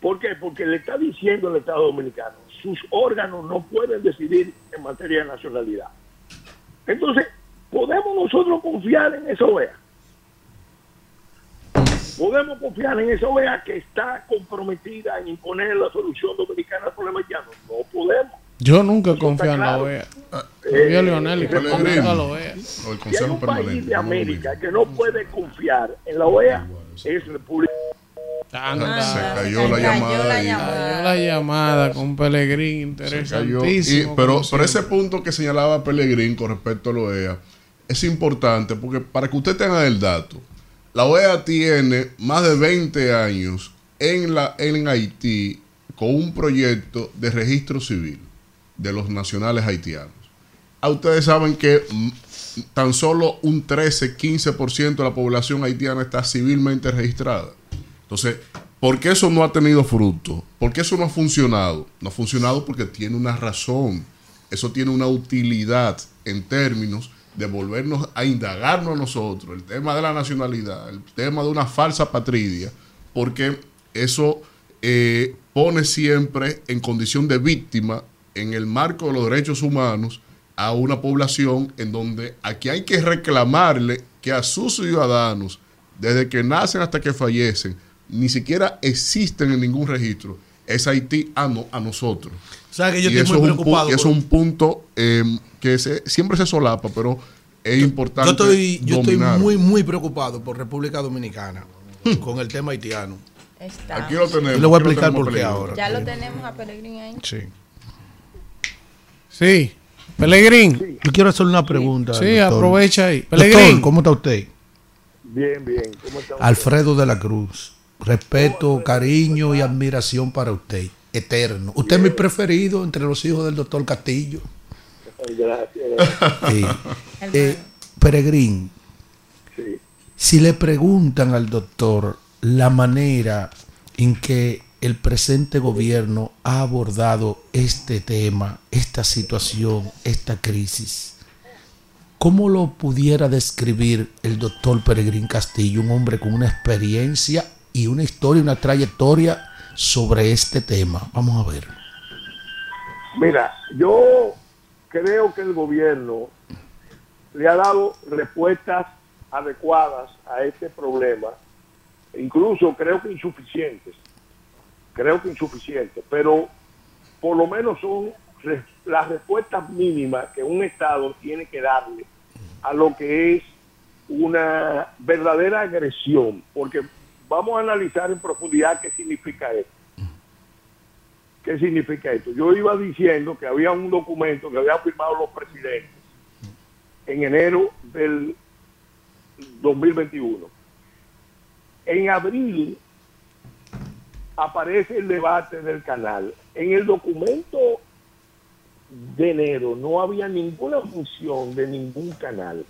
¿Por qué? Porque le está diciendo el Estado Dominicano, sus órganos no pueden decidir en materia de nacionalidad. Entonces, ¿podemos nosotros confiar en esa OEA? ¿Podemos confiar en esa OEA que está comprometida en imponer la solución dominicana al problema haitiano? No podemos. Yo nunca confío en la. OEA. Eh, Yo a Leonel y que Pellegrini. ponga a la OEA. O el Si hay Consejo un país Permanente. de América que no puede confiar en la OEA, es República Se cayó la llamada. y- Cayó la llamada con Pellegrín, interesantísimo. Y- pero, pero ese punto que señalaba Pellegrín con respecto a la OEA es importante porque para que usted tenga el dato, la OEA tiene más de 20 años en, la, en Haití con un proyecto de registro civil de los nacionales haitianos. A ustedes saben que mm, tan solo un 13-15% de la población haitiana está civilmente registrada. Entonces, ¿por qué eso no ha tenido fruto? ¿Por qué eso no ha funcionado? No ha funcionado porque tiene una razón. eso tiene una utilidad en términos de volvernos a indagarnos a nosotros, el tema de la nacionalidad, el tema de una falsa patria, porque eso eh, pone siempre en condición de víctima en el marco de los derechos humanos a una población en donde aquí hay que reclamarle que a sus ciudadanos, desde que nacen hasta que fallecen, ni siquiera existen en ningún registro, es Haití a, no- a nosotros. O sea, que yo Y estoy eso muy es un pu- preocupado y por- es un punto eh, que se- siempre se solapa, pero es importante. Yo estoy, yo estoy muy, muy preocupado por República Dominicana con el tema haitiano. Estamos. Aquí lo tenemos. Yo le voy a lo explicar por qué ahora. Ya lo tenemos a Peregrín ahí. Sí. Sí. Pelegrín. Yo quiero hacerle una pregunta. Sí, doctor. aprovecha ahí. Doctor, Pelegrín. ¿cómo está usted? Bien, bien. ¿Cómo está usted? Alfredo de la Cruz. Respeto, cariño y admiración para usted. Eterno. Usted es mi preferido entre los hijos del doctor Castillo. Gracias. gracias. Sí. Eh, Peregrín, Sí. si le preguntan al doctor la manera en que el presente gobierno ha abordado este tema, esta situación, esta crisis, ¿cómo lo pudiera describir el doctor Peregrín Castillo, un hombre con una experiencia y una historia, una trayectoria sobre este tema? Vamos a ver. Mira, yo creo que el gobierno le ha dado respuestas adecuadas a este problema, incluso creo que insuficientes, creo que insuficientes, pero por lo menos son las respuestas mínimas que un Estado tiene que darle a lo que es una verdadera agresión, porque vamos a analizar en profundidad qué significa esto. ¿Qué significa esto? Yo iba diciendo que había un documento que habían firmado los presidentes en enero del 2021. En abril aparece el debate del canal. En el documento de enero no había ninguna función de ningún canal.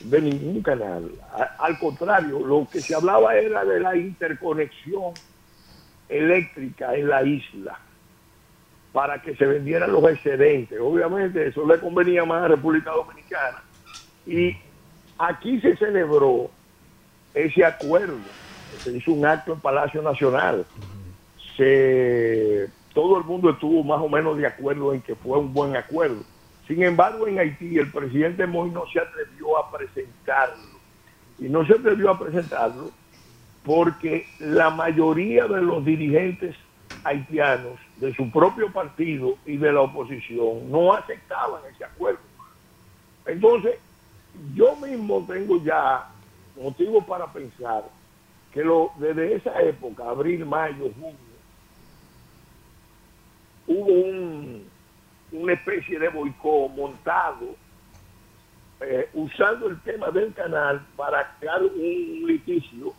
De ningún canal. Al contrario, lo que se hablaba era de la interconexión eléctrica en la isla para que se vendieran los excedentes. Obviamente eso le convenía más a República Dominicana. Y aquí se celebró ese acuerdo. Se hizo un acto en Palacio Nacional. Se, todo el mundo estuvo más o menos de acuerdo en que fue un buen acuerdo. Sin embargo, en Haití el presidente Moïse no se atrevió a presentarlo. Y no se atrevió a presentarlo porque la mayoría de los dirigentes haitianos de su propio partido y de la oposición no aceptaban ese acuerdo. Entonces, yo mismo tengo ya motivo para pensar que lo, desde esa época, abril, mayo, junio, hubo un- una especie de boicot montado eh, usando el tema del canal para crear un litigio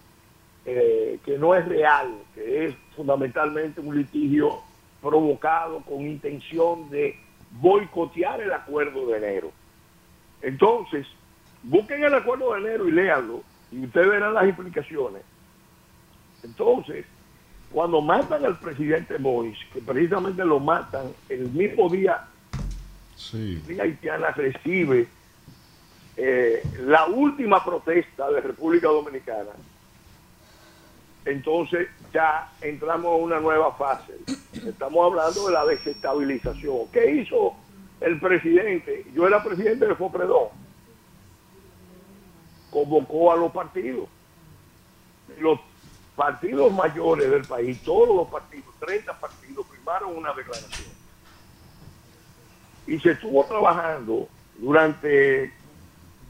eh, que no es real, que es fundamentalmente un litigio provocado con intención de boicotear el acuerdo de enero. Entonces, busquen el acuerdo de enero y léanlo, y ustedes verán las implicaciones. Entonces, cuando matan al presidente Moïse, que precisamente lo matan el mismo día Sí. la haitiana recibe eh, la última protesta de República Dominicana, entonces ya entramos a una nueva fase. Estamos hablando de la desestabilización. ¿Qué hizo el presidente? Yo era presidente de Fopredón. Convocó a los partidos. Los partidos mayores del país, todos los partidos, 30 partidos, firmaron una declaración y se estuvo trabajando durante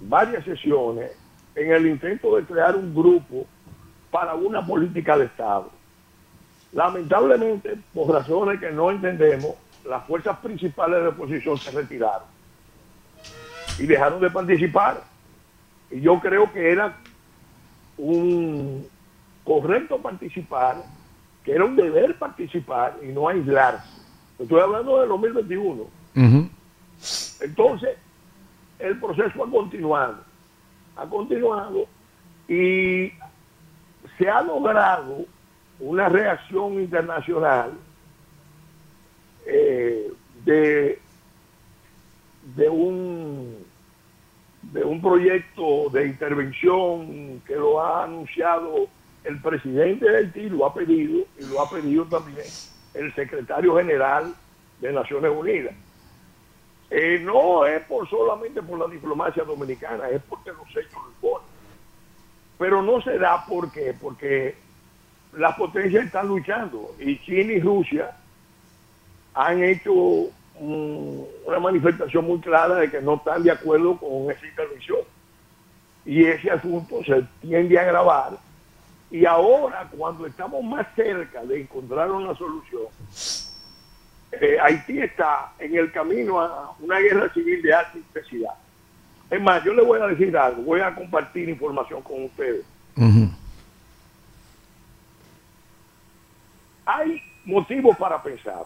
varias sesiones en el intento de crear un grupo para una política de Estado. Lamentablemente, por razones que no entendemos, las fuerzas principales de la oposición se retiraron y dejaron de participar. Y yo creo que era un correcto participar, que era un deber participar y no aislarse. Estoy hablando del 2021. Entonces, el proceso ha continuado, ha continuado y se ha logrado una reacción internacional eh, de de un de un proyecto de intervención que lo ha anunciado el presidente de Haití, lo ha pedido y lo ha pedido también el secretario general de Naciones Unidas. Eh, no es por solamente por la diplomacia dominicana, es porque los hechos lo imponen. Pero no se da porque, porque las potencias están luchando y China y Rusia han hecho un- una manifestación muy clara de que no están de acuerdo con esa intervención. Y ese asunto se tiende a agravar. Y ahora, cuando estamos más cerca de encontrar una solución, eh, Haití está en el camino a una guerra civil de alta intensidad. Es más, yo le voy a decir algo, voy a compartir información con ustedes. Hay motivos para pensar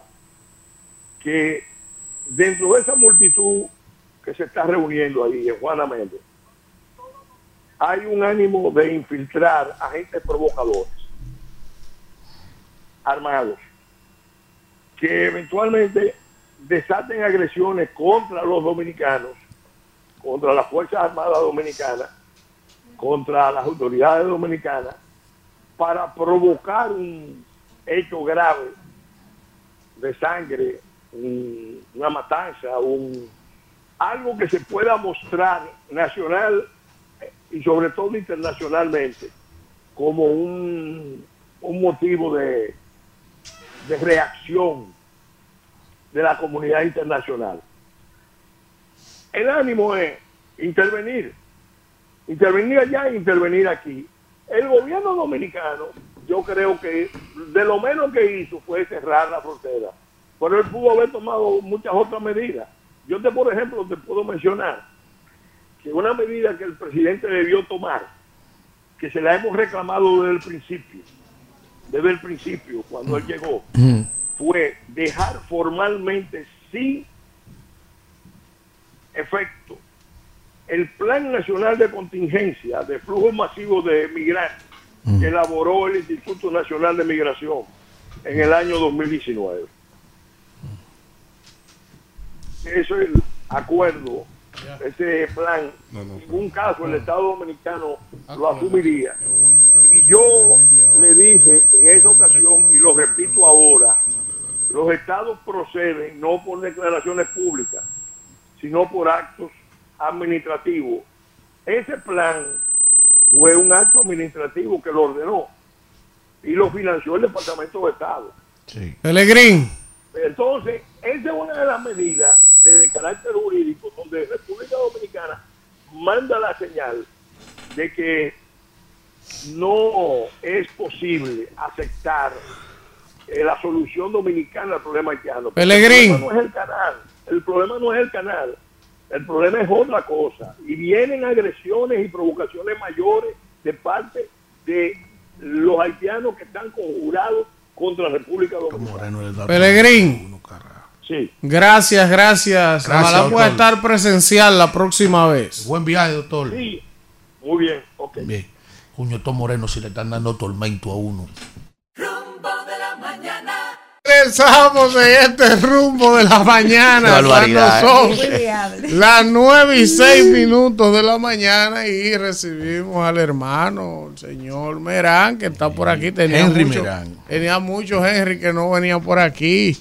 que dentro de esa multitud que se está reuniendo ahí en Juana Méndez, hay un ánimo de infiltrar agentes provocadores, armados, que eventualmente desaten agresiones contra los dominicanos, contra las Fuerzas Armadas Dominicanas, contra las autoridades dominicanas, para provocar un hecho grave de sangre, un- una matanza, un, algo que se pueda mostrar nacional y sobre todo internacionalmente como un, un motivo de, de reacción de la comunidad internacional. El ánimo es intervenir, intervenir allá e intervenir aquí. El gobierno dominicano, yo creo que de lo menos que hizo fue cerrar la frontera, pero él pudo haber tomado muchas otras medidas. Yo te, por ejemplo, te puedo mencionar que una medida que el presidente debió tomar, que se la hemos reclamado desde el principio, desde el principio, cuando él llegó, fue dejar formalmente sin efecto el Plan Nacional de Contingencia de Flujo Masivo de Migrantes que elaboró el Instituto Nacional de Migración en el año 2019. Eso es el acuerdo, ese plan, en ningún caso el Estado Dominicano lo asumiría. Y yo le dije en esa ocasión, y lo repito ahora, los estados proceden no por declaraciones públicas, sino por actos administrativos. Ese plan fue un acto administrativo que lo ordenó y lo financió el Departamento de Estado. Pelegrín. Entonces, esa es una de las medidas de carácter jurídico donde República Dominicana manda la señal de que no es posible aceptar eh, la solución dominicana al problema haitiano. Pelegrín. El problema no es el canal, el problema no es el canal, el problema es otra cosa. Y vienen agresiones y provocaciones mayores de parte de los haitianos que están conjurados contra la República Dominicana. Pelegrín. Sí. Gracias, gracias. Gracias, Ojalá pueda estar presencial la próxima vez. Buen viaje, doctor. Sí, muy bien, ok. Bien. Coño, estos morenos si le están dando tormento a uno. Rumbo de la mañana. Regresamos en este rumbo de la mañana. ¿eh? son diable. las 9 y 6 minutos de la mañana y recibimos al hermano, el señor Merán, que está por aquí. Tenía Henry mucho- Merán. Tenía muchos Henry que no venían por aquí.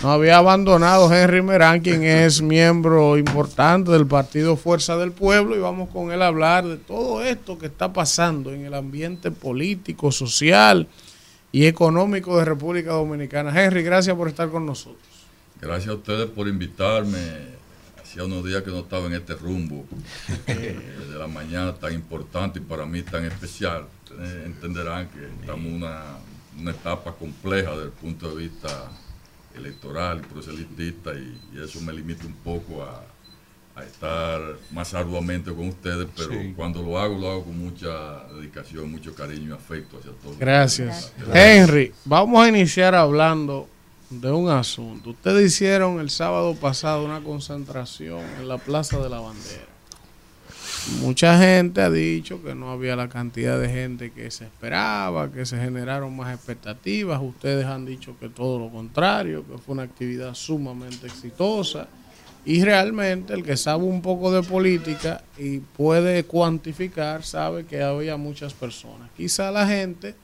Nos había abandonado Henry Merán, quien es miembro importante del partido Fuerza del Pueblo, y vamos con él a hablar de todo esto que está pasando en el ambiente político, social y económico de República Dominicana. Henry, gracias por estar con nosotros. Gracias a ustedes por invitarme. Hacía unos días que no estaba en este rumbo eh, de la mañana tan importante y para mí tan especial. Ustedes entenderán que estamos en una, una etapa compleja desde el punto de vista electoral proselitista y, y eso me limita un poco a, a estar más arduamente con ustedes, pero Sí. cuando lo hago, lo hago con mucha dedicación, mucho cariño y afecto hacia todos. Gracias. Gracias. Henry, vamos a iniciar hablando de un asunto. Ustedes hicieron el sábado pasado una concentración en la Plaza de la Bandera. Mucha gente ha dicho que no había la cantidad de gente que se esperaba, que se generaron más expectativas. Ustedes han dicho que todo lo contrario, que fue una actividad sumamente exitosa. Y realmente el que sabe un poco de política y puede cuantificar, sabe que había muchas personas. Quizá la gente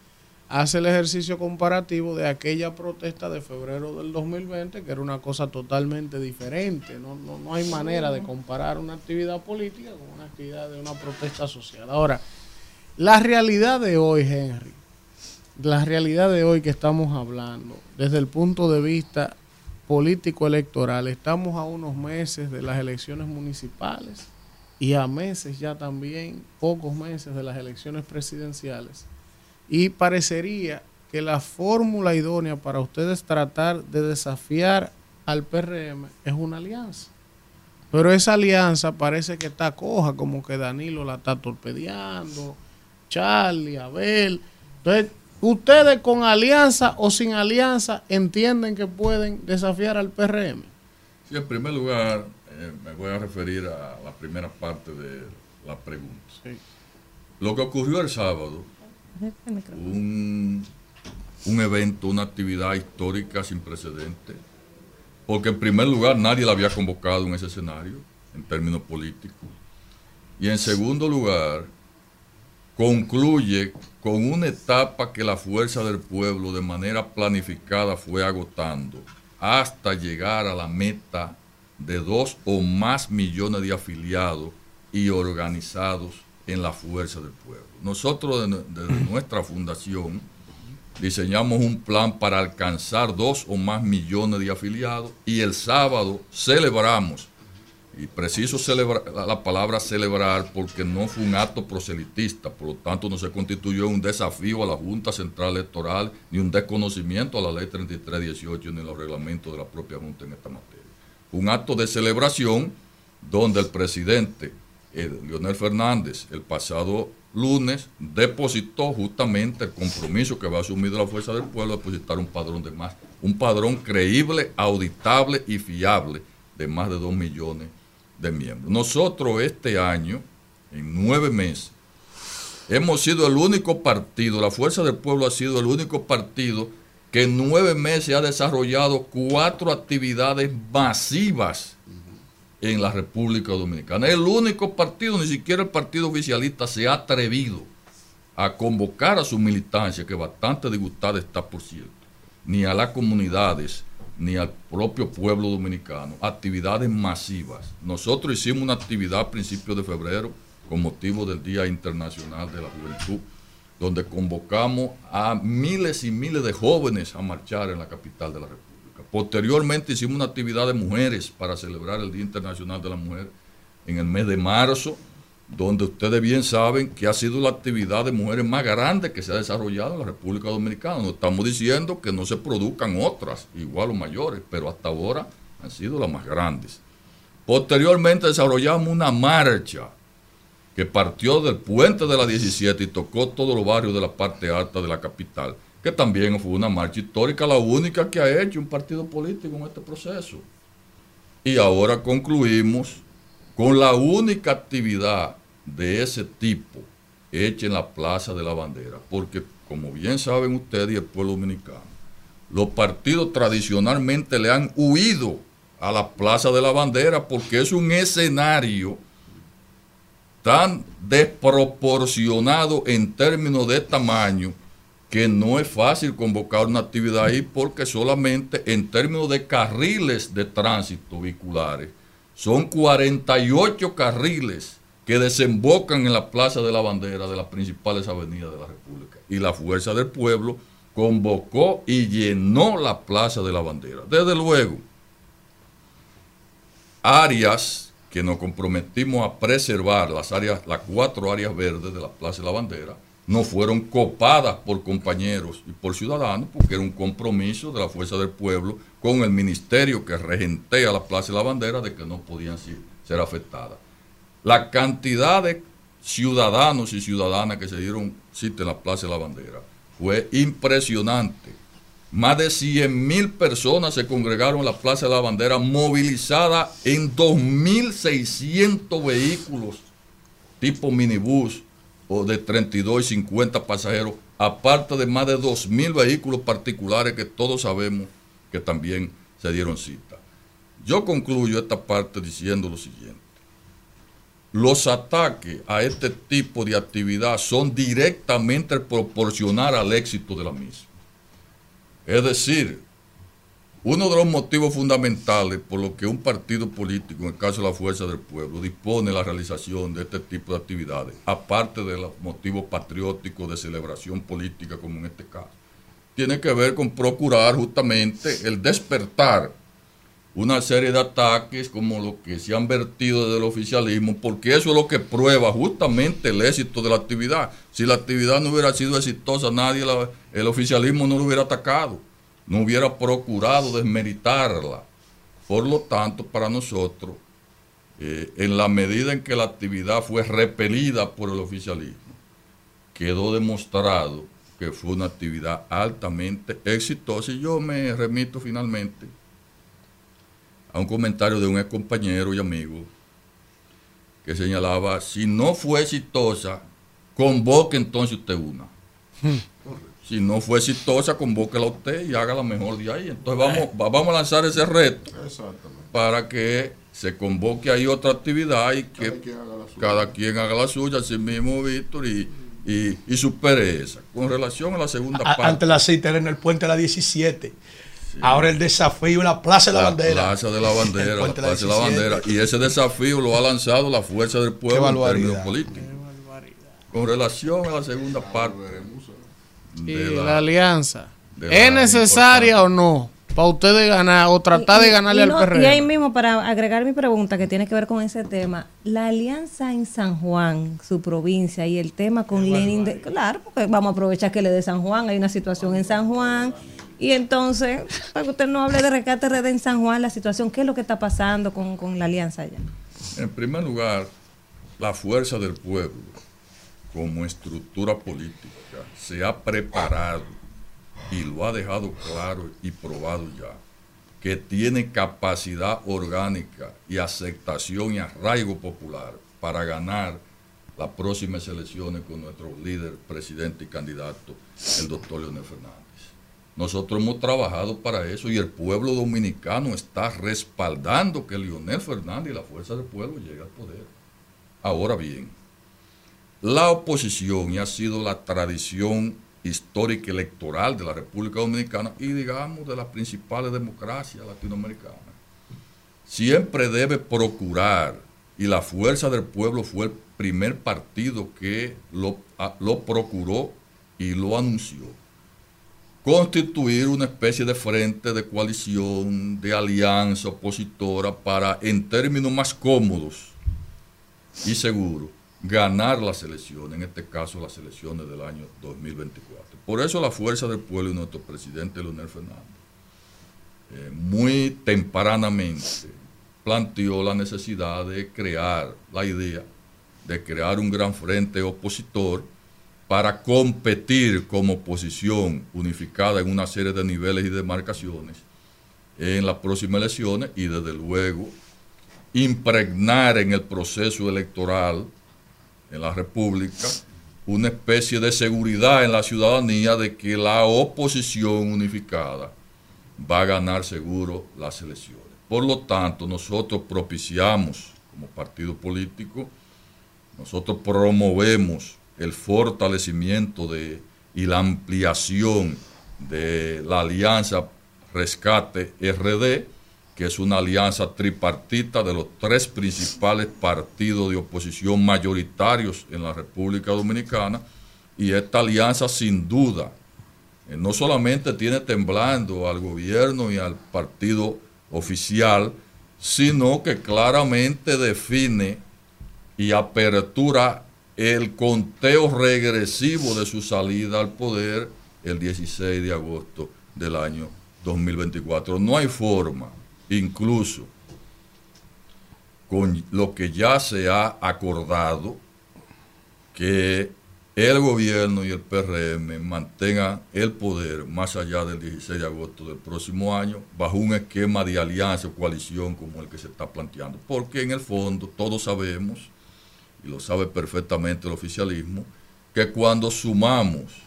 hace el ejercicio comparativo de aquella protesta de febrero del 2020, que era una cosa totalmente diferente. No, no, no hay manera de comparar una actividad política con una actividad de una protesta social. Ahora, la realidad de hoy, Henry, la realidad de hoy que estamos hablando, desde el punto de vista político electoral, estamos a unos meses de las elecciones municipales y a meses ya también, pocos meses de las elecciones presidenciales. Y parecería que la fórmula idónea para ustedes tratar de desafiar al PRM es una alianza. Pero esa alianza parece que está coja, como que Danilo la está torpedeando, Charlie, Abel. Entonces, ¿ustedes con alianza o sin alianza entienden que pueden desafiar al PRM? Sí, en primer lugar, eh, me voy a referir a la primera parte de la pregunta. Lo que ocurrió el sábado, un, un evento, una actividad histórica sin precedentes, porque en primer lugar nadie la había convocado en ese escenario, en términos políticos, y en segundo lugar, concluye con una etapa que la fuerza del pueblo de manera planificada fue agotando hasta llegar a la meta de dos o más millones de afiliados y organizados en la fuerza del pueblo. Nosotros desde nuestra fundación diseñamos un plan para alcanzar dos o más millones de afiliados y el sábado celebramos y preciso celebrar la palabra celebrar porque no fue un acto proselitista, por lo tanto no se constituyó un desafío a la Junta Central Electoral ni un desconocimiento a la ley 3318 ni los reglamentos de la propia Junta en esta materia. Un acto de celebración donde el presidente Leonel Fernández el pasado lunes depositó justamente el compromiso que va a asumir la Fuerza del Pueblo de depositar un padrón de más, un padrón creíble, auditable y fiable de más de dos millones de miembros. Nosotros este año, en nueve meses, hemos sido el único partido, la Fuerza del Pueblo ha sido el único partido que en nueve meses ha desarrollado cuatro actividades masivas en la República Dominicana. El único partido, ni siquiera el partido oficialista, se ha atrevido a convocar a su militancia, que bastante disgustada está, por cierto, ni a las comunidades, ni al propio pueblo dominicano, actividades masivas. Nosotros hicimos una actividad a principios de febrero con motivo del Día Internacional de la Juventud, donde convocamos a miles y miles de jóvenes a marchar en la capital de la República. Posteriormente hicimos una actividad de mujeres para celebrar el Día Internacional de la Mujer en el mes de marzo, donde ustedes bien saben que ha sido la actividad de mujeres más grande que se ha desarrollado en la República Dominicana. No estamos diciendo que no se produzcan otras, igual o mayores, pero hasta ahora han sido las más grandes. Posteriormente desarrollamos una marcha que partió del puente de la 17 y tocó todos los barrios de la parte alta de la capital, que también fue una marcha histórica, la única que ha hecho un partido político en este proceso. Y ahora concluimos con la única actividad de ese tipo hecha en la Plaza de la Bandera, porque como bien saben ustedes y el pueblo dominicano, los partidos tradicionalmente le han huido a la Plaza de la Bandera porque es un escenario tan desproporcionado en términos de tamaño que no es fácil convocar una actividad ahí porque solamente en términos de carriles de tránsito vehiculares son 48 carriles que desembocan en la Plaza de la Bandera de las principales avenidas de la República. Y la Fuerza del Pueblo convocó y llenó la Plaza de la Bandera. Desde luego, áreas que nos comprometimos a preservar, las, áreas, las cuatro áreas verdes de la Plaza de la Bandera, no fueron copadas por compañeros y por ciudadanos, porque era un compromiso de la Fuerza del Pueblo con el ministerio que regentea la Plaza de la Bandera de que no podían ser, afectadas. La cantidad de ciudadanos y ciudadanas que se dieron cita en la Plaza de la Bandera fue impresionante. Más de 100 mil personas se congregaron en la Plaza de la Bandera, movilizada en 2.600 vehículos tipo minibús o de 32 y 50 pasajeros, aparte de más de 2.000 vehículos particulares que todos sabemos que también se dieron cita. Yo concluyo esta parte diciendo lo siguiente. Los ataques a este tipo de actividad son directamente proporcional al éxito de la misma. Es decir, uno de los motivos fundamentales por los que un partido político, en el caso de la Fuerza del Pueblo, dispone la realización de este tipo de actividades, aparte de los motivos patrióticos de celebración política, como en este caso, tiene que ver con procurar justamente el despertar una serie de ataques como los que se han vertido desde el oficialismo, porque eso es lo que prueba justamente el éxito de la actividad. Si la actividad no hubiera sido exitosa, nadie, el oficialismo no lo hubiera atacado, no hubiera procurado desmeritarla. Por lo tanto, para nosotros, eh, en la medida en que la actividad fue repelida por el oficialismo, quedó demostrado que fue una actividad altamente exitosa. Y yo me remito finalmente a un comentario de un ex compañero y amigo que señalaba, si no fue exitosa, convoque entonces usted una. Si no fue exitosa, convóquela usted y hágala mejor de ahí. Entonces vamos, va- vamos a lanzar ese reto para que se convoque ahí otra actividad y que cada quien haga la suya, así mismo Víctor, y, y, y supere esa. Con relación a la segunda A- parte. Antes la cita era en el puente de la 17. Ahora el desafío en la Plaza de la, Bandera. Plaza de la Bandera, la Plaza de la 17. Bandera. Y ese desafío lo ha lanzado la fuerza del pueblo en términos políticos. Con relación a la segunda parte. Y de la, alianza. de ¿Es la necesaria o no? Para ustedes ganar o tratar de ganarle y al no- PRM. Y ahí mismo, para agregar mi pregunta que tiene que ver con ese tema, la alianza en San Juan, su provincia, y el tema con Lenin, de- claro, porque vamos a aprovechar que le de San Juan, hay una situación en San Juan, y entonces, para que usted no hable de rescate RD en San Juan, la situación, ¿qué es lo que está pasando con, con la alianza allá? En primer lugar, la fuerza del pueblo, como estructura política, se ha preparado y lo ha dejado claro y probado ya, que tiene capacidad orgánica y aceptación y arraigo popular para ganar las próximas elecciones con nuestro líder, presidente y candidato, el doctor Leonel Fernández. Nosotros hemos trabajado para eso y el pueblo dominicano está respaldando que Leonel Fernández y la fuerza del pueblo llegue al poder. Ahora bien, la oposición, y ha sido la tradición histórica electoral de la República Dominicana y digamos de las principales democracias latinoamericanas, siempre debe procurar, y la fuerza del pueblo fue el primer partido que lo, lo procuró y lo anunció, constituir una especie de frente de coalición, de alianza opositora para, en términos más cómodos y seguros, ganar las elecciones, en este caso las elecciones del año 2024. Por eso la fuerza del pueblo y nuestro presidente Leonel Fernández, eh, muy tempranamente planteó la necesidad de crear la idea de crear un gran frente opositor para competir como oposición unificada en una serie de niveles y demarcaciones en las próximas elecciones y desde luego impregnar en el proceso electoral en la República una especie de seguridad en la ciudadanía de que la oposición unificada va a ganar seguro las elecciones. Por lo tanto, nosotros propiciamos como partido político, nosotros promovemos el fortalecimiento de, y la ampliación de la alianza Rescate RD, que es una alianza tripartita de los tres principales partidos de oposición mayoritarios en la República Dominicana, y esta alianza sin duda eh, no solamente tiene temblando al gobierno y al partido oficial, sino que claramente define y apertura el conteo regresivo de su salida al poder el 16 de agosto del año 2024. No hay forma, incluso con lo que ya se ha acordado, que el gobierno y el PRM mantengan el poder más allá del 16 de agosto del próximo año bajo un esquema de alianza o coalición como el que se está planteando. Porque en el fondo todos sabemos, y lo sabe perfectamente el oficialismo, que cuando sumamos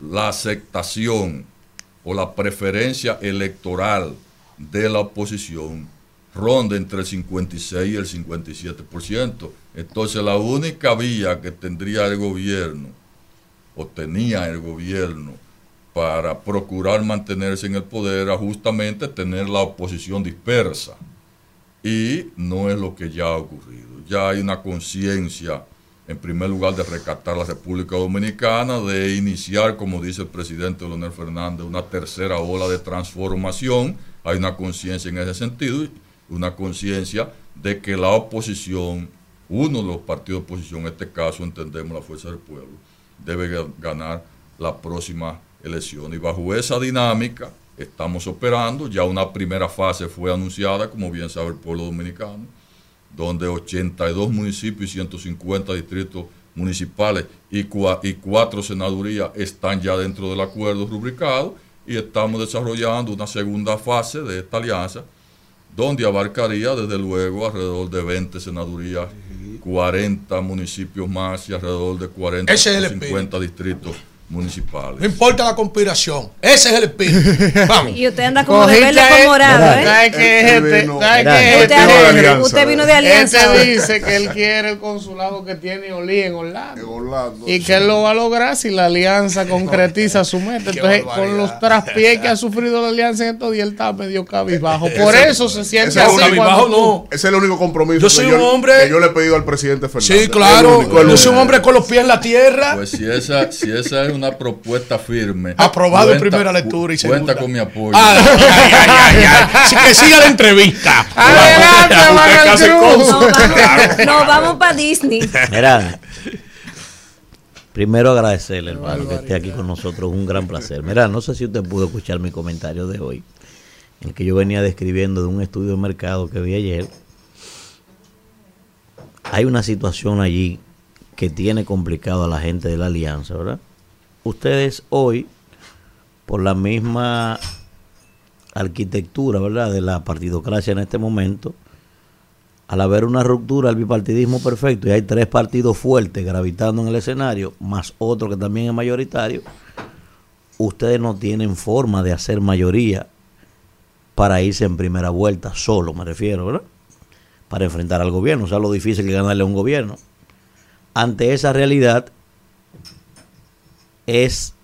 la aceptación o la preferencia electoral de la oposición ronda entre el 56 y el 57%. Entonces la única vía que tendría el gobierno, o tenía el gobierno, para procurar mantenerse en el poder era justamente tener la oposición dispersa. Y no es lo que ya ha ocurrido. Ya hay una conciencia, en primer lugar, de rescatar la República Dominicana, de iniciar, como dice el presidente Leonel Fernández, una tercera ola de transformación. Hay una conciencia en ese sentido, una conciencia de que la oposición, uno de los partidos de oposición, en este caso entendemos la Fuerza del Pueblo, debe ga- ganar la próxima elección. Y bajo esa dinámica estamos operando. Ya una primera fase fue anunciada, como bien sabe el pueblo dominicano, donde 82 municipios y 150 distritos municipales y, cua- y cuatro senadurías están ya dentro del acuerdo rubricado y estamos desarrollando una segunda fase de esta alianza donde abarcaría desde luego alrededor de 20 senadurías, 40 municipios más y alrededor de 40 Ese es el o 50 distritos municipales. No importa la conspiración. Ese es el espíritu. Vamos. Y usted anda como de verde con ahí- morado, ¿eh? ¿Sabes qué es Este este? vino- ¿Sabes Mira, qué es Usted, este? usted vino de alianza. Este dice que él quiere el consulado que tiene Oli en Orlando. En Orlando. Y que él lo va a lograr si la alianza concretiza su meta. Entonces, con los traspiés que ha sufrido la alianza en estos días, él está medio cabizbajo. Por Ese- eso se siente ese es así cabizbajo no. Ese es el único compromiso Yo que soy yo, un hombre- que yo le he pedido al presidente Fernández. Sí, claro. Único, Yo soy un hombre con los pies en la tierra. Pues si esa, si esa es una propuesta firme. Aprobado en primera lectura y cu- Cuenta segunda. con mi apoyo. Ay, ay, ay, ay, que siga la entrevista. Adelante, Cruz. No, vamos, Claro. no, vamos para Disney. Mira, primero agradecerle, hermano, que esté aquí con nosotros. Un gran placer. Mira, no sé si usted pudo escuchar mi comentario de hoy, en el que yo venía describiendo de un estudio de mercado que vi ayer. Hay una situación allí que tiene complicado a la gente de la alianza, ¿verdad? Ustedes hoy, por la misma arquitectura, ¿verdad?, de la partidocracia en este momento, al haber una ruptura del bipartidismo perfecto y hay tres partidos fuertes gravitando en el escenario, más otro que también es mayoritario, ustedes no tienen forma de hacer mayoría para irse en primera vuelta, solo me refiero, ¿verdad? Para enfrentar al gobierno, o sea, lo difícil que ganarle a un gobierno. Ante esa realidad, es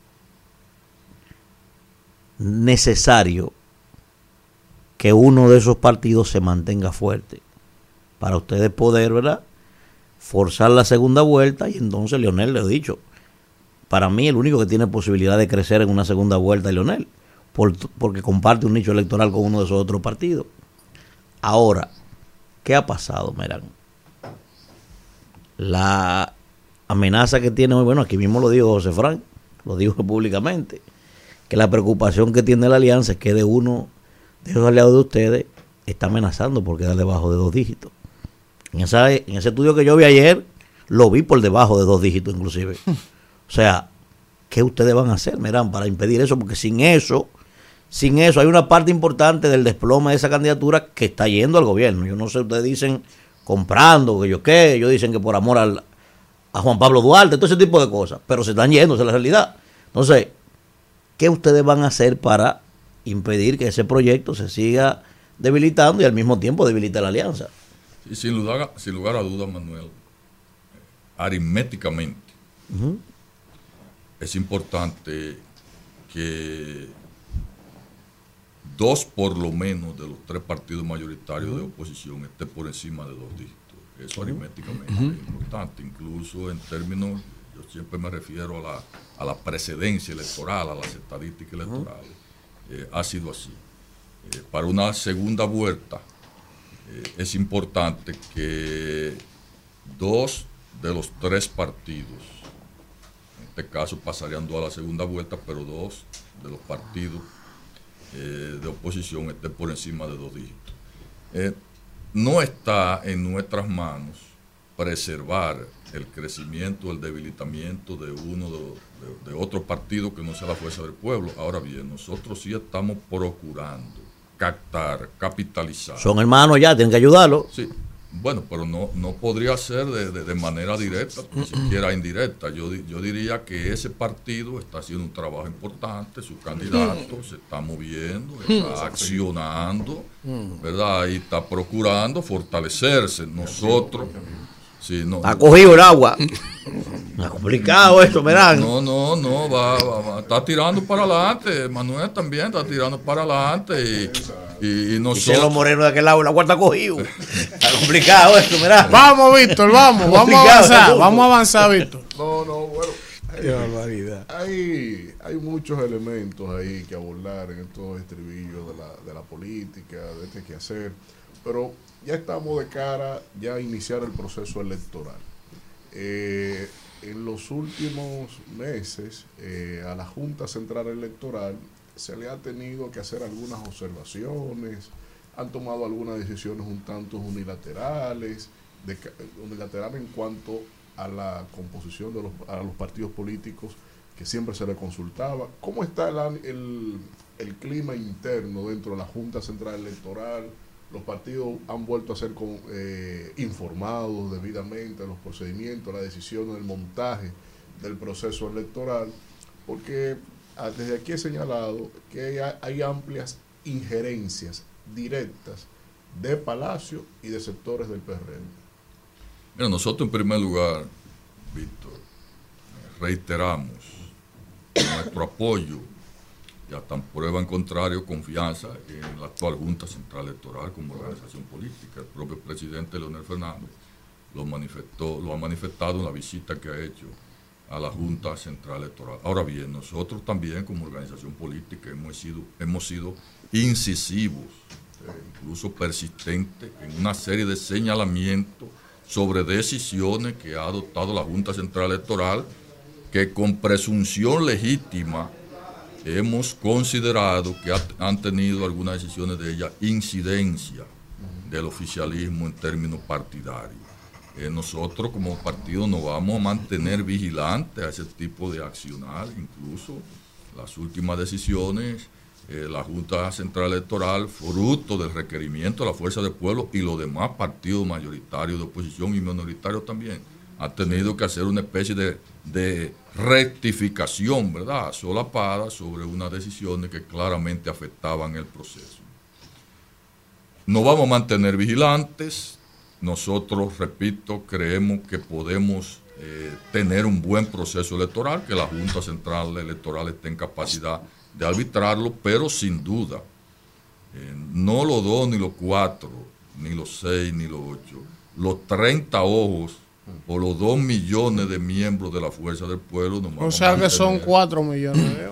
necesario que uno de esos partidos se mantenga fuerte para ustedes poder, ¿verdad? Forzar la segunda vuelta y entonces Leonel le he dicho, para mí el único que tiene posibilidad de crecer en una segunda vuelta es Leonel, por- porque comparte un nicho electoral con uno de esos otros partidos. Ahora, ¿qué ha pasado, Merán? La amenaza que tiene bueno, aquí mismo lo dijo José Frank, lo dijo públicamente, que la preocupación que tiene la alianza es que de uno de esos aliados de ustedes está amenazando por quedar debajo de dos dígitos. En, esa, en ese estudio que yo vi ayer, lo vi por debajo de dos dígitos inclusive. O sea, ¿qué ustedes van a hacer, Merán, para impedir eso? Porque sin eso, sin eso, hay una parte importante del desplome de esa candidatura que está yendo al gobierno. Yo no sé, ustedes dicen comprando, que yo qué, ellos dicen que por amor al, a Juan Pablo Duarte, todo ese tipo de cosas, pero se están yendo, esa es la realidad. Entonces, ¿qué ustedes van a hacer para impedir que ese proyecto se siga debilitando y al mismo tiempo debilite la alianza? Sin lugar, a- sin lugar a dudas, Manuel, aritméticamente es importante que dos por lo menos de los tres partidos mayoritarios de oposición estén por encima de dos dígitos. Eso aritméticamente es importante, incluso en términos, yo siempre me refiero a la, a la precedencia electoral, a las estadísticas electorales. Eh, ha sido así. Eh, para una segunda vuelta eh, es importante que dos de los tres partidos, en este caso pasarían dos a la segunda vuelta, pero dos de los partidos de oposición estén por encima de dos dígitos. No está en nuestras manos preservar el crecimiento, el debilitamiento de uno de, de- de otro partido que no sea la fuerza del pueblo. Ahora bien, nosotros sí estamos procurando captar, capitalizar. Son hermanos ya, tienen que ayudarlo. Sí, Bueno, pero no, no podría ser de, de- de manera directa, ni siquiera indirecta. Yo, yo diría que ese partido está haciendo un trabajo importante, su candidato se está moviendo, está accionando, ¿verdad? Y está procurando fortalecerse. Nosotros, sí, no, Ha cogido el agua. Está complicado esto, verán. no, no, no, va, va, va, está tirando para adelante. Manuel también está tirando para adelante. Y, y, y los nosotros. morenos de aquel lado, la cuarta cogido. Está complicado esto, verán. Vamos, Víctor, vamos, vamos a avanzar, vamos a avanzar, Víctor. No, no, bueno. Qué barbaridad. Hay, hay muchos elementos ahí que abordar en estos estribillos de la, de la política, de este quehacer, pero ya estamos de cara ya a iniciar el proceso electoral. Eh, en los últimos meses eh, a la Junta Central Electoral se le ha tenido que hacer algunas observaciones, han tomado algunas decisiones un tanto unilaterales, de, unilaterales en cuanto a la composición de los, a los partidos políticos que siempre se le consultaba. ¿Cómo está el, el, el clima interno dentro de la Junta Central Electoral? Los partidos han vuelto a ser eh, informados debidamente de los procedimientos, las decisiones, el montaje del proceso electoral, porque ah, desde aquí he señalado que hay, hay amplias injerencias directas de Palacio y de sectores del PRM. Mira, nosotros en primer lugar, Víctor, reiteramos nuestro apoyo y hasta prueba en contrario confianza en la actual Junta Central Electoral como organización política. El propio presidente Leonel Fernández lo manifestó, lo ha manifestado en la visita que ha hecho a la Junta Central Electoral. Ahora bien, nosotros también como organización política hemos sido, hemos sido incisivos, eh, incluso persistentes en una serie de señalamientos sobre decisiones que ha adoptado la Junta Central Electoral que con presunción legítima hemos considerado que ha- han tenido algunas decisiones de ella incidencia del oficialismo en términos partidarios. Eh, nosotros como partido nos vamos a mantener vigilantes a ese tipo de accionar, incluso las últimas decisiones, eh, la Junta Central Electoral, fruto del requerimiento de la Fuerza del Pueblo y los demás partidos mayoritarios de oposición y minoritarios también, ha tenido que hacer una especie de, de rectificación, ¿verdad?, solapada sobre unas decisiones que claramente afectaban el proceso. Nos vamos a mantener vigilantes. Nosotros, repito, creemos que podemos eh, tener un buen proceso electoral, que la Junta Central Electoral esté en capacidad de arbitrarlo, pero sin duda, eh, no los dos, ni los cuatro, ni los seis, ni los ocho, los 30 ojos o los dos millones de miembros de la Fuerza del Pueblo. O sea que son cuatro millones de.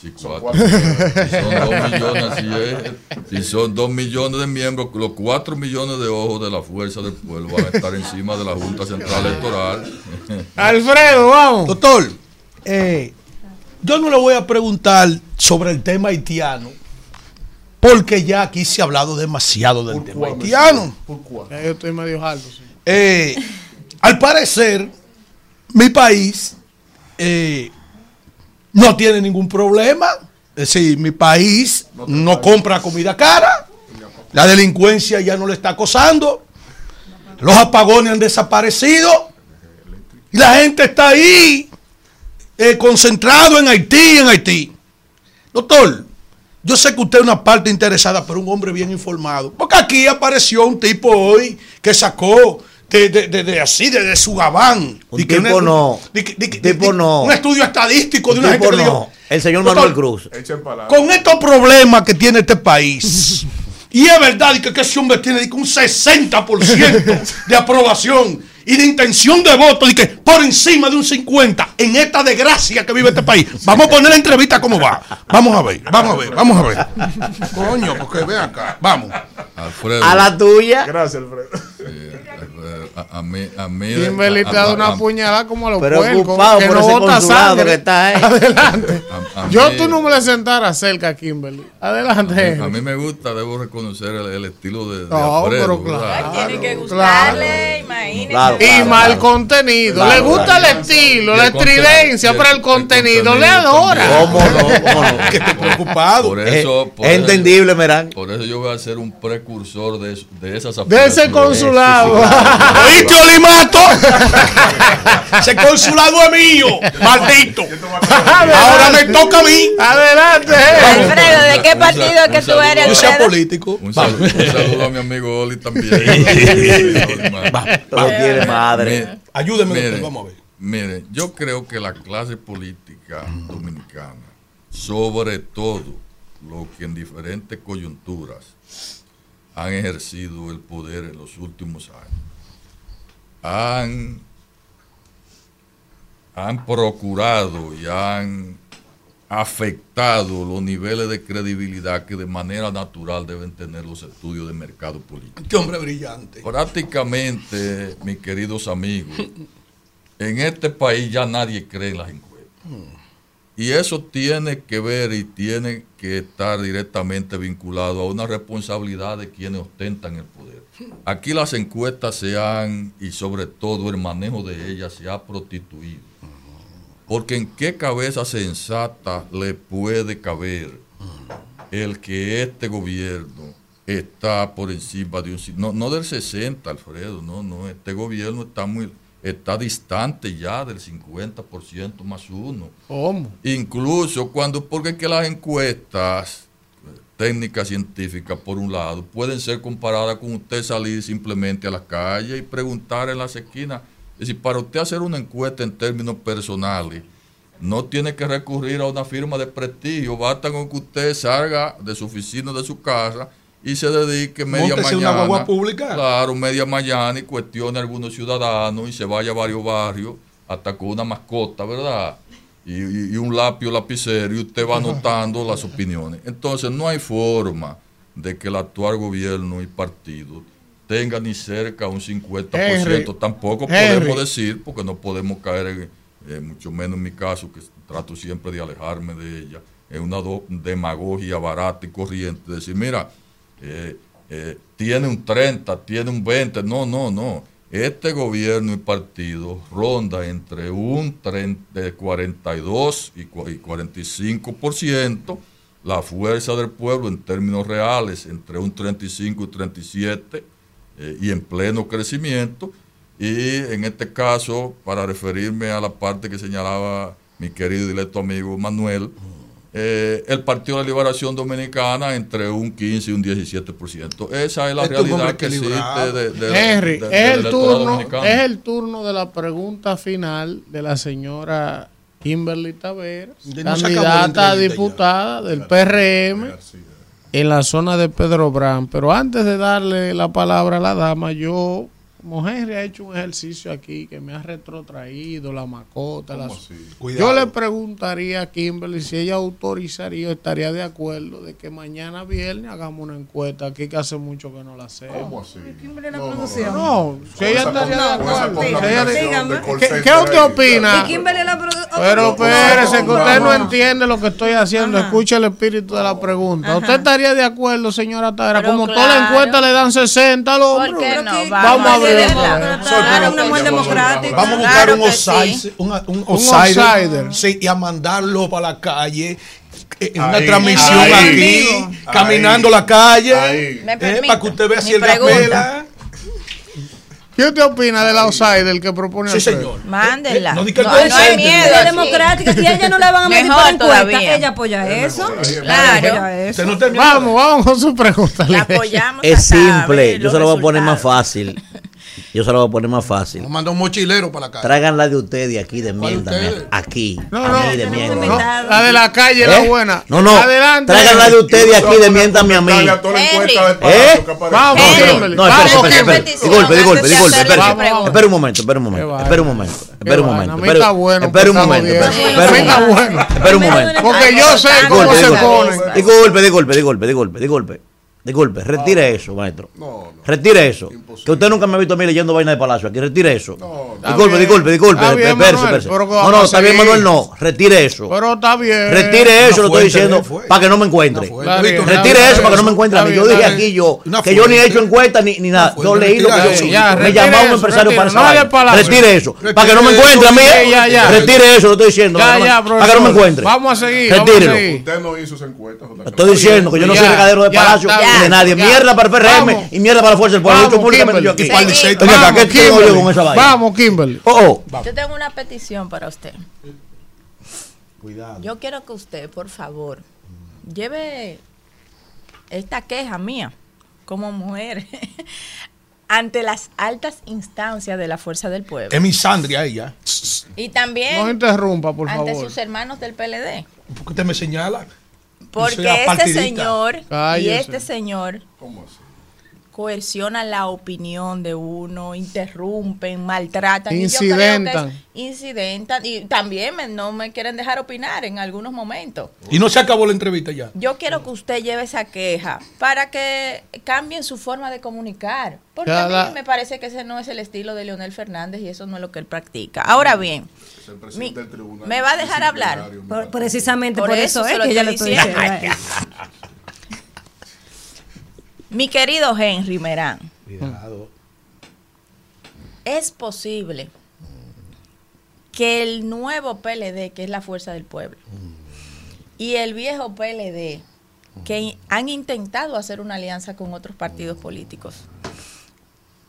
Sí, Son cuatro. cuatro. Si son dos millones, así es. Si son dos millones de miembros, los cuatro millones de ojos de la fuerza del pueblo van a estar encima de la Junta Central Electoral. Alfredo, vamos. Doctor, eh, yo no le voy a preguntar sobre el tema haitiano, porque ya aquí se ha hablado demasiado del tema haitiano. Ya yo estoy medio alto. sí. Eh, al parecer, mi país eh, no tiene ningún problema. Es decir, mi país no compra comida cara. La delincuencia ya no le está acosando. Los apagones han desaparecido. Y la gente está ahí eh, concentrado en Haití, en Haití. Doctor, yo sé que usted es una parte interesada, pero un hombre bien informado. Porque aquí apareció un tipo hoy que sacó de, de- de- de así, de, de su gabán. Un que tipo una- no. tipo no. Un estudio estadístico de Un una gente tipo que dijo, no. El señor Doctor, Manuel Cruz. con estos problemas que tiene este país, y es verdad y que, que ese hombre tiene un 60% de aprobación y de intención de voto, y que por encima de un 50% en esta desgracia que vive este país. Vamos a poner la entrevista cómo va. Vamos a ver, vamos a ver, vamos a ver. Coño, porque ve acá, vamos. Alfredo. A la tuya. Gracias, Alfredo. Eh, A, a mí, a mí. Kimberly te a- ha dado una puñalada como a los Pero puercos. que por no bota sangre. que está ahí. Adelante. A- a Yo mí- tú no me le sentara cerca Kimberly. Adelante. A mí me gusta, debo reconocer el, el estilo de, de No, Alfredo, pero claro. Tiene que gustarle, imagínese. Claro, Y claro, mal claro. contenido. Claro, le gusta claro. el estilo, la estridencia, el- pero el contenido, le adora. ¿Cómo no? ¿Cómo no? Que estoy preocupado. Por eso, Es- por es eso- entendible, Merán. Por eso yo voy a ser un precursor de, eso- de esas De ese consulado. ¿Oíste, Olimato? Ese consulado es mío, maldito. Ahora me toca a mí. Adelante. Alfredo, ¿de qué partido es que tú eres, Yo Alfredo? político. Un, sal- un saludo a mi amigo Oli también. Todo tiene madre. Ayúdeme, Mire, doctor, vamos a ver. Mire, yo creo que la clase política dominicana, sobre todo los que en diferentes coyunturas han ejercido el poder en los últimos años, han, han procurado y han afectado los niveles de credibilidad que de manera natural deben tener los estudios de mercado político. Qué hombre brillante. Prácticamente, mis queridos amigos, en este país ya nadie cree en las encuestas. Y eso tiene que ver y tiene que estar directamente vinculado a una responsabilidad de quienes ostentan el poder. Aquí las encuestas se han, y sobre todo el manejo de ellas, se ha prostituido. Porque en qué cabeza sensata le puede caber el que este gobierno está por encima de un no, no del 60, Alfredo, no, no, este gobierno está muy está distante ya del 50% más uno. ¿Cómo? Incluso cuando, porque es que las encuestas técnicas científicas, por un lado, pueden ser comparadas con usted salir simplemente a la calle y preguntar en las esquinas. Es decir, para usted hacer una encuesta en términos personales, no tiene que recurrir a una firma de prestigio, basta con que usted salga de su oficina, de su casa y se dedique media Móntese una mañana. guagua pública. Claro, media mañana y cuestione a algunos ciudadanos y se vaya a varios barrios hasta con una mascota, ¿verdad? Y, y- y un lápiz lapicero y usted va anotando las opiniones. Entonces no hay forma de que el actual gobierno y partido tenga ni cerca un 50%. Henry, Tampoco Henry. podemos decir, porque no podemos caer, en, eh, mucho menos en mi caso, que trato siempre de alejarme de ella, en una demagogia barata y corriente, decir, mira, eh, eh, tiene un 30, tiene un 20, no, no, no. Este gobierno y partido ronda entre un 30, de 42 y cua- y 45%, la fuerza del pueblo en términos reales entre un 35 y 37 eh, y en pleno crecimiento. Y en este caso, para referirme a la parte que señalaba mi querido y directo amigo Manuel, eh, el Partido de la Liberación Dominicana entre un 15 y un 17%. Esa es la Este es realidad que existe de, de- Henry, de- es, del el turno, es el turno de la pregunta final de la señora Kimberly Taveras, no candidata a ya. diputada del PRM en la zona de Pedro Brán. Pero antes de darle la palabra a la dama, yo, Henry ha hecho un ejercicio aquí que me ha retrotraído la macota. la- Cuidado. yo le preguntaría a Kimberly si ella autorizaría o estaría de acuerdo de que mañana viernes hagamos una encuesta aquí que hace mucho que no la hacemos. ¿Cómo así? No, si ella estaría de esa acuerdo. Si ella- contaminación de call ¿Qué, usted opina? Y Kimberly la produ- Pero espérese, que no, usted no no. entiende lo que estoy haciendo. Escuche el espíritu de la pregunta. ¿Usted estaría de acuerdo, señora Tara? Como toda la encuesta le dan 60 al hombre. ¿Por qué no? Vamos, a ver. Hacerla. Claro, una mujer democrática. Vamos a buscar Claro un outsider, sí. un, un Un outsider, outsider. sí, y a mandarlo para la calle eh, en una Ahí, transmisión ahí, aquí, vivo. caminando la calle, Ahí. Eh, para que usted vea si pregunta. apela. ¿Qué usted opina del outsider que propone Sí, señor. Mándenla. No di que no, el no hay miedo. Es democrática a ella no la van a Mejor por encuesta. todavía. Ella apoya eso. Claro. Apoya eso. Vamos, vamos con su pregunta. La apoyamos Es simple, yo se lo voy a poner más fácil. Yo se lo voy a poner más fácil. Nos manda un mochilero para la calle. Tráigan la de ustedes aquí de mierda. ustedes? me- Aquí. No, a no, mí de no, mierda. no, la de la calle, la ¿Eh? buena. No, no. Adelante. Tráigan la de ustedes aquí de mierda a mí. La ¿Eh? Vamos, No, espera, espera, Disculpe, disculpe, de disculpe. Espera, la un momento, espera un momento. Espera un momento. Espera un momento. A mí espera- está bueno Espera un momento. Espera un momento. Espera un momento. Porque yo sé cómo Disculpe, se disculpe. ponen. Disculpe, disculpe, disculpe, disculpe. Disculpe, retire eso, maestro. Retire eso. Que usted nunca me ha visto a mí leyendo vaina de palacio aquí. Retire eso. disculpe, bien. disculpe, disculpe. Espérese. pero que No, no, está bien. Manuel, no. Retire eso. Pero está bien. Retire eso, lo estoy diciendo, para que no me encuentre. Retire eso para que no me encuentre a mí. Yo dije aquí yo, que yo ni he hecho encuesta ni, ni nada. Yo leí lo que retire yo ya, Me retire llamaba un empresario retire, para no palacio. Retire eso. Retire Para que no me encuentre a mí. sí. Retire eso, lo estoy diciendo. Para que no- no me encuentre. Vamos a seguir, seguir. Usted no hizo esa encuesta. Estoy diciendo que yo no soy regadero de palacio de nadie. ya. Mierda para el PRM Vamos. y mierda para la Fuerza del Pueblo. Vamos, públicamente yo aquí. Kimberly. Oiga, Vamos, ¿qué tengo yo Kimberly. con esa vaina? Vamos, Kimberly. Oh, oh. Yo tengo una petición para usted. Cuidado. Yo quiero que usted, por favor, lleve esta queja mía como mujer ante las altas instancias de la fuerza del pueblo. Es misandria ella. Y también No interrumpa, por ante favor. sus hermanos del PLD. ¿Por qué usted me señala? Porque este señor y este señor coercionan la opinión de uno, interrumpen, maltratan. y yo creo que es- Incidentan. incidentan y también me- no me quieren dejar opinar en algunos momentos. Y no se acabó la entrevista ya. Yo quiero que usted lleve esa queja para que cambien su forma de comunicar. Porque a mí me parece que ese no es el estilo de Leonel Fernández y eso no es lo que él practica. Ahora bien, mi- me va a dejar hablar. Por- precisamente por, Por eso, eso es que ya estoy lo estoy diciendo. Mi querido Henry Merán, Cuidado. es posible que el nuevo PLD, que es la Fuerza del Pueblo, y el viejo PLD, que han intentado hacer una alianza con otros partidos políticos,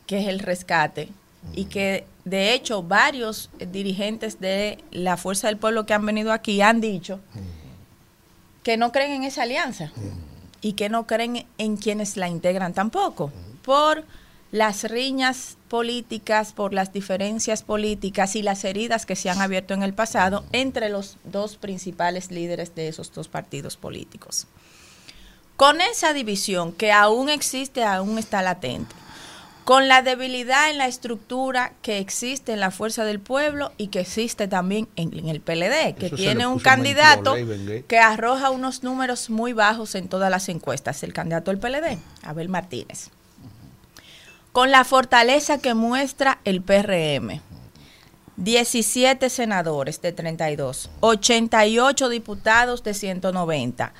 que es el rescate, y que de hecho varios dirigentes de la Fuerza del Pueblo que han venido aquí han dicho que no creen en esa alianza y que no creen en quienes la integran tampoco, por las riñas políticas, por las diferencias políticas y las heridas que se han abierto en el pasado entre los dos principales líderes de esos dos partidos políticos. Con esa división que aún existe, aún está latente, con la debilidad en la estructura que existe en la Fuerza del Pueblo y que existe también en, en el PLD, que Eso tiene un candidato Leiben, ¿eh? que arroja unos números muy bajos en todas las encuestas, el candidato del PLD, Abel Martínez. Con la fortaleza que muestra el PRM, 17 senadores de 32, 88 diputados de 190,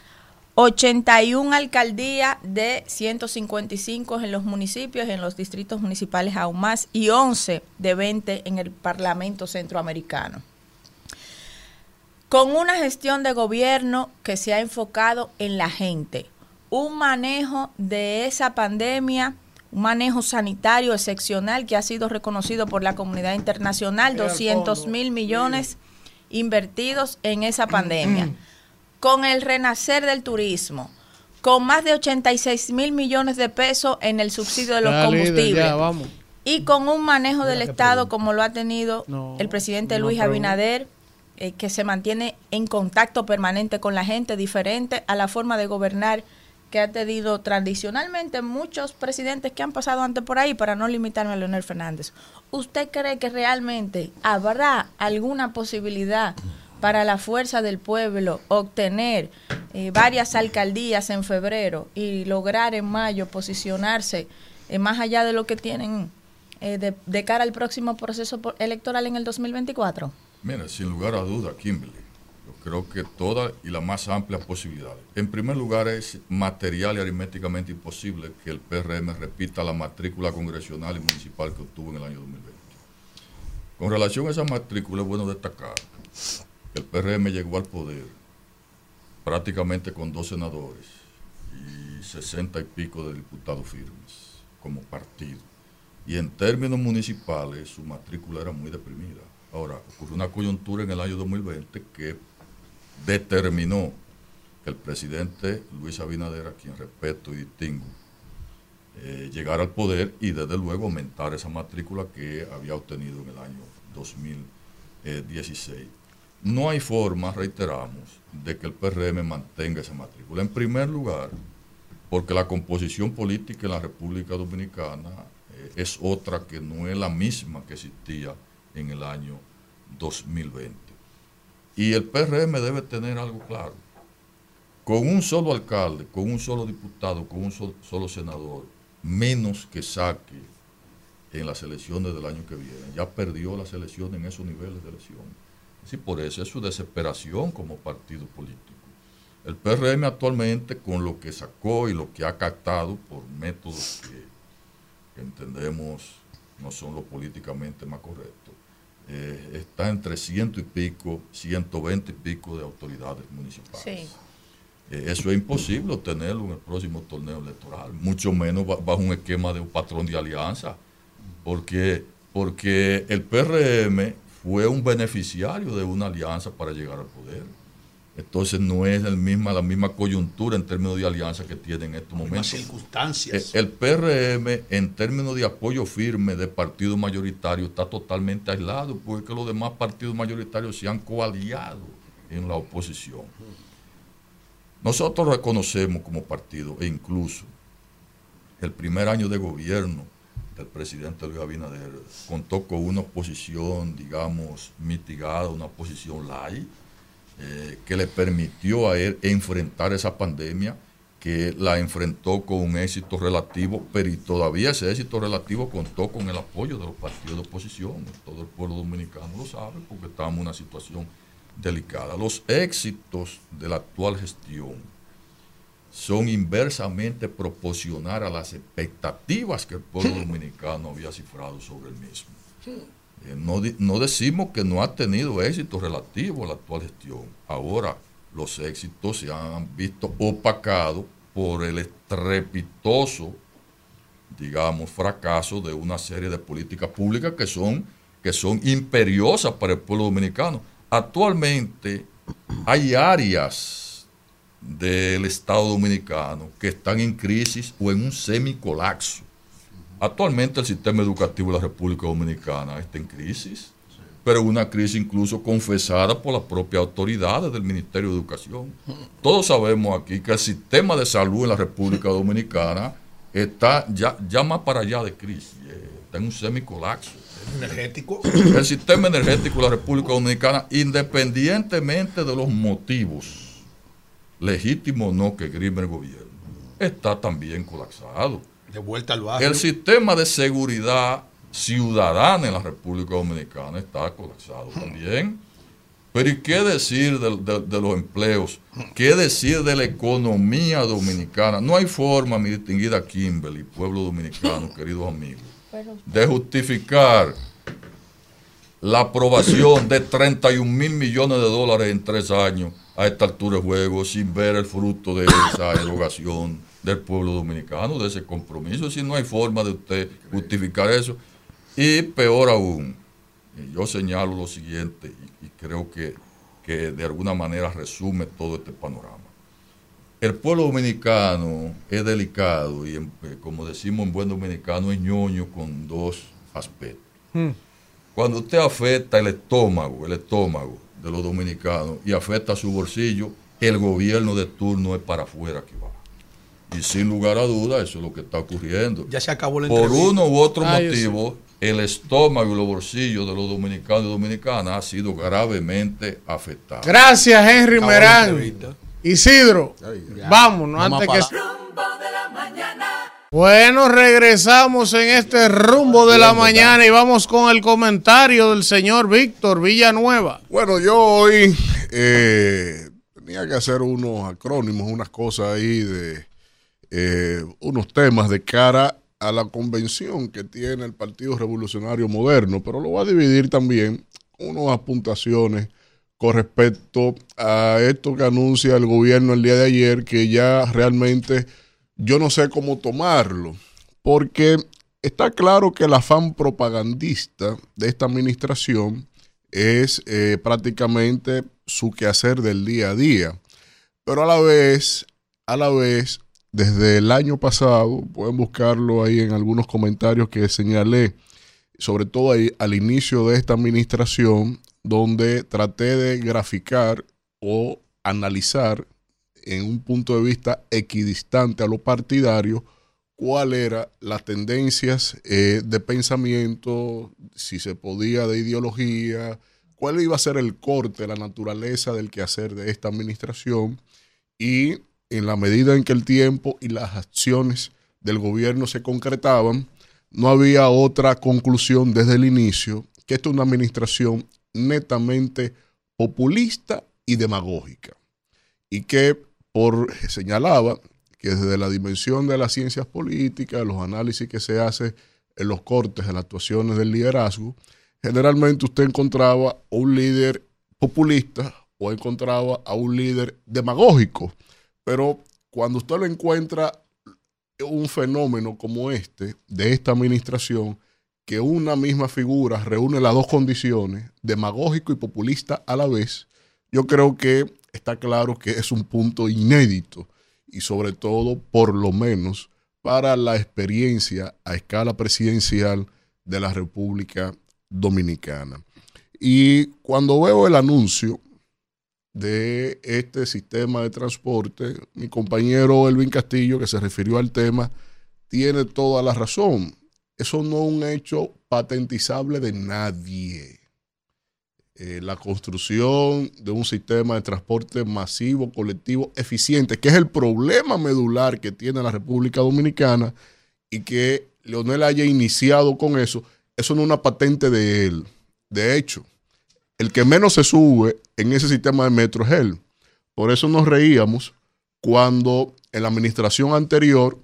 81 alcaldías de 155 en los municipios, en los distritos municipales aún más, y 11 de 20 en el Parlamento Centroamericano. Con una gestión de gobierno que se ha enfocado en la gente, un manejo de esa pandemia, un manejo sanitario excepcional que ha sido reconocido por la comunidad internacional, Mira el 200 fondo. mil millones invertidos en esa pandemia con el renacer del turismo, con más de 86 mil millones de pesos en el subsidio de los Ya, líder, combustibles ya, vamos. y con un manejo del Estado como lo ha tenido No, el presidente no Luis. Abinader, eh, que se mantiene en contacto permanente con la gente, diferente a la forma de gobernar que ha tenido tradicionalmente muchos presidentes que han pasado antes por ahí, para no limitarme a Leonel Fernández. ¿Usted cree que realmente habrá alguna posibilidad para la fuerza del pueblo obtener eh, varias alcaldías en febrero y lograr en mayo posicionarse eh, más allá de lo que tienen eh, de, cara al próximo proceso electoral en el 2024? Mira, sin lugar a duda, Kimberly, yo creo que todas y las más amplias posibilidades. En primer lugar, es material y aritméticamente imposible que el PRM repita la matrícula congresional y municipal que obtuvo en el año 2020. Con relación a esa matrícula, es bueno destacar el PRM llegó al poder prácticamente con dos senadores y sesenta y pico de diputados firmes como partido. Y en términos municipales, su matrícula era muy deprimida. Ahora, ocurrió una coyuntura en el año 2020 que determinó que el presidente Luis Abinader, a quien respeto y distingo, eh, llegara al poder y desde luego aumentar esa matrícula que había obtenido en el año 2016. No hay forma, reiteramos, de que el PRM mantenga esa matrícula. En primer lugar, porque la composición política en la República Dominicana eh, es otra que no es la misma que existía en el año 2020. Y el PRM debe tener algo claro. con un solo alcalde, con un solo diputado, con un sol- solo senador, menos que saque en las elecciones del año que viene. Ya perdió las elecciones en esos niveles de elección. Sí, por eso es su desesperación como partido político. El PRM actualmente, con lo que sacó y lo que ha captado por métodos que, que entendemos no son lo políticamente más correctos, eh, está entre ciento y pico, 120 y pico de autoridades municipales. Sí. Eh, eso es imposible obtenerlo en el próximo torneo electoral, mucho menos ba- bajo un esquema de un patrón de alianza, porque, porque el PRM fue un beneficiario de una alianza para llegar al poder. Entonces no es el misma, la misma coyuntura en términos de alianza que tiene en estos momentos. circunstancias. Eh, El PRM en términos de apoyo firme de partido mayoritario está totalmente aislado porque los demás partidos mayoritarios se han coaliado en la oposición. Nosotros reconocemos como partido e incluso el primer año de gobierno del presidente Luis Abinader contó con una oposición, digamos, mitigada, una oposición light, eh, que le permitió a él enfrentar esa pandemia, que la enfrentó con un éxito relativo, pero y todavía ese éxito relativo contó con el apoyo de los partidos de oposición. Todo el pueblo dominicano lo sabe porque estamos en una situación delicada. Los éxitos de la actual gestión son inversamente proporcionales a las expectativas que el pueblo dominicano había cifrado sobre el mismo. Eh, no, di- no decimos que no ha tenido éxito relativo a la actual gestión. Ahora, los éxitos se han visto opacados por el estrepitoso, digamos, fracaso de una serie de políticas públicas que son, que son imperiosas para el pueblo dominicano. Actualmente hay áreas del Estado dominicano que están en crisis o en un semicolapso. Actualmente el sistema educativo de la República Dominicana está en crisis, pero una crisis incluso confesada por las propias autoridades del Ministerio de Educación. Todos sabemos aquí que el sistema de salud en la República Dominicana está ya, ya más para allá de crisis, eh, está en un semicolapso. Energético. El sistema energético de la República Dominicana, independientemente de los motivos legítimos o no que grime el gobierno, está también colapsado. De vuelta al barrio. El sistema de seguridad ciudadana en la República Dominicana está colapsado también. Pero ¿y qué decir de, de- de los empleos? ¿Qué decir de la economía dominicana? No hay forma, mi distinguida Kimberly, pueblo dominicano, queridos amigos, de justificar la aprobación de 31 mil millones de dólares en tres años a esta altura de juego sin ver el fruto de esa erogación del pueblo dominicano, de ese compromiso. Si no hay forma de usted justificar eso. Y peor aún, yo señalo lo siguiente y, y creo que, que de alguna manera resume todo este panorama. El pueblo dominicano es delicado y, en- eh, como decimos en buen dominicano, es ñoño con dos aspectos. Cuando usted afecta el estómago, el estómago de los dominicanos y afecta su bolsillo, el gobierno de turno es para afuera que va. Y sin lugar a duda, eso es lo que está ocurriendo. Ya se acabó la Por uno u otro motivo, el estómago y los bolsillos de los dominicanos y dominicanas ha sido gravemente afectado. Gracias, Henry Merán. Isidro, vámonos Vamos antes a que. Bueno, regresamos en este rumbo de la mañana y vamos con el comentario del señor Víctor Villanueva. Bueno, yo hoy eh, tenía que hacer unos acrónimos, unas cosas ahí de eh, unos temas de cara a la convención que tiene el Partido Revolucionario Moderno, pero lo voy a dividir también con unas apuntaciones con respecto a esto que anuncia el gobierno el día de ayer, que ya realmente yo no sé cómo tomarlo, porque está claro que el afán propagandista de esta administración es eh, prácticamente su quehacer del día a día. Pero a la vez, a la vez, desde el año pasado, pueden buscarlo ahí en algunos comentarios que señalé, sobre todo ahí al inicio de esta administración, donde traté de graficar o analizar en un punto de vista equidistante a lo partidario cuál era las tendencias eh, de pensamiento, si se podía de ideología, cuál iba a ser el corte, la naturaleza del quehacer de esta administración y en la medida en que el tiempo y las acciones del gobierno se concretaban, no había otra conclusión desde el inicio que esta es una administración netamente populista y demagógica. Y que por señalaba que desde la dimensión de las ciencias políticas, los análisis que se hace en los cortes de las actuaciones del liderazgo, generalmente usted encontraba un líder populista o encontraba a un líder demagógico. Pero cuando usted lo encuentra un fenómeno como este, de esta administración, que una misma figura reúne las dos condiciones, demagógico y populista a la vez, yo creo que está claro que es un punto inédito y sobre todo, por lo menos, para la experiencia a escala presidencial de la República Dominicana. Y cuando veo el anuncio de este sistema de transporte, mi compañero Elvin Castillo, que se refirió al tema, tiene toda la razón. Eso no es un hecho patentizable de nadie. Eh, la construcción de un sistema de transporte masivo, colectivo, eficiente, que es el problema medular que tiene la República Dominicana y que Leonel haya iniciado con eso, eso no es una patente de él. De hecho, el que menos se sube en ese sistema de metro es él. Por eso nos reíamos cuando en la administración anterior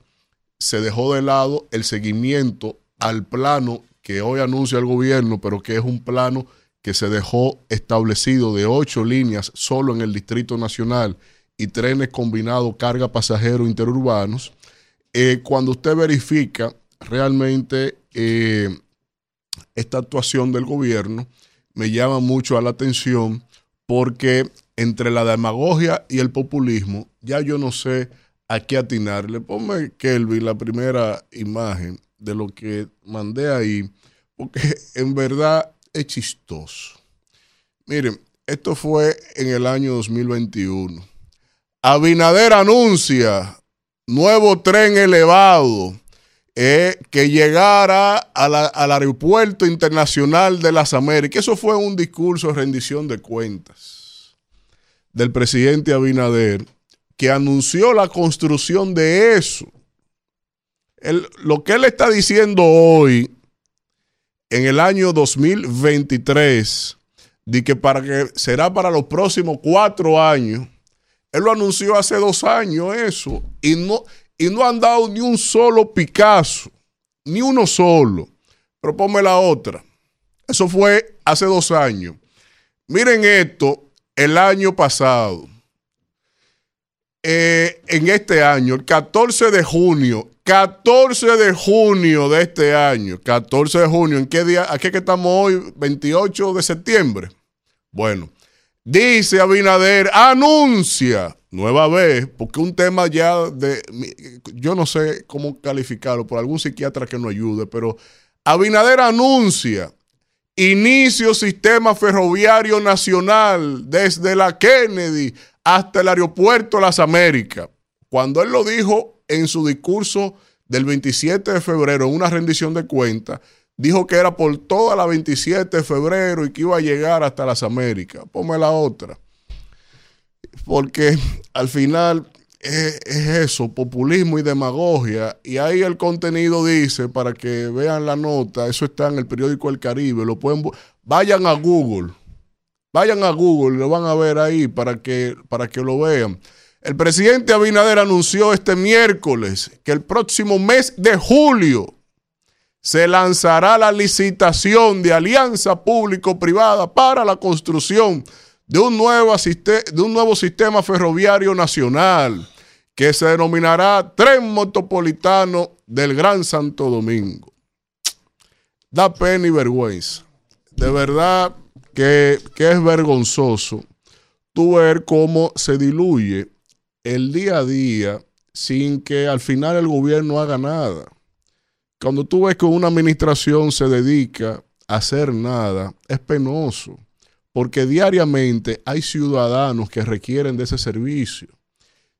se dejó de lado el seguimiento al plano que hoy anuncia el gobierno, pero que es un plano que se dejó establecido de ocho líneas solo en el Distrito Nacional y trenes combinados carga pasajero interurbanos. Eh, cuando usted verifica realmente eh, esta actuación del gobierno, me llama mucho a la atención porque entre la demagogia y el populismo, ya yo no sé a qué atinarle. Ponme, Kelvin, la primera imagen de lo que mandé ahí, porque en verdad es chistoso. Miren, esto fue en el año 2021. Abinader anuncia nuevo tren elevado eh, que llegara al aeropuerto internacional de las Américas. Eso fue un discurso de rendición de cuentas del presidente Abinader, que anunció la construcción de eso. lo que él está diciendo hoy, en el año 2023, de que, para que será para los próximos cuatro años, él lo anunció hace dos años eso, y no, y no han dado ni un solo Picasso, ni uno solo. Pero ponme la otra. Eso fue hace dos años. Miren esto, el año pasado. Eh, en este año, el 14 de junio, 14 de junio de este año, 14 de junio, ¿en qué día? Aquí que estamos hoy, 28 de septiembre. Bueno, dice Abinader, anuncia nueva vez, porque un tema ya de, yo no sé cómo calificarlo, por algún psiquiatra que nos ayude, pero Abinader anuncia inicio sistema ferroviario nacional desde la Kennedy hasta el aeropuerto Las Américas. Cuando él lo dijo en su discurso del 27 de febrero, en una rendición de cuentas, dijo que era por toda la 27 de febrero y que iba a llegar hasta las Américas. Ponme la otra porque al final es, eso, populismo y demagogia. Y ahí el contenido dice, para que vean la nota, eso está en el periódico El Caribe, lo pueden vayan a Google, vayan a Google, lo van a ver ahí para que, para que lo vean. El presidente Abinader anunció este miércoles que el próximo mes de julio se lanzará la licitación de alianza público-privada para la construcción de un, nuevo sistema ferroviario nacional que se denominará Tren Metropolitano del Gran Santo Domingo. Da pena y vergüenza. De verdad que, que es vergonzoso tú ver cómo se diluye el día a día sin que al final el gobierno haga nada. Cuando tú ves que una administración se dedica a hacer nada, es penoso porque diariamente hay ciudadanos que requieren de ese servicio.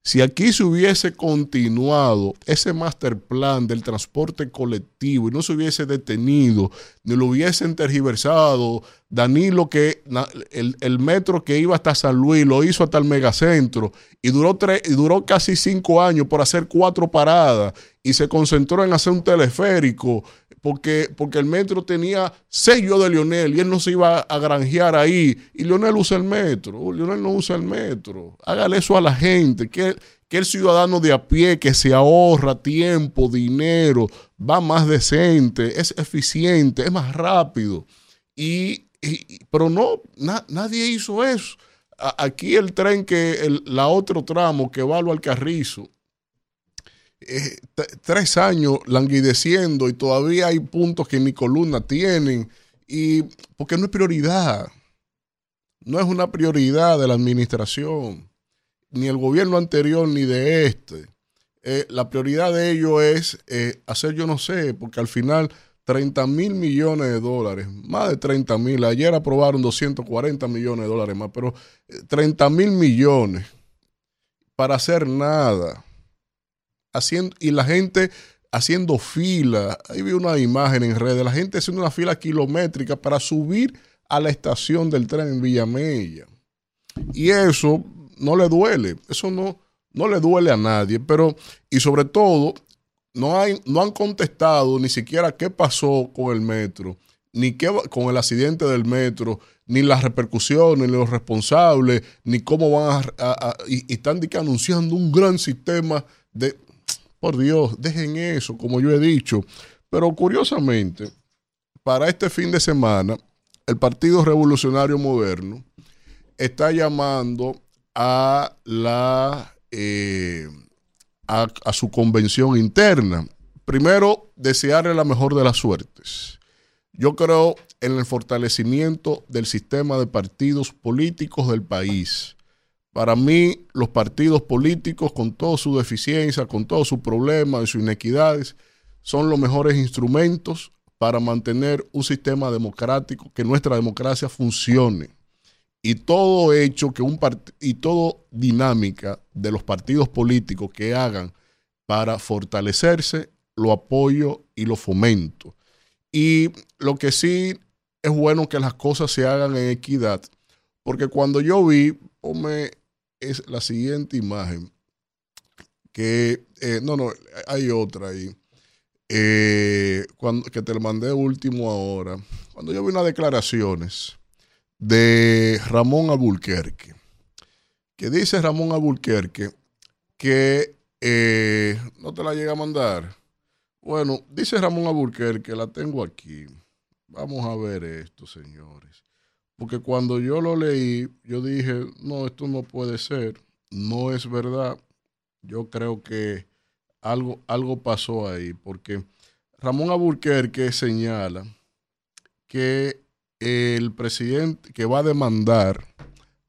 Si aquí se hubiese continuado ese master plan del transporte colectivo y no se hubiese detenido, ni lo hubiesen tergiversado Danilo que el, el metro que iba hasta San Luis lo hizo hasta el megacentro y duró, tres, y duró casi cinco años por hacer cuatro paradas y se concentró en hacer un teleférico porque, porque el metro tenía sello de Lionel y él no se iba a granjear ahí. Y Lionel usa el metro. Oh, Lionel no usa el metro. Hágale eso a la gente. Que, que el ciudadano de a pie que se ahorra tiempo, dinero, va más decente, es eficiente, es más rápido. Y, y- pero no, na- nadie hizo eso. Aquí el tren que, el, la otro tramo que va al Alcarrizo, eh, tres años languideciendo y todavía hay puntos que ni columna tienen. Y porque no es prioridad. No es una prioridad de la administración, ni el gobierno anterior, ni de este. Eh, la prioridad de ellos es eh, hacer, yo no sé, porque al final 30 mil millones de dólares, más de 30 mil, ayer aprobaron 240 millones de dólares más, pero eh, 30 mil millones para hacer nada. Haciendo, y la gente haciendo fila. Ahí vi una imagen en redes, la gente haciendo una fila kilométrica para subir a la estación del tren en Villamella. Y eso no le duele, eso no, no le duele a nadie, pero, y sobre todo, no, hay, no han contestado ni siquiera qué pasó con el metro, ni qué con el accidente del metro, ni las repercusiones, ni los responsables, ni cómo van a... y, y están que anunciando un gran sistema de... Por Dios, dejen eso, como yo he dicho. Pero curiosamente, para este fin de semana, el Partido Revolucionario Moderno está llamando a la eh, a, su convención interna. Primero, desearle la mejor de las suertes. Yo creo en el fortalecimiento del sistema de partidos políticos del país. Para mí, los partidos políticos, con toda su deficiencia, con todos sus problemas y sus inequidades, son los mejores instrumentos para mantener un sistema democrático, que nuestra democracia funcione. Y todo hecho que un y todo dinámica de los partidos políticos que hagan para fortalecerse, lo apoyo y lo fomento. Y lo que sí es bueno que las cosas se hagan en equidad, porque cuando yo vi, ponme es la siguiente imagen, que, eh, no, no, hay otra ahí, eh, cuando, que te la mandé último ahora, cuando yo vi unas declaraciones de Ramón Abulquerque, que dice Ramón Abulquerque que eh, no te la llega a mandar. Bueno, dice Ramón Abulquerque, la tengo aquí. Vamos a ver esto, señores. Porque cuando yo lo leí, yo dije, no, esto no puede ser, no es verdad. Yo creo que algo, algo pasó ahí, porque Ramón Aburquerque señala que el presidente que va a demandar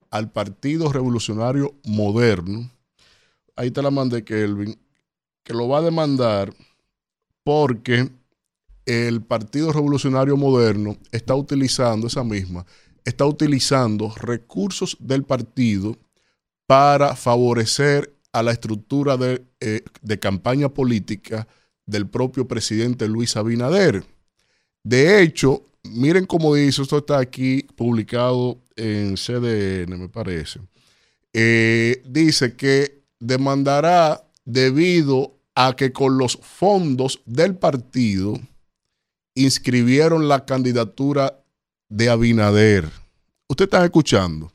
al Partido Revolucionario Moderno, ahí te la mandé, Kelvin, que lo va a demandar porque el Partido Revolucionario Moderno está utilizando esa misma, está utilizando recursos del partido para favorecer a la estructura de, eh, de campaña política del propio presidente Luis Abinader. De hecho, miren cómo dice, esto está aquí publicado en CDN, me parece. Eh, dice que demandará debido a que con los fondos del partido inscribieron la candidatura de Abinader. Usted está escuchando.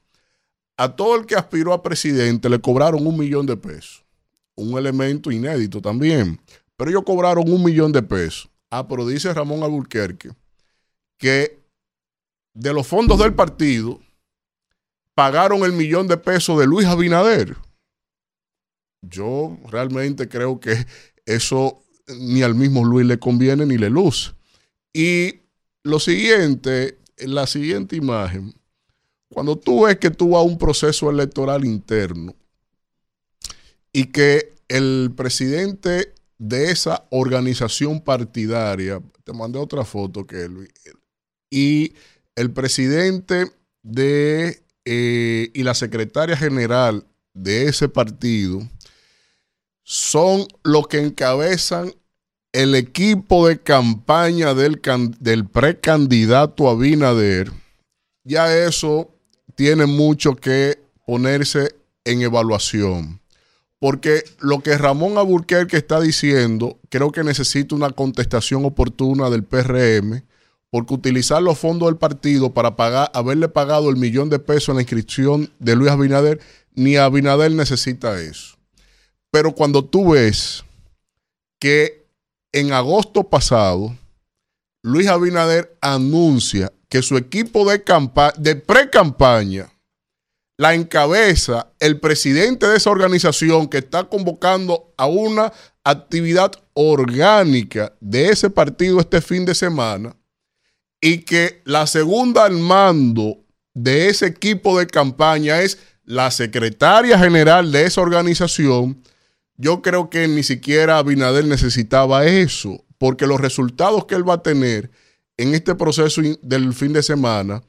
A todo el que aspiró a presidente le cobraron un millón de pesos. Un elemento inédito también. Pero ellos cobraron un millón de pesos. Ah, pero dice Ramón Alburquerque que de los fondos del partido pagaron el millón de pesos de Luis Abinader. Yo realmente creo que eso ni al mismo Luis le conviene ni le luce. Y lo siguiente, en la siguiente imagen, cuando tú ves que tú vas a un proceso electoral interno y que el presidente de esa organización partidaria, te mandé otra foto que y el presidente de eh, y la secretaria general de ese partido son los que encabezan el equipo de campaña del, can- del precandidato Abinader ya eso tiene mucho que ponerse en evaluación. Porque lo que Ramón Aburquerque está diciendo, creo que necesita una contestación oportuna del PRM, porque utilizar los fondos del partido para haberle pagado el millón de pesos en la inscripción de Luis Abinader, ni Abinader necesita eso. Pero cuando tú ves que en agosto pasado, Luis Abinader anuncia que su equipo de, de pre-campaña la encabeza el presidente de esa organización que está convocando a una actividad orgánica de ese partido este fin de semana y que la segunda al mando de ese equipo de campaña es la secretaria general de esa organización, yo creo que ni siquiera Abinader necesitaba eso, porque los resultados que él va a tener en este proceso del fin de semana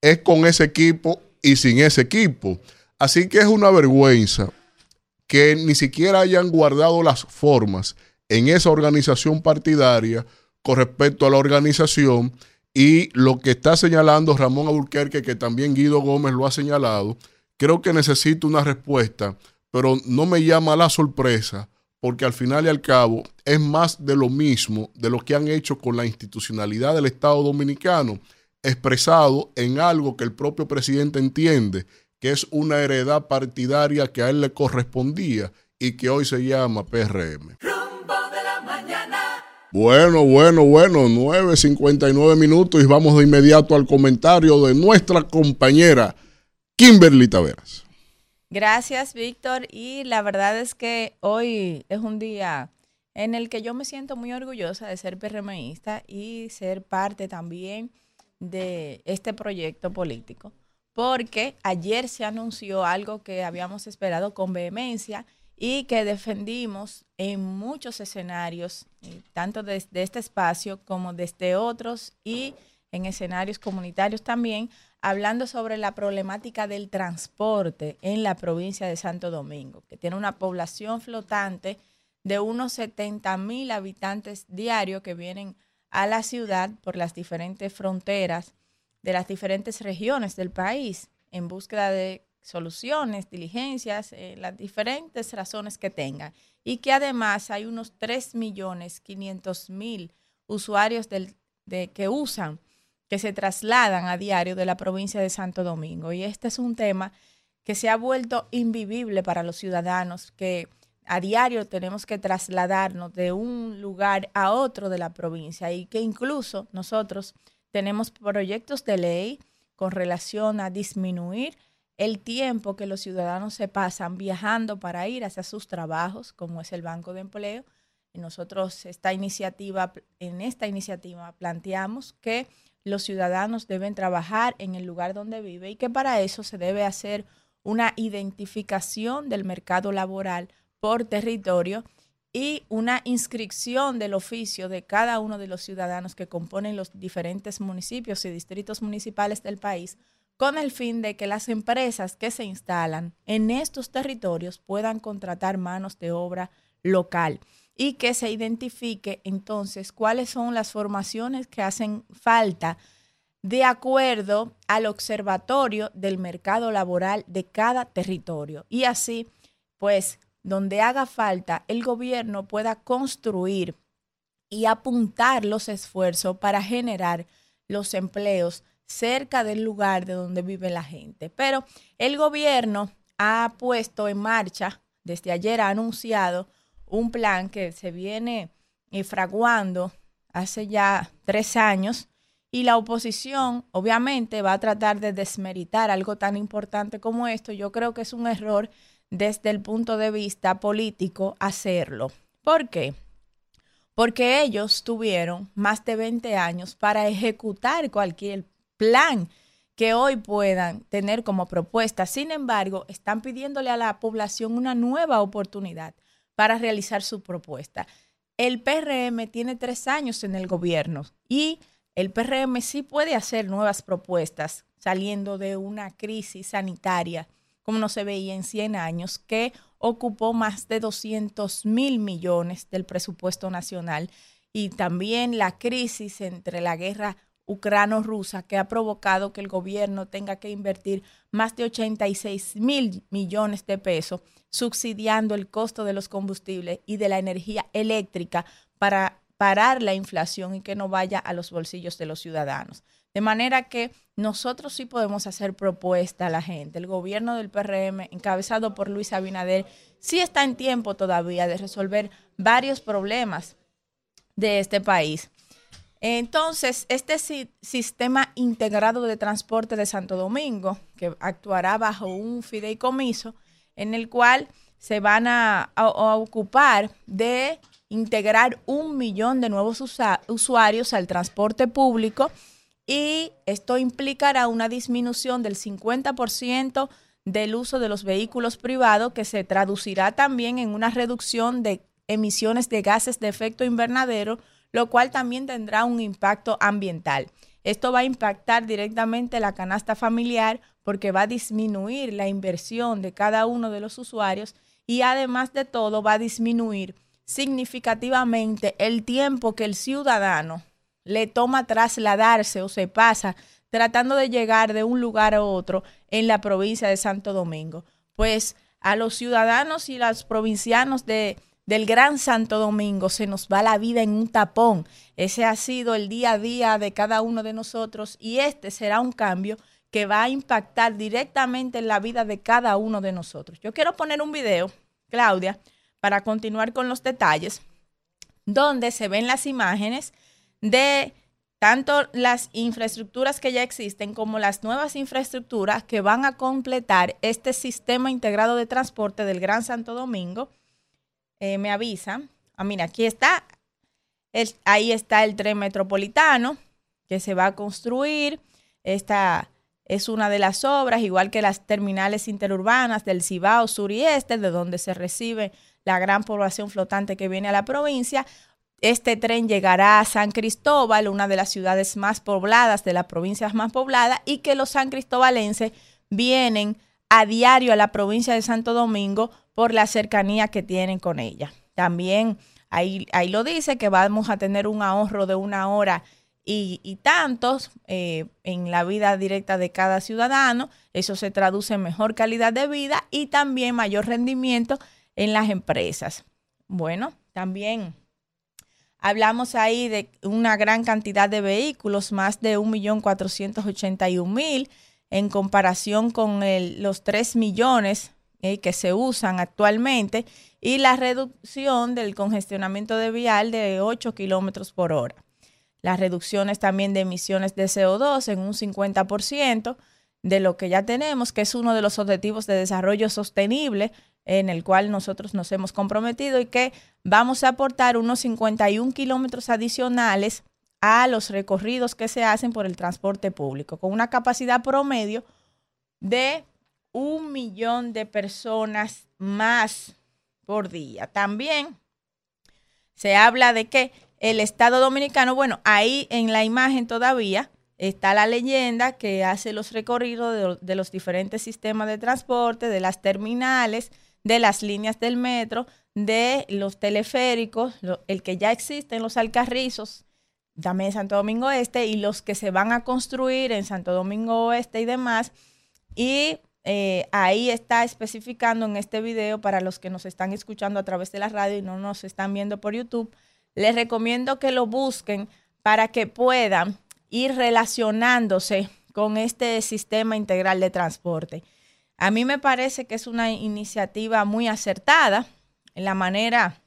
es con ese equipo y sin ese equipo. Así que es una vergüenza que ni siquiera hayan guardado las formas en esa organización partidaria con respecto a la organización y lo que está señalando Ramón Aburquerque, que también Guido Gómez lo ha señalado, creo que necesito una respuesta, pero no me llama la sorpresa, porque al final y al cabo es más de lo mismo de lo que han hecho con la institucionalidad del Estado Dominicano, expresado en algo que el propio presidente entiende que es una heredad partidaria que a él le correspondía y que hoy se llama PRM. Bueno, bueno, bueno, 9.59 minutos y vamos de inmediato al comentario de nuestra compañera Kimberly Taveras. Gracias, Víctor. Y la verdad es que hoy es un día en el que yo me siento muy orgullosa de ser PRMista y ser parte también de este proyecto político. Porque ayer se anunció algo que habíamos esperado con vehemencia y que defendimos en muchos escenarios, eh, tanto desde este espacio como desde otros y en escenarios comunitarios también, hablando sobre la problemática del transporte en la provincia de Santo Domingo, que tiene una población flotante de unos 70 mil habitantes diarios que vienen a la ciudad por las diferentes fronteras de las diferentes regiones del país en búsqueda de soluciones, diligencias, eh, las diferentes razones que tengan. Y que además hay unos 3 millones 500 mil usuarios del, de, que usan, que se trasladan a diario de la provincia de Santo Domingo. Y este es un tema que se ha vuelto invivible para los ciudadanos, que a diario tenemos que trasladarnos de un lugar a otro de la provincia y que incluso nosotros tenemos proyectos de ley con relación a disminuir el tiempo que los ciudadanos se pasan viajando para ir hacia sus trabajos, como es el Banco de Empleo. Nosotros esta iniciativa, en esta iniciativa planteamos que los ciudadanos deben trabajar en el lugar donde vive y que para eso se debe hacer una identificación del mercado laboral por territorio y una inscripción del oficio de cada uno de los ciudadanos que componen los diferentes municipios y distritos municipales del país con el fin de que las empresas que se instalan en estos territorios puedan contratar manos de obra local y que se identifique entonces cuáles son las formaciones que hacen falta de acuerdo al observatorio del mercado laboral de cada territorio. Y así, pues, donde haga falta, el gobierno pueda construir y apuntar los esfuerzos para generar los empleos cerca del lugar de donde vive la gente. Pero el gobierno ha puesto en marcha, desde ayer ha anunciado un plan que se viene eh, fraguando hace ya tres años y la oposición obviamente va a tratar de desmeritar algo tan importante como esto. Yo creo que es un error desde el punto de vista político hacerlo. ¿Por qué? Porque ellos tuvieron más de 20 años para ejecutar cualquier plan que hoy puedan tener como propuesta. Sin embargo, están pidiéndole a la población una nueva oportunidad para realizar su propuesta. El PRM tiene tres años en el gobierno y el PRM sí puede hacer nuevas propuestas saliendo de una crisis sanitaria como no se veía en 100 años, que ocupó más de 200 mil millones del presupuesto nacional y también la crisis entre la guerra ucrano-rusa que ha provocado que el gobierno tenga que invertir más de 86 mil millones de pesos subsidiando el costo de los combustibles y de la energía eléctrica para parar la inflación y que no vaya a los bolsillos de los ciudadanos. De manera que nosotros sí podemos hacer propuesta a la gente. El gobierno del PRM, encabezado por Luis Abinader, sí está en tiempo todavía de resolver varios problemas de este país. Entonces, este si- sistema integrado de transporte de Santo Domingo, que actuará bajo un fideicomiso, en el cual se van a, ocupar de integrar un millón de nuevos usuarios al transporte público y esto implicará una disminución del 50% del uso de los vehículos privados que se traducirá también en una reducción de emisiones de gases de efecto invernadero, lo cual también tendrá un impacto ambiental. Esto va a impactar directamente la canasta familiar porque va a disminuir la inversión de cada uno de los usuarios y además de todo va a disminuir significativamente el tiempo que el ciudadano le toma trasladarse o se pasa tratando de llegar de un lugar a otro en la provincia de Santo Domingo. Pues a los ciudadanos y los provincianos de, del Gran Santo Domingo se nos va la vida en un tapón. Ese ha sido el día a día de cada uno de nosotros y este será un cambio que va a impactar directamente en la vida de cada uno de nosotros. Yo quiero poner un video, Claudia, para continuar con los detalles, donde se ven las imágenes de tanto las infraestructuras que ya existen como las nuevas infraestructuras que van a completar este sistema integrado de transporte del Gran Santo Domingo. Eh, me avisan. Ah, mira, aquí está. El- ahí está el tren metropolitano que se va a construir. Esta es una de las obras, igual que las terminales interurbanas del Cibao Sur y Este, de donde se recibe la gran población flotante que viene a la provincia. Este tren llegará a San Cristóbal, una de las ciudades más pobladas, de las provincias más pobladas, y que los san cristobalenses vienen a diario a la provincia de Santo Domingo por la cercanía que tienen con ella. También ahí, ahí lo dice que vamos a tener un ahorro de una hora y, tantos eh, en la vida directa de cada ciudadano. Eso se traduce en mejor calidad de vida y también mayor rendimiento en las empresas. Bueno, también hablamos ahí de una gran cantidad de vehículos, más de 1.481.000 en comparación con los 3 millones eh, que se usan actualmente y la reducción del congestionamiento de vial de 8 kilómetros por hora. Las reducciones también de emisiones de CO2 en un 50% de lo que ya tenemos, que es uno de los objetivos de desarrollo sostenible en el cual nosotros nos hemos comprometido y que vamos a aportar unos 51 kilómetros adicionales a los recorridos que se hacen por el transporte público, con una capacidad promedio de un millón de personas más por día. También se habla de que el Estado Dominicano, bueno, ahí en la imagen todavía está la leyenda que hace los recorridos de, lo- de los diferentes sistemas de transporte, de las terminales, de las líneas del metro, de los teleféricos, el que ya existe en los Alcarrizos, también en Santo Domingo Este, y los que se van a construir en Santo Domingo Oeste y demás. Y eh, ahí está especificando en este video para los que nos están escuchando a través de la radio y no nos están viendo por YouTube. Les recomiendo que lo busquen para que puedan ir relacionándose con este sistema integral de transporte. A mí me parece que es una iniciativa muy acertada en la manera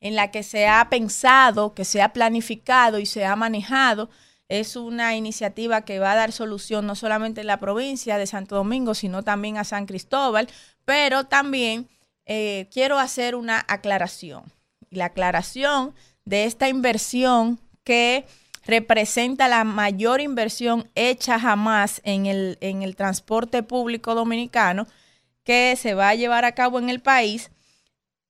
en la que se ha pensado, que se ha planificado y se ha manejado. Es una iniciativa que va a dar solución no solamente en la provincia de Santo Domingo, sino también a San Cristóbal, pero también eh, quiero hacer una aclaración. La aclaración de esta inversión que representa la mayor inversión hecha jamás en el, en el transporte público dominicano que se va a llevar a cabo en el país.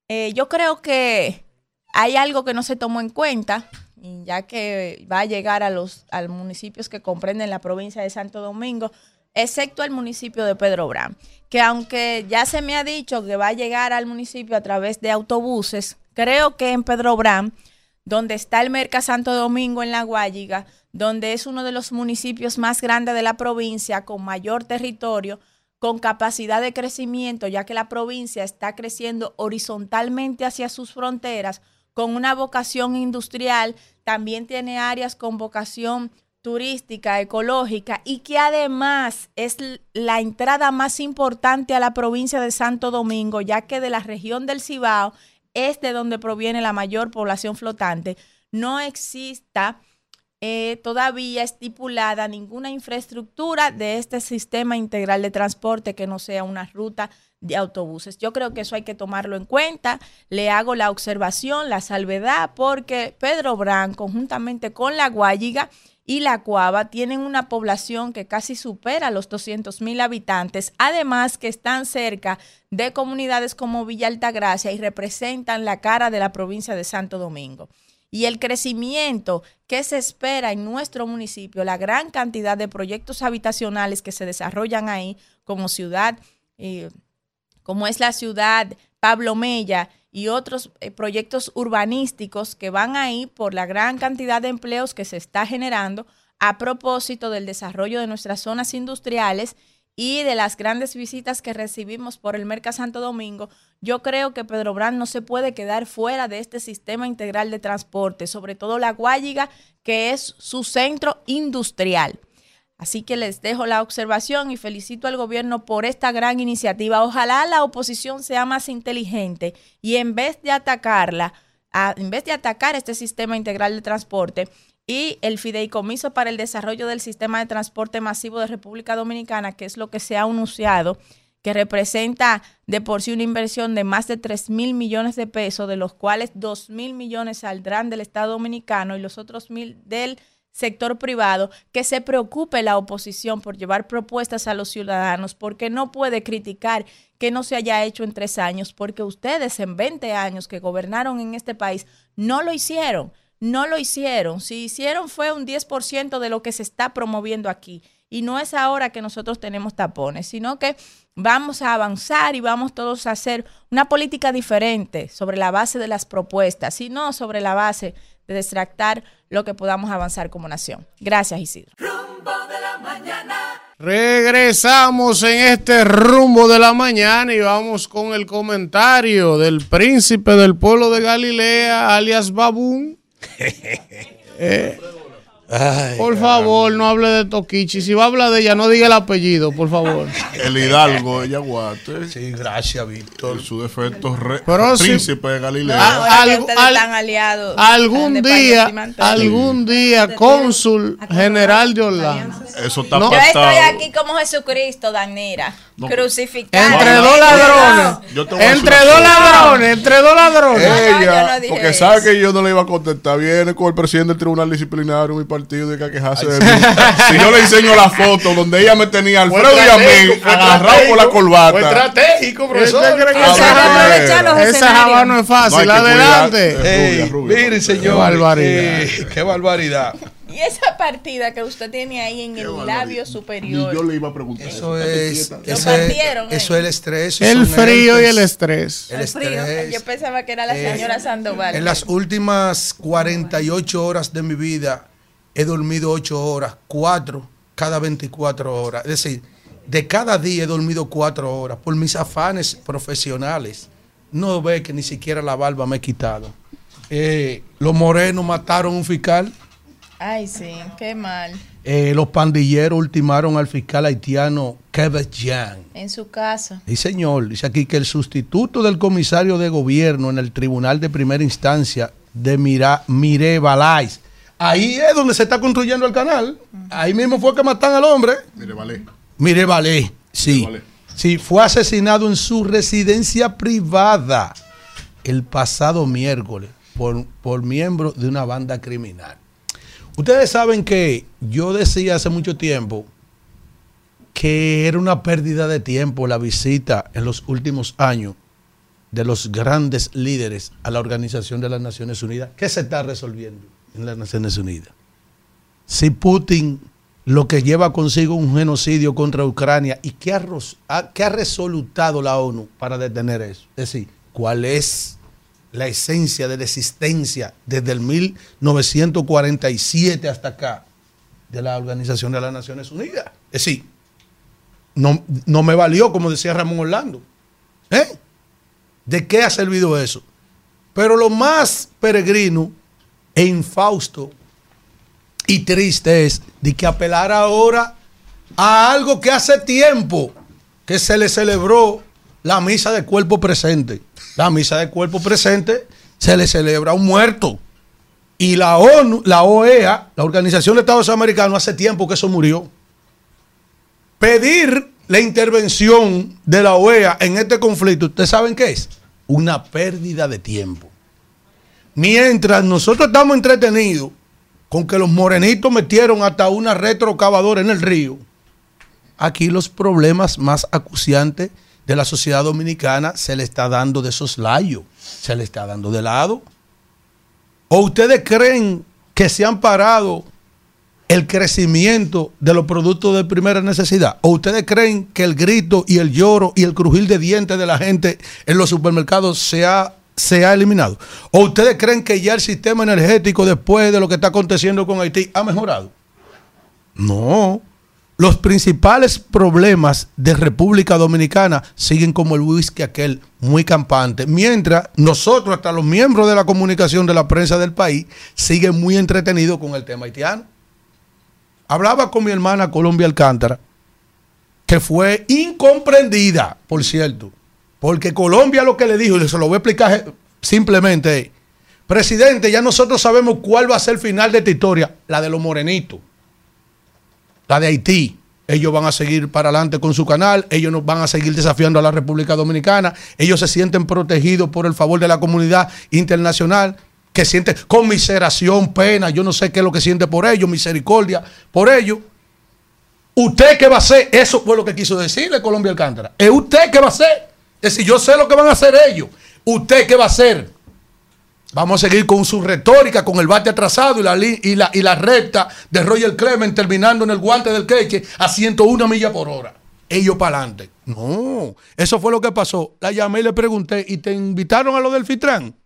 Eh, yo creo que hay algo que no se tomó en cuenta, ya que va a llegar a los a municipios que comprenden la provincia de Santo Domingo, excepto el municipio de Pedro Brán, que aunque ya se me ha dicho que va a llegar al municipio a través de autobuses, creo que en Pedro Brán, donde está el Merca Santo Domingo en La Guayiga, donde es uno de los municipios más grandes de la provincia, con mayor territorio, con capacidad de crecimiento, ya que la provincia está creciendo horizontalmente hacia sus fronteras, con una vocación industrial, también tiene áreas con vocación turística, ecológica y que además es la entrada más importante a la provincia de Santo Domingo, ya que de la región del Cibao es de donde proviene la mayor población flotante, no exista eh, todavía estipulada ninguna infraestructura de este sistema integral de transporte que no sea una ruta de autobuses. Yo creo que eso hay que tomarlo en cuenta. Le hago la observación, la salvedad, porque Pedro Brán, conjuntamente con la Guayiga, y la Cuava tienen una población que casi supera los 200 mil habitantes, además que están cerca de comunidades como Villa Altagracia y representan la cara de la provincia de Santo Domingo. Y el crecimiento que se espera en nuestro municipio, la gran cantidad de proyectos habitacionales que se desarrollan ahí como ciudad, eh, como es la ciudad Pablo Mella, y otros eh, proyectos urbanísticos que van ahí por la gran cantidad de empleos que se está generando a propósito del desarrollo de nuestras zonas industriales y de las grandes visitas que recibimos por el Merca Santo Domingo, yo creo que Pedro Brand no se puede quedar fuera de este sistema integral de transporte, sobre todo la Guayiga, que es su centro industrial. Así que les dejo la observación y felicito al gobierno por esta gran iniciativa. Ojalá la oposición sea más inteligente y en vez de atacarla, en vez de atacar este sistema integral de transporte y el fideicomiso para el desarrollo del sistema de transporte masivo de República Dominicana, que es lo que se ha anunciado, que representa de por sí una inversión de más de 3 mil millones de pesos, de los cuales 2 mil millones saldrán del Estado Dominicano y los otros mil del sector privado, que se preocupe la oposición por llevar propuestas a los ciudadanos, porque no puede criticar que no se haya hecho en tres años, porque ustedes en 20 años que gobernaron en este país no lo hicieron, no lo hicieron. Si hicieron fue un 10% de lo que se está promoviendo aquí. Y no es ahora que nosotros tenemos tapones, sino que vamos a avanzar y vamos todos a hacer una política diferente sobre la base de las propuestas, y no sobre la base de distractar lo que podamos avanzar como nación. Gracias, Isidro. Rumbo de la mañana. Regresamos en este rumbo de la mañana y vamos con el comentario del príncipe del pueblo de Galilea, alias Babún. Eh, por favor, no hable de Toquichi. Si va a hablar de ella, no diga el apellido, por favor. El Hidalgo de Yaguate. Sí, gracias, Víctor. Su defecto re- Pero si- príncipe de Galilea. Ah, al- están aliados. Algún día, algún día, cónsul general de Orlando. Eso está No. Yo estoy aquí como Jesucristo, Danira, crucificado. Entre dos ladrones. Yo te voy a decir Entre dos ladrones, entre dos ladrones. Ella, no porque eso. sabe que yo no le iba a contestar. Viene con el presidente del tribunal disciplinario, mi partido, y que a quejarse de mí. si yo le enseño la foto donde ella me tenía al Alfredo y a mí, agarrado por la corbata. Fue estratégico, profesor. ¿Usted cree que Ah, esa java- no es fácil? No Adelante. cuidar. Ey, Rubia, rubia. miren, señor. barbaridad. qué barbaridad. Y esa partida que usted tiene ahí en el labio Y superior. yo le iba a preguntar. Eso es, eso partieron, es, eh. eso es el estrés. El frío y herpes, el estrés. El El frío. estrés. Yo pensaba que era la Eh, señora Sandoval. En las últimas 48 horas de mi vida he dormido 8 horas, 4 cada 24 horas. Es decir, de cada día he dormido 4 horas por mis afanes profesionales. No ve que ni siquiera la barba me he quitado. Eh, los morenos mataron a un fiscal. Ay, sí, qué mal. Eh, los pandilleros ultimaron al fiscal haitiano Kevin Jan. En su casa. Sí, señor. Dice aquí que el sustituto del comisario de gobierno en el tribunal de primera instancia de Mira, Mire Balais. Ahí es donde se está construyendo el canal. Ahí mismo fue que matan al hombre. Mire, vale. Mire Balais. Sí. Vale. Sí, fue asesinado en su residencia privada el pasado miércoles por, por miembros de una banda criminal. Ustedes saben que yo decía hace mucho tiempo que era una pérdida de tiempo la visita en los últimos años de los grandes líderes a la Organización de las Naciones Unidas. ¿Qué se está resolviendo en las Naciones Unidas? Si Putin lo que lleva consigo un genocidio contra Ucrania y qué ha, resolutado la ONU para detener eso. Es decir, ¿cuál es la esencia de la existencia desde el 1947 hasta acá de la Organización de las Naciones Unidas. Es decir, no, no me valió, como decía Ramón Orlando. ¿Eh? ¿De qué ha servido eso? Pero lo más peregrino e infausto y triste es de que apelar ahora a algo que hace tiempo que se le celebró la misa de cuerpo presente. La misa de cuerpo presente se le celebra a un muerto. Y la ONU, la OEA, la Organización de Estados Americanos, hace tiempo que eso murió. Pedir la intervención de la OEA en este conflicto, ¿ustedes saben qué es? Una pérdida de tiempo. Mientras nosotros estamos entretenidos con que los morenitos metieron hasta una retrocavadora en el río, aquí los problemas más acuciantes de la sociedad dominicana se le está dando de soslayo, se le está dando de lado. ¿O ustedes creen que se han parado el crecimiento de los productos de primera necesidad? ¿O ustedes creen que el grito y el lloro y el crujir de dientes de la gente en los supermercados se ha, se ha eliminado? ¿O ustedes creen que ya el sistema energético después de lo que está aconteciendo con Haití ha mejorado? No. Los principales problemas de República Dominicana siguen como el whisky aquel, muy campante, mientras nosotros, hasta los miembros de la comunicación de la prensa del país, siguen muy entretenidos con el tema haitiano. Hablaba con mi hermana Colombia Alcántara, que fue incomprendida, por cierto, porque Colombia lo que le dijo, y se lo voy a explicar simplemente, es, presidente, ya nosotros sabemos cuál va a ser el final de esta historia, la de los morenitos la de Haití. Ellos van a seguir para adelante con su canal, ellos van a seguir desafiando a la República Dominicana, ellos se sienten protegidos por el favor de la comunidad internacional, que siente conmiseración, pena, yo no sé qué es lo que siente por ellos, misericordia por ellos. ¿Usted qué va a hacer? Eso fue lo que quiso decirle Colombia Alcántara. ¿Es usted qué va a hacer? Es decir, yo sé lo que van a hacer ellos. ¿Usted qué va a hacer? Vamos a seguir con su retórica, con el bate atrasado y la, y la, y la recta de Roger Clement terminando en el guante del queche a 101 millas por hora. Ellos para adelante. No, eso fue lo que pasó. La llamé y le pregunté, ¿y te invitaron a lo del Fitran?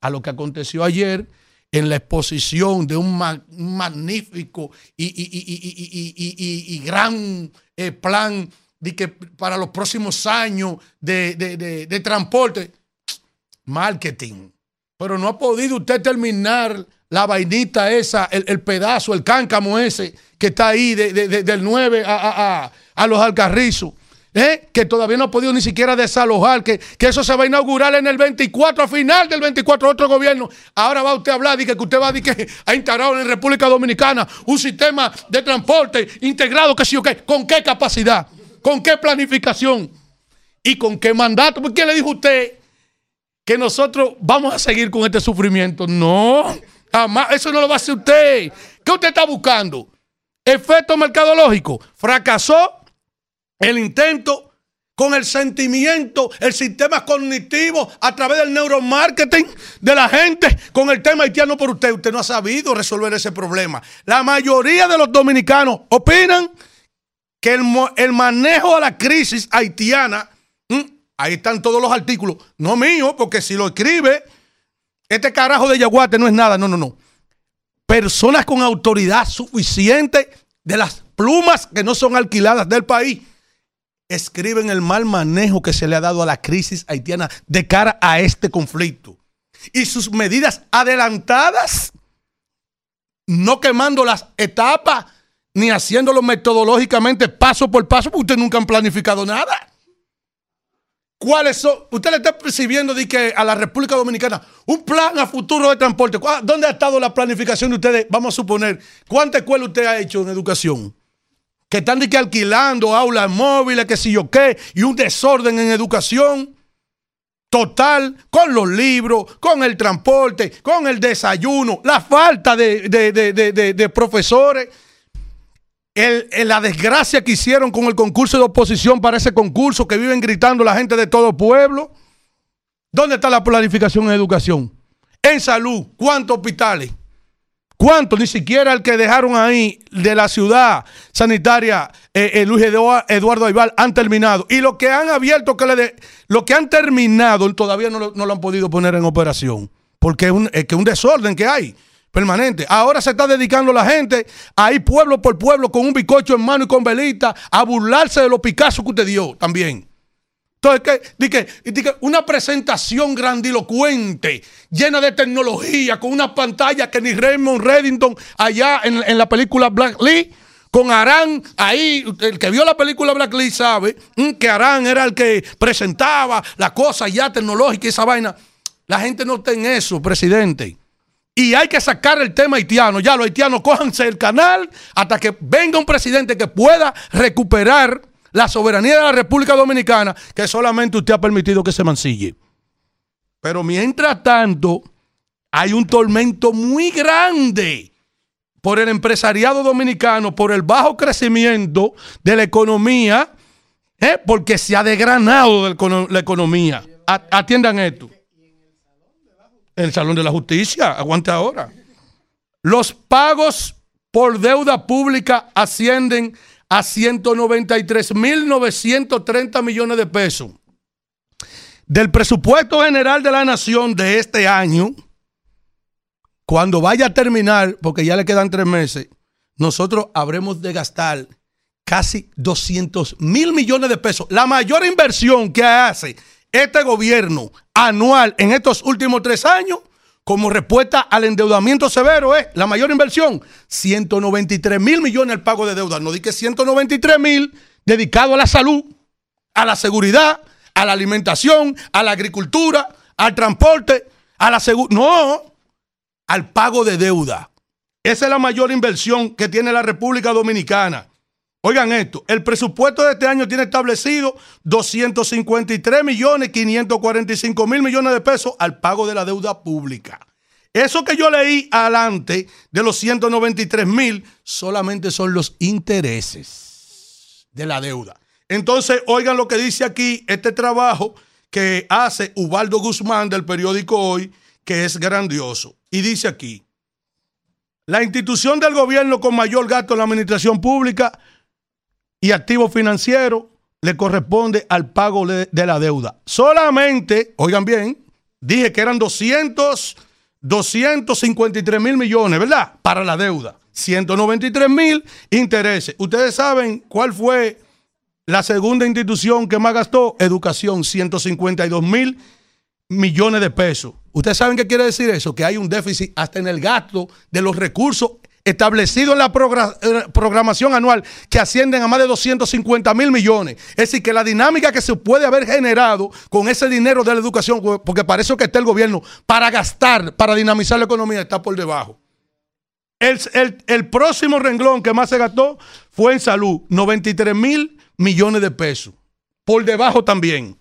A lo que aconteció ayer en la exposición de un, ma un magnífico y gran eh, plan de que para los próximos años de, de, de, transporte. Marketing pero no ha podido usted terminar la vainita esa, el, el pedazo, el cáncamo ese que está ahí de, de, del 9 a, a, a los alcarrizos. ¿Eh? que todavía no ha podido ni siquiera desalojar, que, que, eso se va a inaugurar en el 24, a final del 24, otro gobierno. Ahora va usted a hablar de que, que usted va a, que ha en República Dominicana un sistema de transporte integrado, que sí o qué, ¿con qué capacidad? ¿Con qué planificación? ¿Y con qué mandato? ¿Por qué le dijo usted que nosotros vamos a seguir con este sufrimiento. No, jamás, eso no lo va a hacer usted. ¿Qué usted está buscando? Efecto mercadológico. Fracasó el intento con el sentimiento, el sistema cognitivo a través del neuromarketing de la gente con el tema haitiano por usted. Usted no ha sabido resolver ese problema. La mayoría de los dominicanos opinan que el, el manejo de la crisis haitiana Ahí están todos los artículos. No mío, porque si lo escribe, este carajo de Yaguate no es nada. No, no, no. Personas con autoridad suficiente de las plumas que no son alquiladas del país escriben el mal manejo que se le ha dado a la crisis haitiana de cara a este conflicto. Y sus medidas adelantadas, no quemando las etapas, ni haciéndolo metodológicamente paso por paso, porque ustedes nunca han planificado nada. ¿Cuáles son? Usted le está percibiendo de que a la República Dominicana un plan a futuro de transporte. ¿Dónde ha estado la planificación de ustedes? Vamos a suponer, ¿cuántas escuelas usted ha hecho en educación? Que están que alquilando aulas móviles, que si yo qué, y un desorden en educación total con los libros, con el transporte, con el desayuno, la falta de, de, de, de profesores el, la desgracia que hicieron con el concurso de oposición para ese concurso que viven gritando la gente de todo pueblo. ¿Dónde está la planificación en educación? En salud, ¿cuántos hospitales? ¿Cuántos? Ni siquiera el que dejaron ahí de la ciudad sanitaria eh, eh, Luis Eduardo Aybar han terminado. Y lo que han abierto, que le lo que han terminado, todavía no lo, no lo, han podido poner en operación. Porque es un, es que un desorden que hay. Permanente. Ahora se está dedicando la gente a pueblo por pueblo con un bicocho en mano y con velita a burlarse de los Picasso que usted dio también. Entonces, que, di que una presentación grandilocuente, llena de tecnología, con una pantalla que ni Raymond Reddington allá en, en la película Black Lee, con Arán ahí, el que vio la película Black Lee sabe mm, que Arán era el que presentaba la cosa ya tecnológica y esa vaina. La gente no está en eso, presidente. Y hay que sacar el tema haitiano. Ya los haitianos cójanse el canal hasta que venga un presidente que pueda recuperar la soberanía de la República Dominicana, que solamente usted ha permitido que se mancille. Pero mientras tanto, hay un tormento muy grande por el empresariado dominicano, por el bajo crecimiento de la economía, ¿eh? porque se ha cono- la economía. Atiendan esto. En el Salón de la Justicia, aguante ahora. Los pagos por deuda pública ascienden a 193.930 millones de pesos. Del presupuesto general de la nación de este año, cuando vaya a terminar, porque ya le quedan tres meses, nosotros habremos de gastar casi 200 mil millones de pesos. La mayor inversión que hace este gobierno anual en estos últimos tres años, como respuesta al endeudamiento severo, es la mayor inversión, 193 mil millones al pago de deuda. No di que 193 mil dedicado a la salud, a la seguridad, a la alimentación, a la agricultura, al transporte, a la seguridad. No, al pago de deuda. Esa es la mayor inversión que tiene la República Dominicana. Oigan esto, el presupuesto de este año tiene establecido 253 millones 545 mil millones de pesos al pago de la deuda pública. Eso que yo leí adelante de los 193 mil solamente son los intereses de la deuda. Entonces, oigan lo que dice aquí este trabajo que hace Ubaldo Guzmán del periódico Hoy, que es grandioso. Y dice aquí, la institución del gobierno con mayor gasto en la administración pública y activo financiero le corresponde al pago de, de la deuda. Solamente, oigan bien, dije que eran 200, 253 mil millones, ¿verdad? Para la deuda. 193 mil intereses. Ustedes saben cuál fue la segunda institución que más gastó, educación, 152 mil millones de pesos. ¿Ustedes saben qué quiere decir eso? Que hay un déficit hasta en el gasto de los recursos establecidos en la eh, programación anual que ascienden a más de 250 mil millones. Es decir, que la dinámica que se puede haber generado con ese dinero de la educación, porque para eso que está el gobierno, para gastar, para dinamizar la economía, está por debajo. El- el próximo renglón que más se gastó fue en salud, 93 mil millones de pesos. Por debajo también.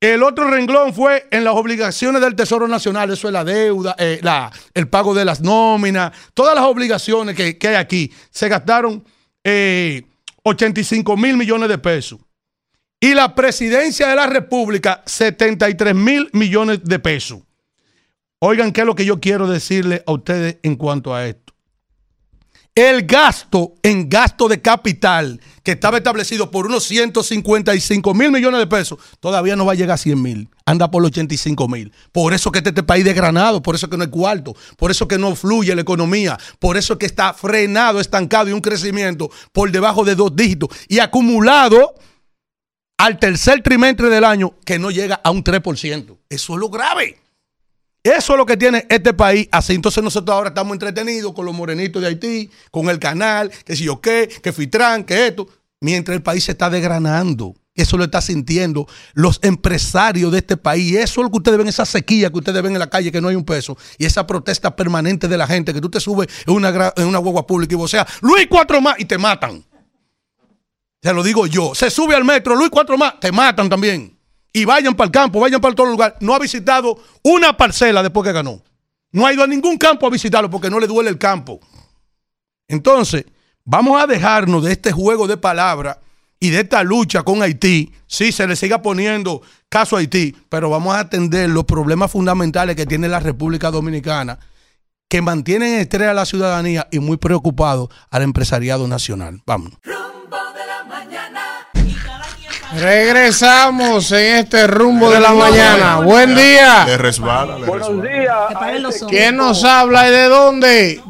El otro renglón fue en las obligaciones del Tesoro Nacional, eso es la deuda, eh, el pago de las nóminas, todas las obligaciones que, hay aquí. Se gastaron eh, 85 mil millones de pesos. Y la presidencia de la República, 73 mil millones de pesos. Oigan, ¿qué es lo que yo quiero decirle a ustedes en cuanto a esto? El gasto en gasto de capital que estaba establecido por unos 155 mil millones de pesos, todavía no va a llegar a 100 mil, anda por los 85 mil. Por eso que este, este país desgranado, por eso que no hay cuarto, por eso que no fluye la economía, por eso que está frenado, estancado y un crecimiento por debajo de dos dígitos y acumulado al tercer trimestre del año que no llega a un 3%. Eso es lo grave. Eso es lo que tiene este país así. Entonces nosotros ahora estamos entretenidos con los morenitos de Haití, con el canal, que si yo qué, que Fitran, que esto. Mientras el país se está desgranando. Eso lo está sintiendo los empresarios de este país. Eso es lo que ustedes ven, esa sequía que ustedes ven en la calle, que no hay un peso. Y esa protesta permanente de la gente, que tú te subes en una, en una guagua pública y vos sea, Luis, cuatro más, y te matan. Se lo digo yo. Se sube al metro, Luis, cuatro más, te matan también. Y vayan para el campo, vayan para todo lugar. No ha visitado una parcela después que ganó. No ha ido a ningún campo a visitarlo porque no le duele el campo. Entonces, vamos a dejarnos de este juego de palabras y de esta lucha con Haití. Sí, se le siga poniendo caso a Haití, pero vamos a atender los problemas fundamentales que tiene la República Dominicana, que mantienen en estrés a la ciudadanía y muy preocupado al empresariado nacional. Vamos. Regresamos en este rumbo de la mañana. Buen día. Le resbala, le Buenos resbala. días. este ¿Quién nos habla y de dónde?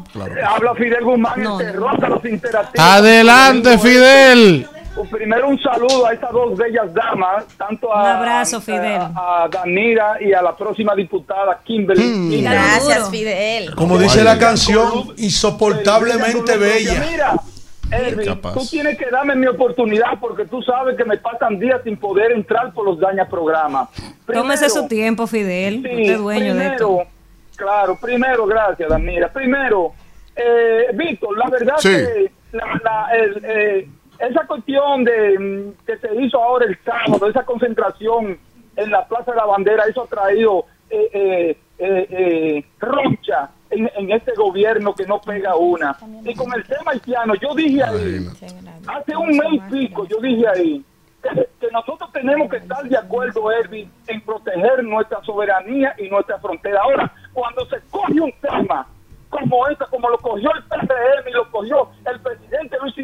Habla Fidel Guzmán, terror de los interactivos. Adelante, Fidel. Primero un saludo a estas dos bellas damas, tanto a, Un abrazo, Fidel. a, a Danira y a la próxima diputada Kimberly. Kimberly. Gracias, Fidel. Como dice la canción, insoportablemente bella. Mira, Elvin, capaz. tú tienes que darme mi oportunidad porque tú sabes que me pasan días sin poder entrar por los daña programas. Tómese su tiempo, Fidel. Sí, Usted es dueño de esto. primero, claro, primero, gracias, Danira. Primero, eh, Víctor, la verdad Sí. que la- la- el, eh, esa cuestión de mm, que se hizo ahora el sábado, esa concentración en la Plaza de la Bandera, eso ha traído eh, eh, eh, eh, roncha en, en este gobierno que no pega una. Y con el tema haitiano, yo dije ahí, hace un mes y pico, yo dije ahí, que, que nosotros tenemos que estar de acuerdo, Erwin, en proteger nuestra soberanía y nuestra frontera. Ahora, cuando se coge un tema como este, como lo cogió el PRM y lo cogió el presidente Luis,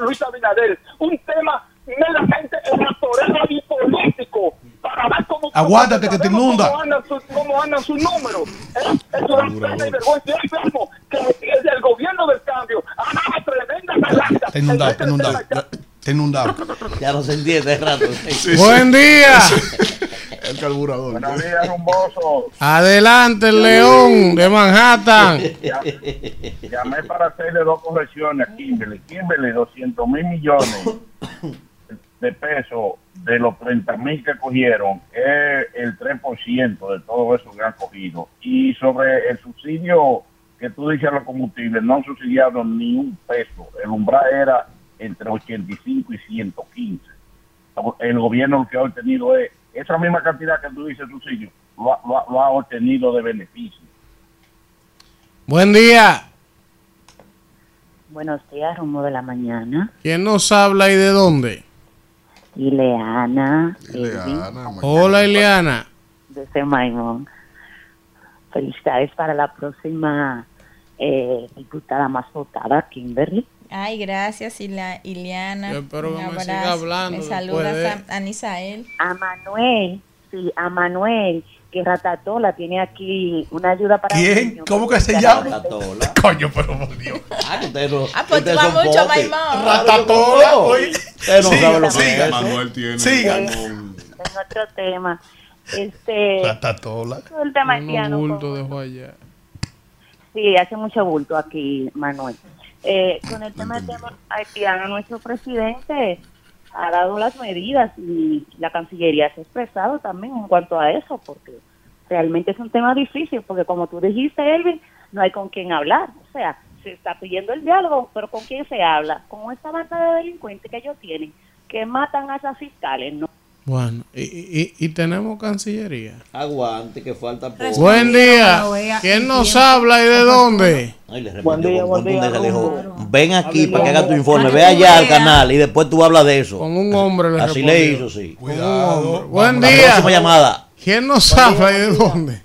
Luis Abinader, un tema meramente electoral y político, para ver cómo... Aguántate que te inunda. Cómo andan sus cómo andan sus números. ¿eh? Eso es pena y vergüenza. Y ahí mismo que el, el gobierno del cambio ha dado tremenda relaja. Está inundado, está inundado. Está inundado. Ya no se entiende de rato. Buen día. El carburador. Buenos días, rumboso. Adelante, el León de Manhattan. Llamé para hacerle dos correcciones a Kimberly. Kimberly, 200 mil millones de pesos de los 30 mil que cogieron es el 3% de todo eso que han cogido. Y sobre el subsidio que tú dices a los combustibles, no han subsidiado ni un peso. El umbral era entre 85 y 115. El gobierno lo que ha obtenido es esa misma cantidad que tú dices subsidio, lo, ha- lo ha- lo ha obtenido de beneficio. Buen día. Buenos días, rumbo de la mañana. ¿Quién nos habla y de dónde? Ileana, Elvin, Hola, Ileana. desde Maimón. Felicidades para la próxima eh, diputada más votada, Kimberly. Ay, gracias, Ila- Iliana. Yo espero Un que me abrazo. siga hablando Me saludas de- a, a Nisael. A Manuel, sí, a Manuel, que Ratatola tiene aquí una ayuda para ¿Quién? niños. ¿Cómo que se llama? Coño, pero por Dios. Ah, que ustedes no. Ah, pues tú vas mucho. Maimón. Ratatola, oye. Ustedes no Siga, saben lo que siga. es. Manuel tiene Siga. En otro tema, este, Ratatola. el tema haitiano, bultos dejó allá. Sí, hace mucho bulto aquí, Manuel. Eh, con el tema del tema haitiano, nuestro presidente ha dado las medidas y la Cancillería se ha expresado también en cuanto a eso, porque realmente es un tema difícil, porque como tú dijiste, Elvin, no hay con quién hablar. O sea, se está pidiendo el diálogo, pero ¿con quién se habla? Con esta banda de delincuentes que ellos tienen, que matan a esas fiscales, ¿no? Bueno, y, y- y tenemos Cancillería. Aguante, que falta poco. Buen día. ¿Quién nos habla y de dónde? Ay, le Buen día, buen día, le dijo. Ven aquí para que haga tu informe. Ve allá al canal y después tú hablas de eso. Con un hombre le Así respondió. le hizo, sí. Cuidado. Buen La día. próxima llamada. ¿Quién nos Buen habla día, y de dónde?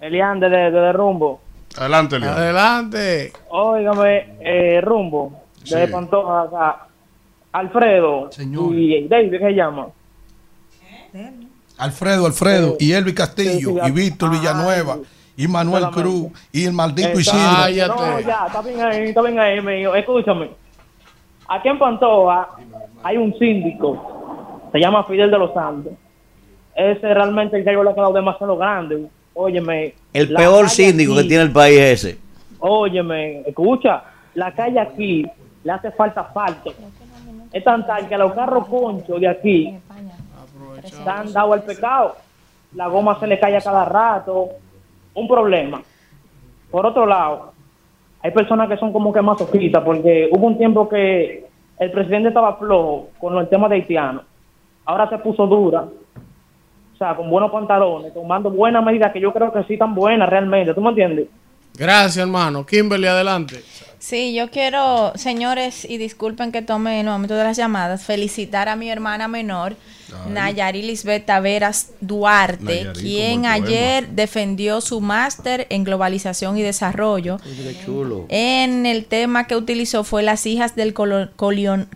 Elian, de, de, de Rumbo. Adelante, León. Adelante. Óigame, eh, Rumbo, de Sí. Pantoja acá. Alfredo y David, ¿qué se llama? Alfredo, Alfredo, y Elvi Castillo, y Víctor Villanueva, y Manuel Cruz, y el maldito Isidro. No, ya, está bien ahí, está bien ahí, mío. Escúchame. Aquí en Pantoja hay un síndico, se llama Fidel de los Santos. Ese realmente el que ha quedado demasiado grande. Óyeme. El peor síndico que tiene el país es ese. Óyeme, escucha, la calle aquí le hace falta asfalto. Es tan tal que a los carros conchos de aquí están dados al pecado. La goma se le cae a cada rato. Un problema. Por otro lado, hay personas que son como que masoquistas porque hubo un tiempo que el presidente estaba flojo con el tema de haitiano. Ahora se puso dura. O sea, con buenos pantalones, tomando buenas medidas que yo creo que sí están buenas realmente. ¿Tú me entiendes? Gracias, hermano. Kimberly, adelante. Sí, yo quiero, señores, y disculpen que tome el momento de las llamadas, felicitar a mi hermana menor, Nayari Lisbeth Taveras Duarte, Nayarit, quien ayer defendió su máster en globalización y desarrollo. Chulo. En el tema que utilizó fue las hijas del colo-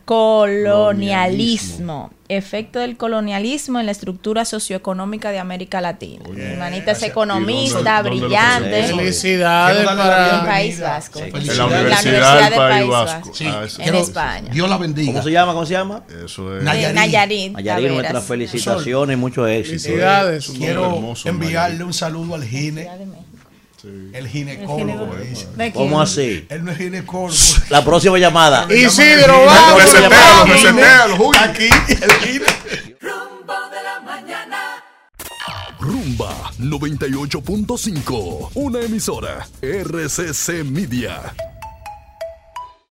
colonialismo. Efecto del colonialismo en la estructura socioeconómica de América Latina. Mi hermanita es economista, ¿Y dónde- brillante. Felicidades para- En bienvenida. País Vasco. Sí. En la Universidad del País Vasco. Sí. Ah. En España. Dios la bendiga. ¿Cómo se llama? ¿Cómo se llama? Eso es. Nayarit. Nayarit. Nayarit, nuestras felicitaciones y mucho éxito. Felicidades. Quiero hermoso, enviarle un saludo al gine. El ginecólogo. ¿Cómo así? Él no es ginecólogo. La próxima llamada. Isidro, vamos. Julio. Aquí, el gine. Rumbo de la mañana. Rumba 98.5, una emisora RCC Media.